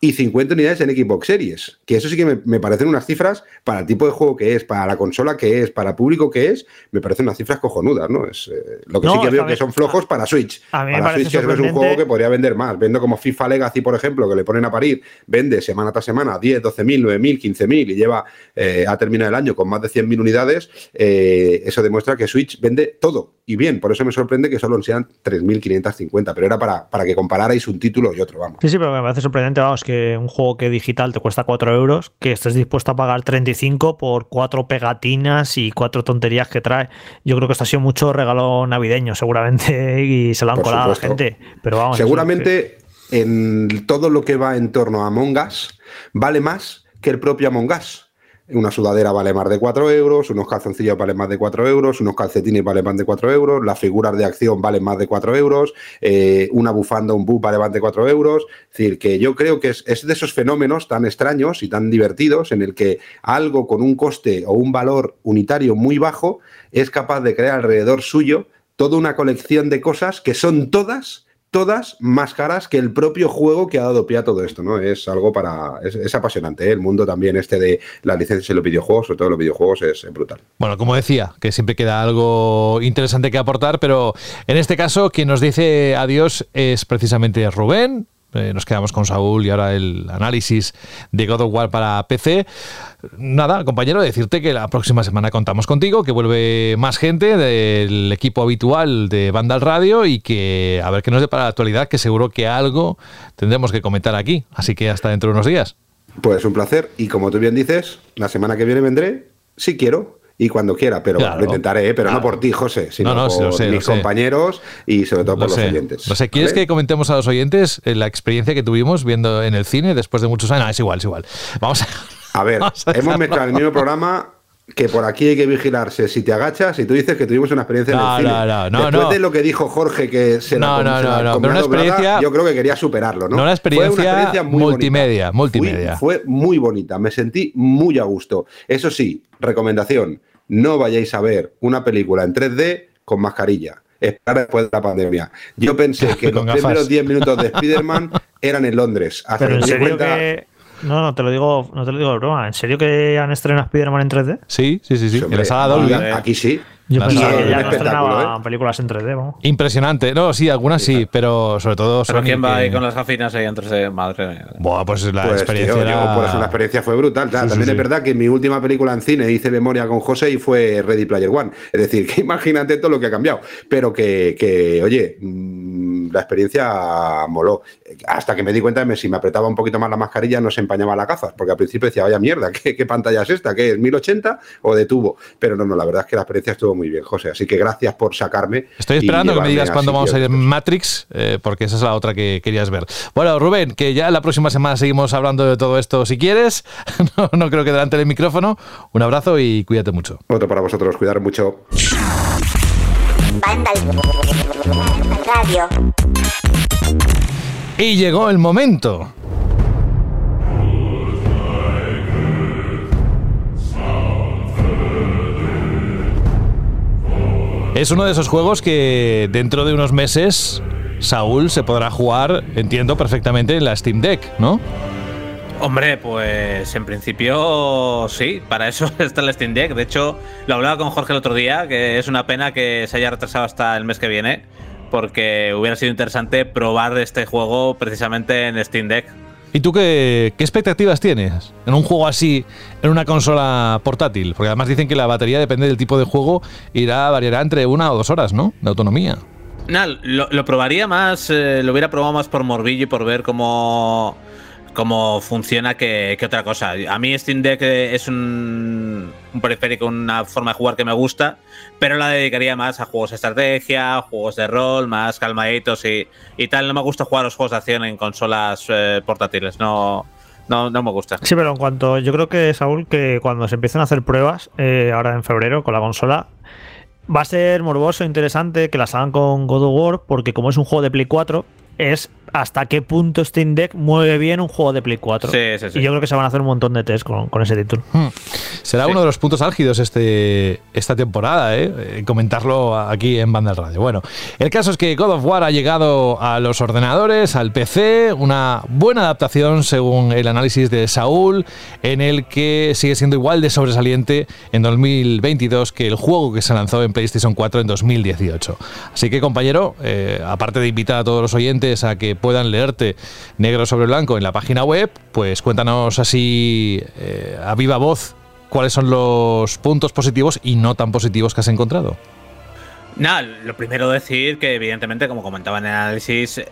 Y 50 unidades en Xbox Series. Que eso sí que me, me, parecen unas cifras para el tipo de juego que es, para la consola que es, para el público que es, me parecen unas cifras cojonudas, ¿no? Es, eh, lo que No, sí que veo que son flojos para Switch. A mí me para Switch que es un juego que podría vender más. Vendo como FIFA Legacy, por ejemplo, que le ponen a parir, vende semana tras semana 10, 12 mil, 9 mil, 15 mil y lleva eh, a terminar el año con más de 100 mil unidades. eh, eso demuestra que Switch vende todo y bien. Por eso me sorprende que solo sean 3.550, pero era para, para que compararais un título y otro, vamos. Sí, sí, pero me parece sorprendente, vamos, que un juego que digital te cuesta 4 euros, que estés dispuesto a pagar 35 por cuatro pegatinas y cuatro tonterías que trae. Yo creo que esto ha sido mucho regalo navideño, seguramente, y se lo han Por colado a la gente. Pero vamos, Seguramente en todo lo que va en torno a Among Us vale más que el propio Among Us. Una sudadera vale más de 4 euros, unos calzoncillos valen más de 4 euros, unos calcetines valen más de 4 euros, las figuras de acción valen más de 4 euros, eh, una bufanda, un buff vale más de 4 euros. Es decir, que yo creo que es, es de esos fenómenos tan extraños y tan divertidos en el que algo con un coste o un valor unitario muy bajo es capaz de crear alrededor suyo toda una colección de cosas que son todas todas más caras que el propio juego que ha dado pie a todo esto, ¿no? Es algo para. Es, apasionante, ¿eh? El mundo también este de las licencias en los videojuegos, sobre todo los videojuegos, es brutal. Bueno, como decía, que siempre queda algo interesante que aportar, pero en este caso quien nos dice adiós es precisamente Rubén. Eh, nos quedamos con Saúl y ahora el análisis de God of War para PC. Nada, compañero, decirte que la próxima semana contamos contigo, que vuelve más gente del equipo habitual de Vandal Radio y que a ver qué nos depara la actualidad, que seguro que algo tendremos que comentar aquí. Así que hasta dentro de unos días. Pues un placer. Y como tú bien dices, la semana que viene vendré, si quiero. Y cuando quiera, pero Claro, lo intentaré, ¿eh? pero claro. no por ti, José, sino No, no, por lo sé, lo mis sé. compañeros y sobre todo Lo por los sé, oyentes. lo sé. ¿Quieres ¿vale? que comentemos a los oyentes eh, la experiencia que tuvimos viendo en el cine después de muchos años? No, es igual, es igual. Vamos a... A ver, Vamos a hemos mezclado el mismo programa que por aquí hay que vigilarse si te agachas y tú dices que tuvimos una experiencia No, en el cine. no, no, no, Después no. de lo que dijo Jorge que se la No, com- no, no, la no, pero una experiencia- yo creo que quería superarlo, ¿no? No, una Fue experiencia muy bonita. multimedia, Fui- multimedia. fue muy bonita, me sentí muy a gusto. Eso sí, recomendación, no vayáis a ver una película en 3D con mascarilla. Esperar después de la pandemia. Yo pensé que los gafas. primeros 10 minutos de Spider-Man eran en Londres. Hasta Pero en serio cuenta- que. No, no te lo digo, no te lo digo de broma. ¿En serio que han estrenado Spider-Man en 3D? Sí, sí, sí, sí. Sí, En hombre, la sala Dolby. Aquí sí. Yo pensaba que ya no estrenaban ¿eh? películas en 3D, vamos. Impresionante. No, sí, algunas sí, pero sobre todo Pero Sony ¿quién va que- ahí con las gafinas ahí entre ese madre mía? Buah, pues la Pues, experiencia tío, era... yo, por eso la experiencia fue brutal. Claro, Sí, sí, también sí. es verdad que mi última película en cine hice memoria con José y fue Ready Player One. Es decir, que imagínate todo lo que ha cambiado. Pero que, que, oye, mm, la experiencia moló. Hasta que me di cuenta de que si me apretaba un poquito más la mascarilla no se empañaba las gafas. Porque al principio decía, vaya mierda, ¿qué, qué pantalla es esta? ¿Qué es 1080 o de tubo? Pero no, no, la verdad es que la experiencia estuvo muy bien, José. Así que gracias por sacarme. Estoy esperando que me digas cuándo vamos a ir en. Matrix, eh, porque esa es la otra que querías ver. Bueno, Rubén, que ya la próxima semana seguimos hablando de todo esto si quieres. No, no creo que delante del micrófono. Un abrazo y cuídate mucho. Otro para vosotros, cuidar mucho. Vandal Radio. Y llegó el momento. Es uno de esos juegos que dentro de unos meses Saúl se podrá jugar, entiendo perfectamente, en la Steam Deck, ¿no? Hombre, pues en principio sí, para eso está el Steam Deck. De hecho, lo hablaba con Jorge el otro día, que es una pena que se haya retrasado hasta el mes que viene, porque hubiera sido interesante probar este juego precisamente en Steam Deck. ¿Y tú qué, qué expectativas tienes en un juego así, en una consola portátil? Porque además dicen que la batería, depende del tipo de juego, irá variará entre una o dos horas, ¿no? De autonomía. Nada, lo, lo probaría más, eh, lo hubiera probado más por morbillo y por ver cómo, cómo funciona que, que otra cosa. A mí Steam Deck eh, es un, un periférico, una forma de jugar que me gusta, pero la dedicaría más a juegos de estrategia, juegos de rol, más calmaditos y, y tal. No me gusta jugar los juegos de acción en consolas eh, portátiles, no, no, no me gusta. Sí, pero en cuanto. Yo creo que, Saúl, que cuando se empiecen a hacer pruebas, eh, ahora en febrero, con la consola, va a ser morboso, interesante que las hagan con God of War, porque como es un juego de Play 4, es hasta qué punto Steam Deck mueve bien un juego de Play 4. Sí, sí, sí. Y yo creo que se van a hacer un montón de test con, con ese título. Hmm. Será Sí. uno de los puntos álgidos este, esta temporada, ¿eh? Eh, comentarlo aquí en Banda al Radio. Bueno, el caso es que God of War ha llegado a los ordenadores, al PC, una buena adaptación según el análisis de Saúl, en el que sigue siendo igual de sobresaliente en 2022 que el juego que se lanzó en PlayStation 4 en 2018. Así que compañero, eh, aparte de invitar a todos los oyentes a que puedan leerte negro sobre blanco en la página web, pues cuéntanos así eh, a viva voz cuáles son los puntos positivos y no tan positivos que has encontrado. Nada, lo primero decir que evidentemente, como comentaba en el análisis,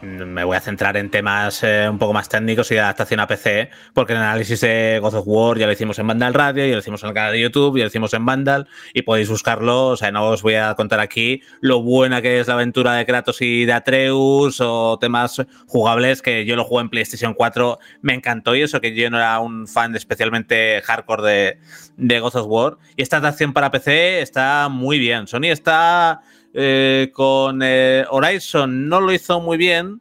me voy a centrar en temas eh, un poco más técnicos y de adaptación a PC, porque el análisis de God of War ya lo hicimos en Vandal Radio, ya lo hicimos en el canal de YouTube, ya lo hicimos en Vandal, y podéis buscarlo, o sea, no os voy a contar aquí lo buena que es la aventura de Kratos y de Atreus, o temas jugables que yo lo jugué en PlayStation 4, me encantó, y eso que yo no era un fan especialmente hardcore de, de God of War. Y esta adaptación para PC está muy bien. Sony está eh, con eh, Horizon, no lo hizo muy bien,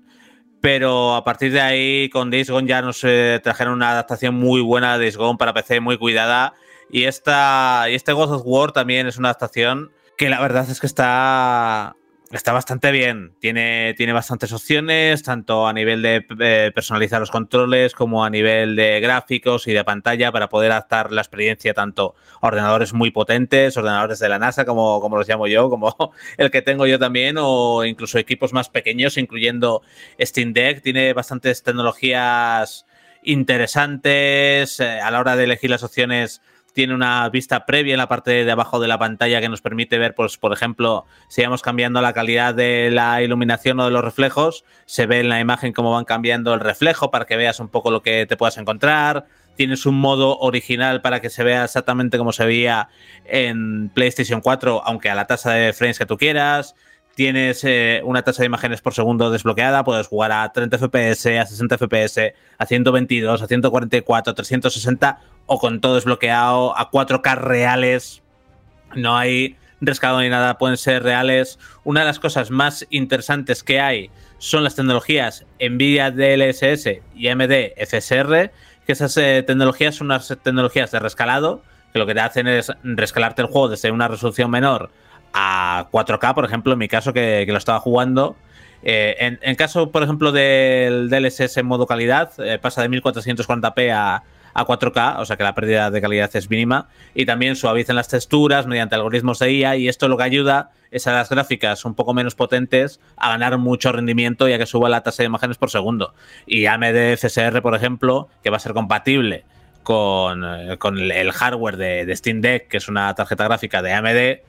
pero a partir de ahí con Days Gone ya nos eh, trajeron una adaptación muy buena de Days Gone para PC, muy cuidada. Y, esta, y este God of War también es una adaptación que la verdad es que está, está bastante bien. Tiene, tiene bastantes opciones, tanto a nivel de eh, personalizar los controles como a nivel de gráficos y de pantalla para poder adaptar la experiencia tanto a ordenadores muy potentes, ordenadores de la NASA, como, como los llamo yo, como el que tengo yo también, o incluso equipos más pequeños, incluyendo Steam Deck. Tiene bastantes tecnologías interesantes. eh, a la hora de elegir las opciones tiene una vista previa en la parte de abajo de la pantalla que nos permite ver, pues, por ejemplo, si vamos cambiando la calidad de la iluminación o de los reflejos, se ve en la imagen cómo van cambiando el reflejo para que veas un poco lo que te puedas encontrar. Tienes un modo original para que se vea exactamente como se veía en PlayStation 4, aunque a la tasa de frames que tú quieras. Tienes eh, una tasa de imágenes por segundo desbloqueada, puedes jugar a 30 FPS, a 60 FPS, a 122, a 144, 360 o con todo desbloqueado a 4K reales. No hay rescalado ni nada, pueden ser reales. Una de las cosas más interesantes que hay son las tecnologías NVIDIA DLSS y AMD FSR, que esas eh, tecnologías son unas tecnologías de rescalado, que lo que te hacen es rescalarte el juego desde una resolución menor a 4K, por ejemplo, en mi caso que, lo estaba jugando. Eh, en, caso, por ejemplo, del DLSS en modo calidad, eh, pasa de 1440p a, a 4K, o sea que la pérdida de calidad es mínima. Y también suavizan las texturas mediante algoritmos de IA y esto lo que ayuda es a las gráficas un poco menos potentes a ganar mucho rendimiento y a que suba la tasa de imágenes por segundo. Y AMD FSR, por ejemplo, que va a ser compatible con, eh, con el hardware de, de Steam Deck, que es una tarjeta gráfica de AMD,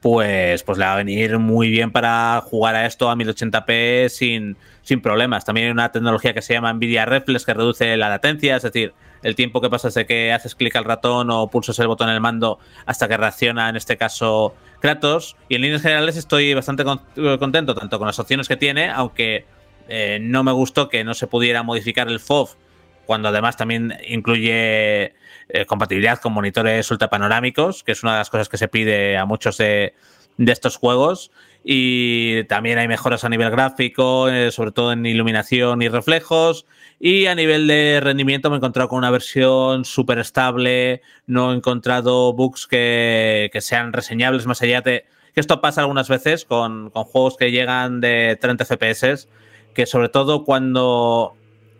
pues, pues le va a venir muy bien para jugar a esto a 1080p sin, sin problemas. También hay una tecnología que se llama Nvidia Reflex que reduce la latencia, es decir, el tiempo que pasa desde que haces clic al ratón o pulsas el botón en el mando hasta que reacciona, en este caso, Kratos. Y en líneas generales estoy bastante con contento, tanto con las opciones que tiene, aunque eh, no me gustó que no se pudiera modificar el FOV cuando además también incluye eh, compatibilidad con monitores ultrapanorámicos, que es una de las cosas que se pide a muchos de, estos juegos. Y también hay mejoras a nivel gráfico, eh, sobre todo en iluminación y reflejos. Y a nivel de rendimiento me he encontrado con una versión súper estable, no he encontrado bugs que, sean reseñables más allá de... Que esto pasa algunas veces con juegos que llegan de 30 FPS, que sobre todo cuando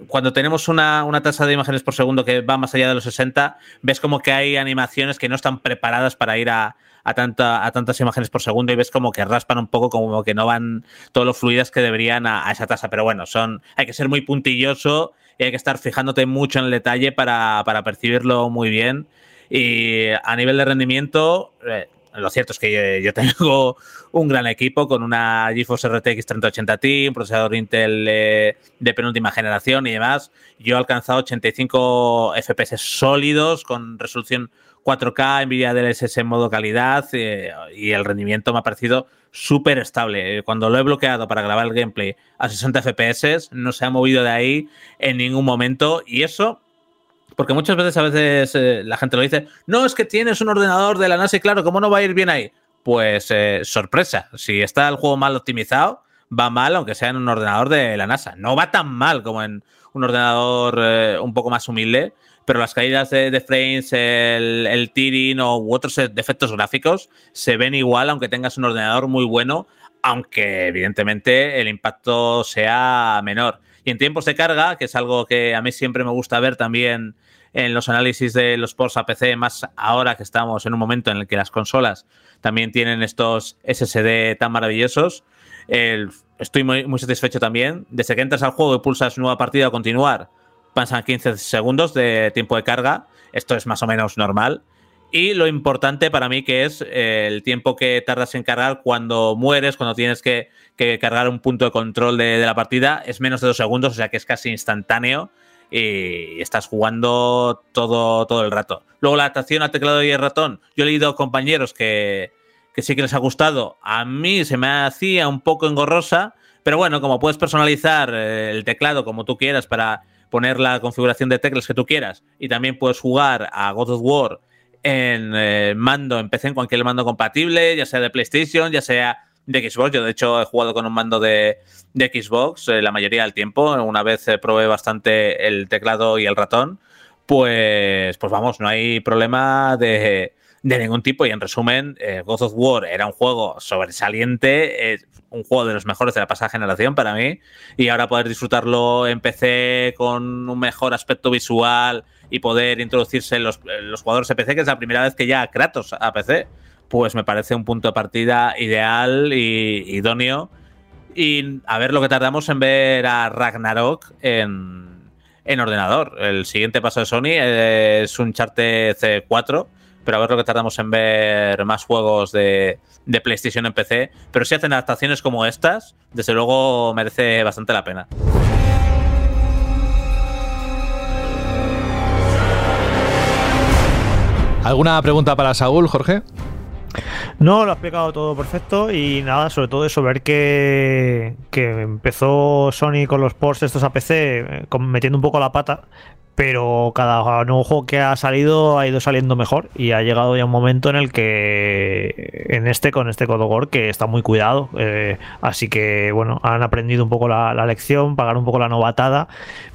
cuando tenemos una, una, tasa de imágenes por segundo que va más allá de los 60, ves como que hay animaciones que no están preparadas para ir a, a, tanta, a tantas imágenes por segundo y ves como que raspan un poco, como que no van todos los fluidas que deberían a, esa tasa. Pero bueno, son, hay que ser muy puntilloso y hay que estar fijándote mucho en el detalle para, para percibirlo muy bien. Y a nivel de rendimiento, eh, lo cierto es que yo, yo, tengo un gran equipo con una GeForce RTX 3080 Ti, un procesador Intel eh, de penúltima generación y demás. Yo he alcanzado 85 FPS sólidos con resolución 4K, Nvidia DLSS en modo calidad eh, y el rendimiento me ha parecido súper estable. Cuando lo he bloqueado para grabar el gameplay a 60 FPS, no se ha movido de ahí en ningún momento y eso porque muchas veces a veces eh, la gente lo dice, no, es que tienes un ordenador de la NASA y claro, ¿cómo no va a ir bien ahí? Pues eh, sorpresa, si está el juego mal optimizado, va mal, aunque sea en un ordenador de la NASA. No va tan mal como en un ordenador eh, un poco más humilde, pero las caídas de, frames, el, el tearing o u otros defectos gráficos se ven igual, aunque tengas un ordenador muy bueno, aunque evidentemente el impacto sea menor. Y en tiempos de carga, que es algo que a mí siempre me gusta ver también en los análisis de los ports a PC, más ahora que estamos en un momento en el que las consolas también tienen estos SSD tan maravillosos. estoy muy, satisfecho también. Desde que entras al juego y pulsas nueva partida o continuar, pasan 15 segundos de tiempo de carga. Esto es más o menos normal. Y lo importante para mí que es eh, el tiempo que tardas en cargar cuando mueres, cuando tienes que, cargar un punto de control de, la partida, es menos de dos segundos, o sea que es casi instantáneo y estás jugando todo, todo el rato. Luego la adaptación al teclado y el ratón, yo he leído compañeros que, que sí que les ha gustado, a mí se me hacía un poco engorrosa, pero bueno, como puedes personalizar eh, el teclado como tú quieras para poner la configuración de teclas que tú quieras y también puedes jugar a God of War en eh, mando, en PC, en cualquier mando compatible, ya sea de PlayStation, ya sea de Xbox. Yo, de hecho, he jugado con un mando de, Xbox eh, la mayoría del tiempo. Una vez eh, probé bastante el teclado y el ratón. Pues, pues vamos, no hay problema de, de ningún tipo. Y en resumen, God of War era un juego sobresaliente, un juego de los mejores de la pasada generación para mí. Y ahora poder disfrutarlo en PC con un mejor aspecto visual y poder introducirse en los, los jugadores de PC, que es la primera vez que ya Kratos a PC, pues me parece un punto de partida ideal y idóneo. Y a ver lo que tardamos en ver a Ragnarok en, en ordenador. El siguiente paso de Sony es un Charte C4, pero a ver lo que tardamos en ver más juegos de, de PlayStation en PC. Pero si hacen adaptaciones como estas, desde luego merece bastante la pena. ¿Alguna pregunta para Saúl, Jorge? No, lo ha explicado todo perfecto y nada, sobre todo eso, ver que, que empezó Sony con los ports estos a PC eh, metiendo un poco la pata, pero cada nuevo juego que ha salido ha ido saliendo mejor y ha llegado ya un momento en el que en este con este Codogor que está muy cuidado. Eh, así que bueno han aprendido un poco la, lección pagar un poco la novatada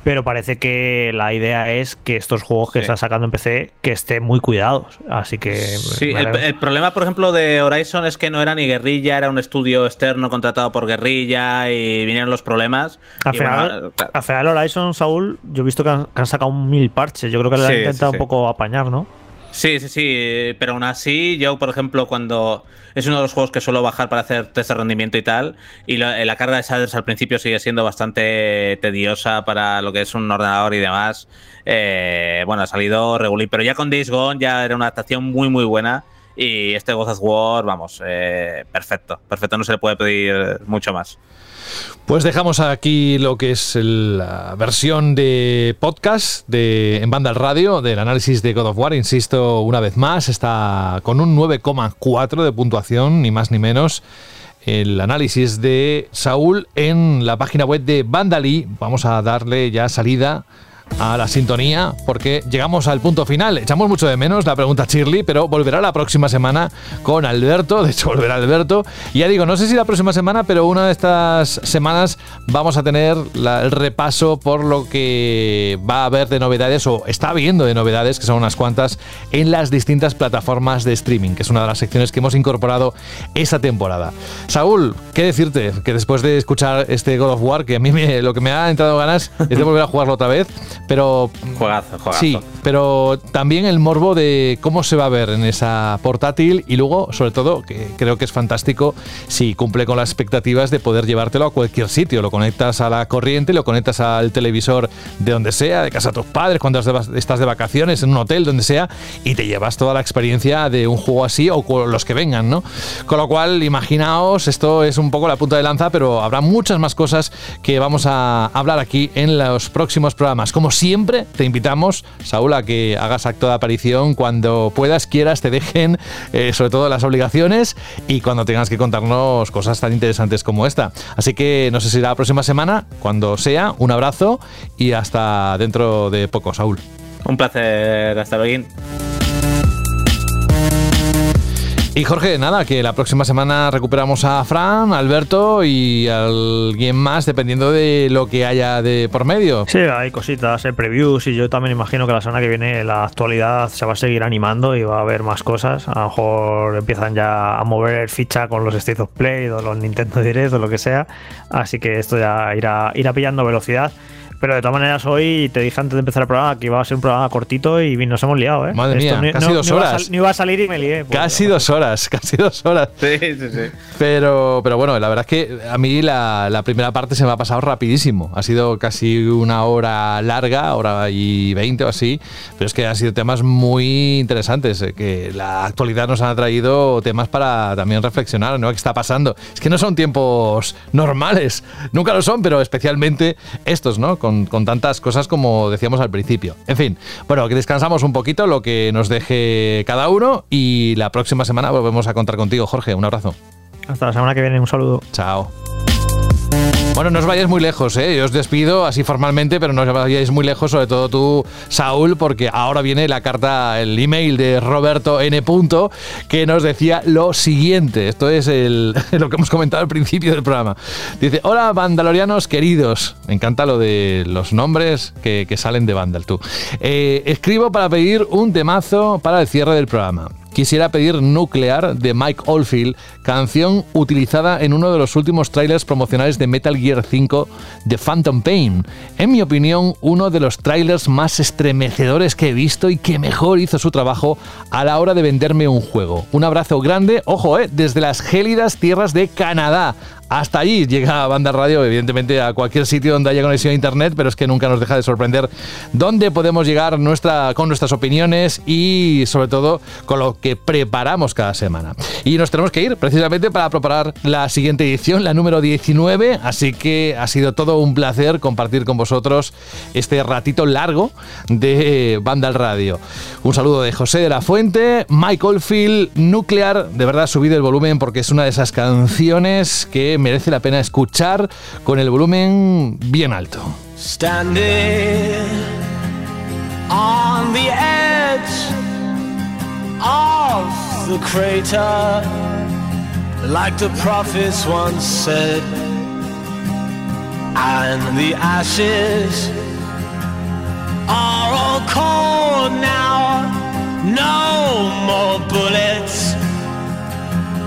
pero parece que la idea es que estos juegos que están sacando en PC que estén muy cuidados. Así que sí el, problema por ejemplo de Horizon es que no era ni guerrilla era un estudio externo contratado por guerrilla y vinieron los problemas. Al, final, Horizon Saúl yo he visto que han sacado mil parches. Yo creo que le ha intentado un poco apañar, ¿no? Sí, sí, sí, pero aún así, yo, por ejemplo, cuando es uno de los juegos que suelo bajar para hacer test de rendimiento y tal, y la, carga de shaders al principio sigue siendo bastante tediosa para lo que es un ordenador y demás. Eh, bueno, ha salido regular, pero ya con Days Gone ya era una adaptación muy, muy buena. Y este God of War, vamos, eh, perfecto, perfecto, no se le puede pedir mucho más. Pues dejamos aquí lo que es la versión de podcast de en banda al radio del análisis de God of War. Insisto, una vez más, está con un 9,4 de puntuación, ni más ni menos. El análisis de Saúl en la página web de Vandali. Vamos a darle ya salida a la sintonía porque llegamos al punto final. Echamos mucho de menos la pregunta Shirley, pero volverá la próxima semana con Alberto. De hecho, volverá Alberto. Y ya digo, no sé si la próxima semana, pero una de estas semanas vamos a tener el repaso por lo que va a haber de novedades o está habiendo de novedades, que son unas cuantas, en las distintas plataformas de streaming, que es una de las secciones que hemos incorporado esta temporada. Saúl, ¿qué decirte? Que después de escuchar este God of War, que a mí lo que me ha entrado ganas es de volver a jugarlo otra vez, pero. Juegazo, juegazo. Sí, pero también el morbo de cómo se va a ver en esa portátil y luego, sobre todo, que creo que es fantástico si cumple con las expectativas de poder llevártelo a cualquier sitio. Lo conectas a la corriente, lo conectas al televisor de donde sea, de casa de tus padres, cuando estás de vacaciones, en un hotel, donde sea, y te llevas toda la experiencia de un juego así o los que vengan, ¿no? Con lo cual, imaginaos, esto es un poco la punta de lanza, pero habrá muchas más cosas que vamos a hablar aquí en los próximos programas. Como siempre, te invitamos, Saúl, a que hagas acto de aparición cuando puedas, quieras, te dejen, eh, sobre todo las obligaciones y cuando tengas que contarnos cosas tan interesantes como esta. Así que no sé si la próxima semana, cuando sea, un abrazo y hasta dentro de poco, Saúl. Un placer, hasta luego. Y Jorge, nada, que la próxima semana recuperamos a Fran, Alberto y alguien más, dependiendo de lo que haya de por medio. Sí, hay cositas, hay previews y yo también imagino que la semana que viene la actualidad se va a seguir animando y va a haber más cosas. A lo mejor empiezan ya a mover ficha con los State of Play o los Nintendo Direct o lo que sea. Así que esto ya irá, irá pillando velocidad. Pero de todas maneras, hoy te dije antes de empezar el programa que iba a ser un programa cortito y nos hemos liado, ¿eh? Madre Esto mía, casi dos iba a horas. sal- no iba a salir y me lié. pues, Casi dos horas, casi dos horas. Sí, sí, sí. Pero, pero bueno, la verdad es que a mí la, la primera parte se me ha pasado rapidísimo. Ha sido casi una hora larga, hora y veinte o así. Pero es que han sido temas muy interesantes. eh, Que la actualidad nos ha traído temas para también reflexionar, ¿no? ¿Qué está pasando? Es que no son tiempos normales. Nunca lo son, pero especialmente estos, ¿no? Con, con tantas cosas como decíamos al principio. En fin, bueno, que descansamos un poquito, lo que nos deje cada uno. Y la próxima semana volvemos a contar contigo, Jorge. Un abrazo. Hasta la semana que viene, un saludo. Chao. Bueno, no os vayáis muy lejos, ¿eh? Yo os despido así formalmente, pero no os vayáis muy lejos, sobre todo tú, Saúl, porque ahora viene la carta, el email de Roberto N. Punto, que nos decía lo siguiente. Esto es el- lo que hemos comentado al principio del programa. Dice, hola, vandalorianos queridos. Me encanta lo de los nombres que, salen de Vandal, tú. Eh, escribo para pedir un temazo para el cierre del programa. Quisiera pedir Nuclear de Mike Oldfield, canción utilizada en uno de los últimos trailers promocionales de Metal Gear 5 de Phantom Pain. En mi opinión, uno de los trailers más estremecedores que he visto y que mejor hizo su trabajo a la hora de venderme un juego. Un abrazo grande, ojo, eh, desde las gélidas tierras de Canadá. Hasta allí llega Banda Radio, evidentemente a cualquier sitio donde haya conexión a internet, pero es que nunca nos deja de sorprender dónde podemos llegar nuestra, con nuestras opiniones y sobre todo con lo que preparamos cada semana. Y nos tenemos que ir precisamente para preparar la siguiente edición, la número 19, así que ha sido todo un placer compartir con vosotros este ratito largo de Banda al Radio. Un saludo de José de la Fuente, Mike Oldfield, Nuclear, de verdad subid el volumen porque es una de esas canciones que merece la pena escuchar con el volumen bien alto. Standing on the edge of the crater, like the prophets once said, and the ashes are all cold now. No more bullets,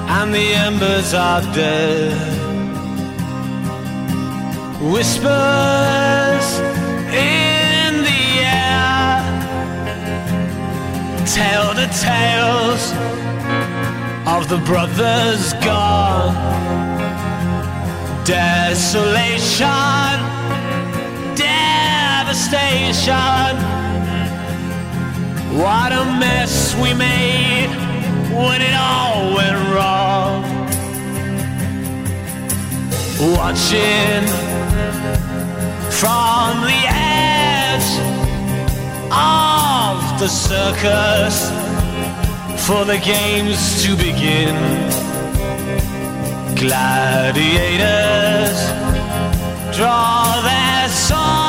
and the embers are dead. Whispers in the air tell the tales of the brothers gone. Desolation, devastation. What a mess we made when it all went wrong. Watching from the edge of the circus for the games to begin. Gladiators draw their swords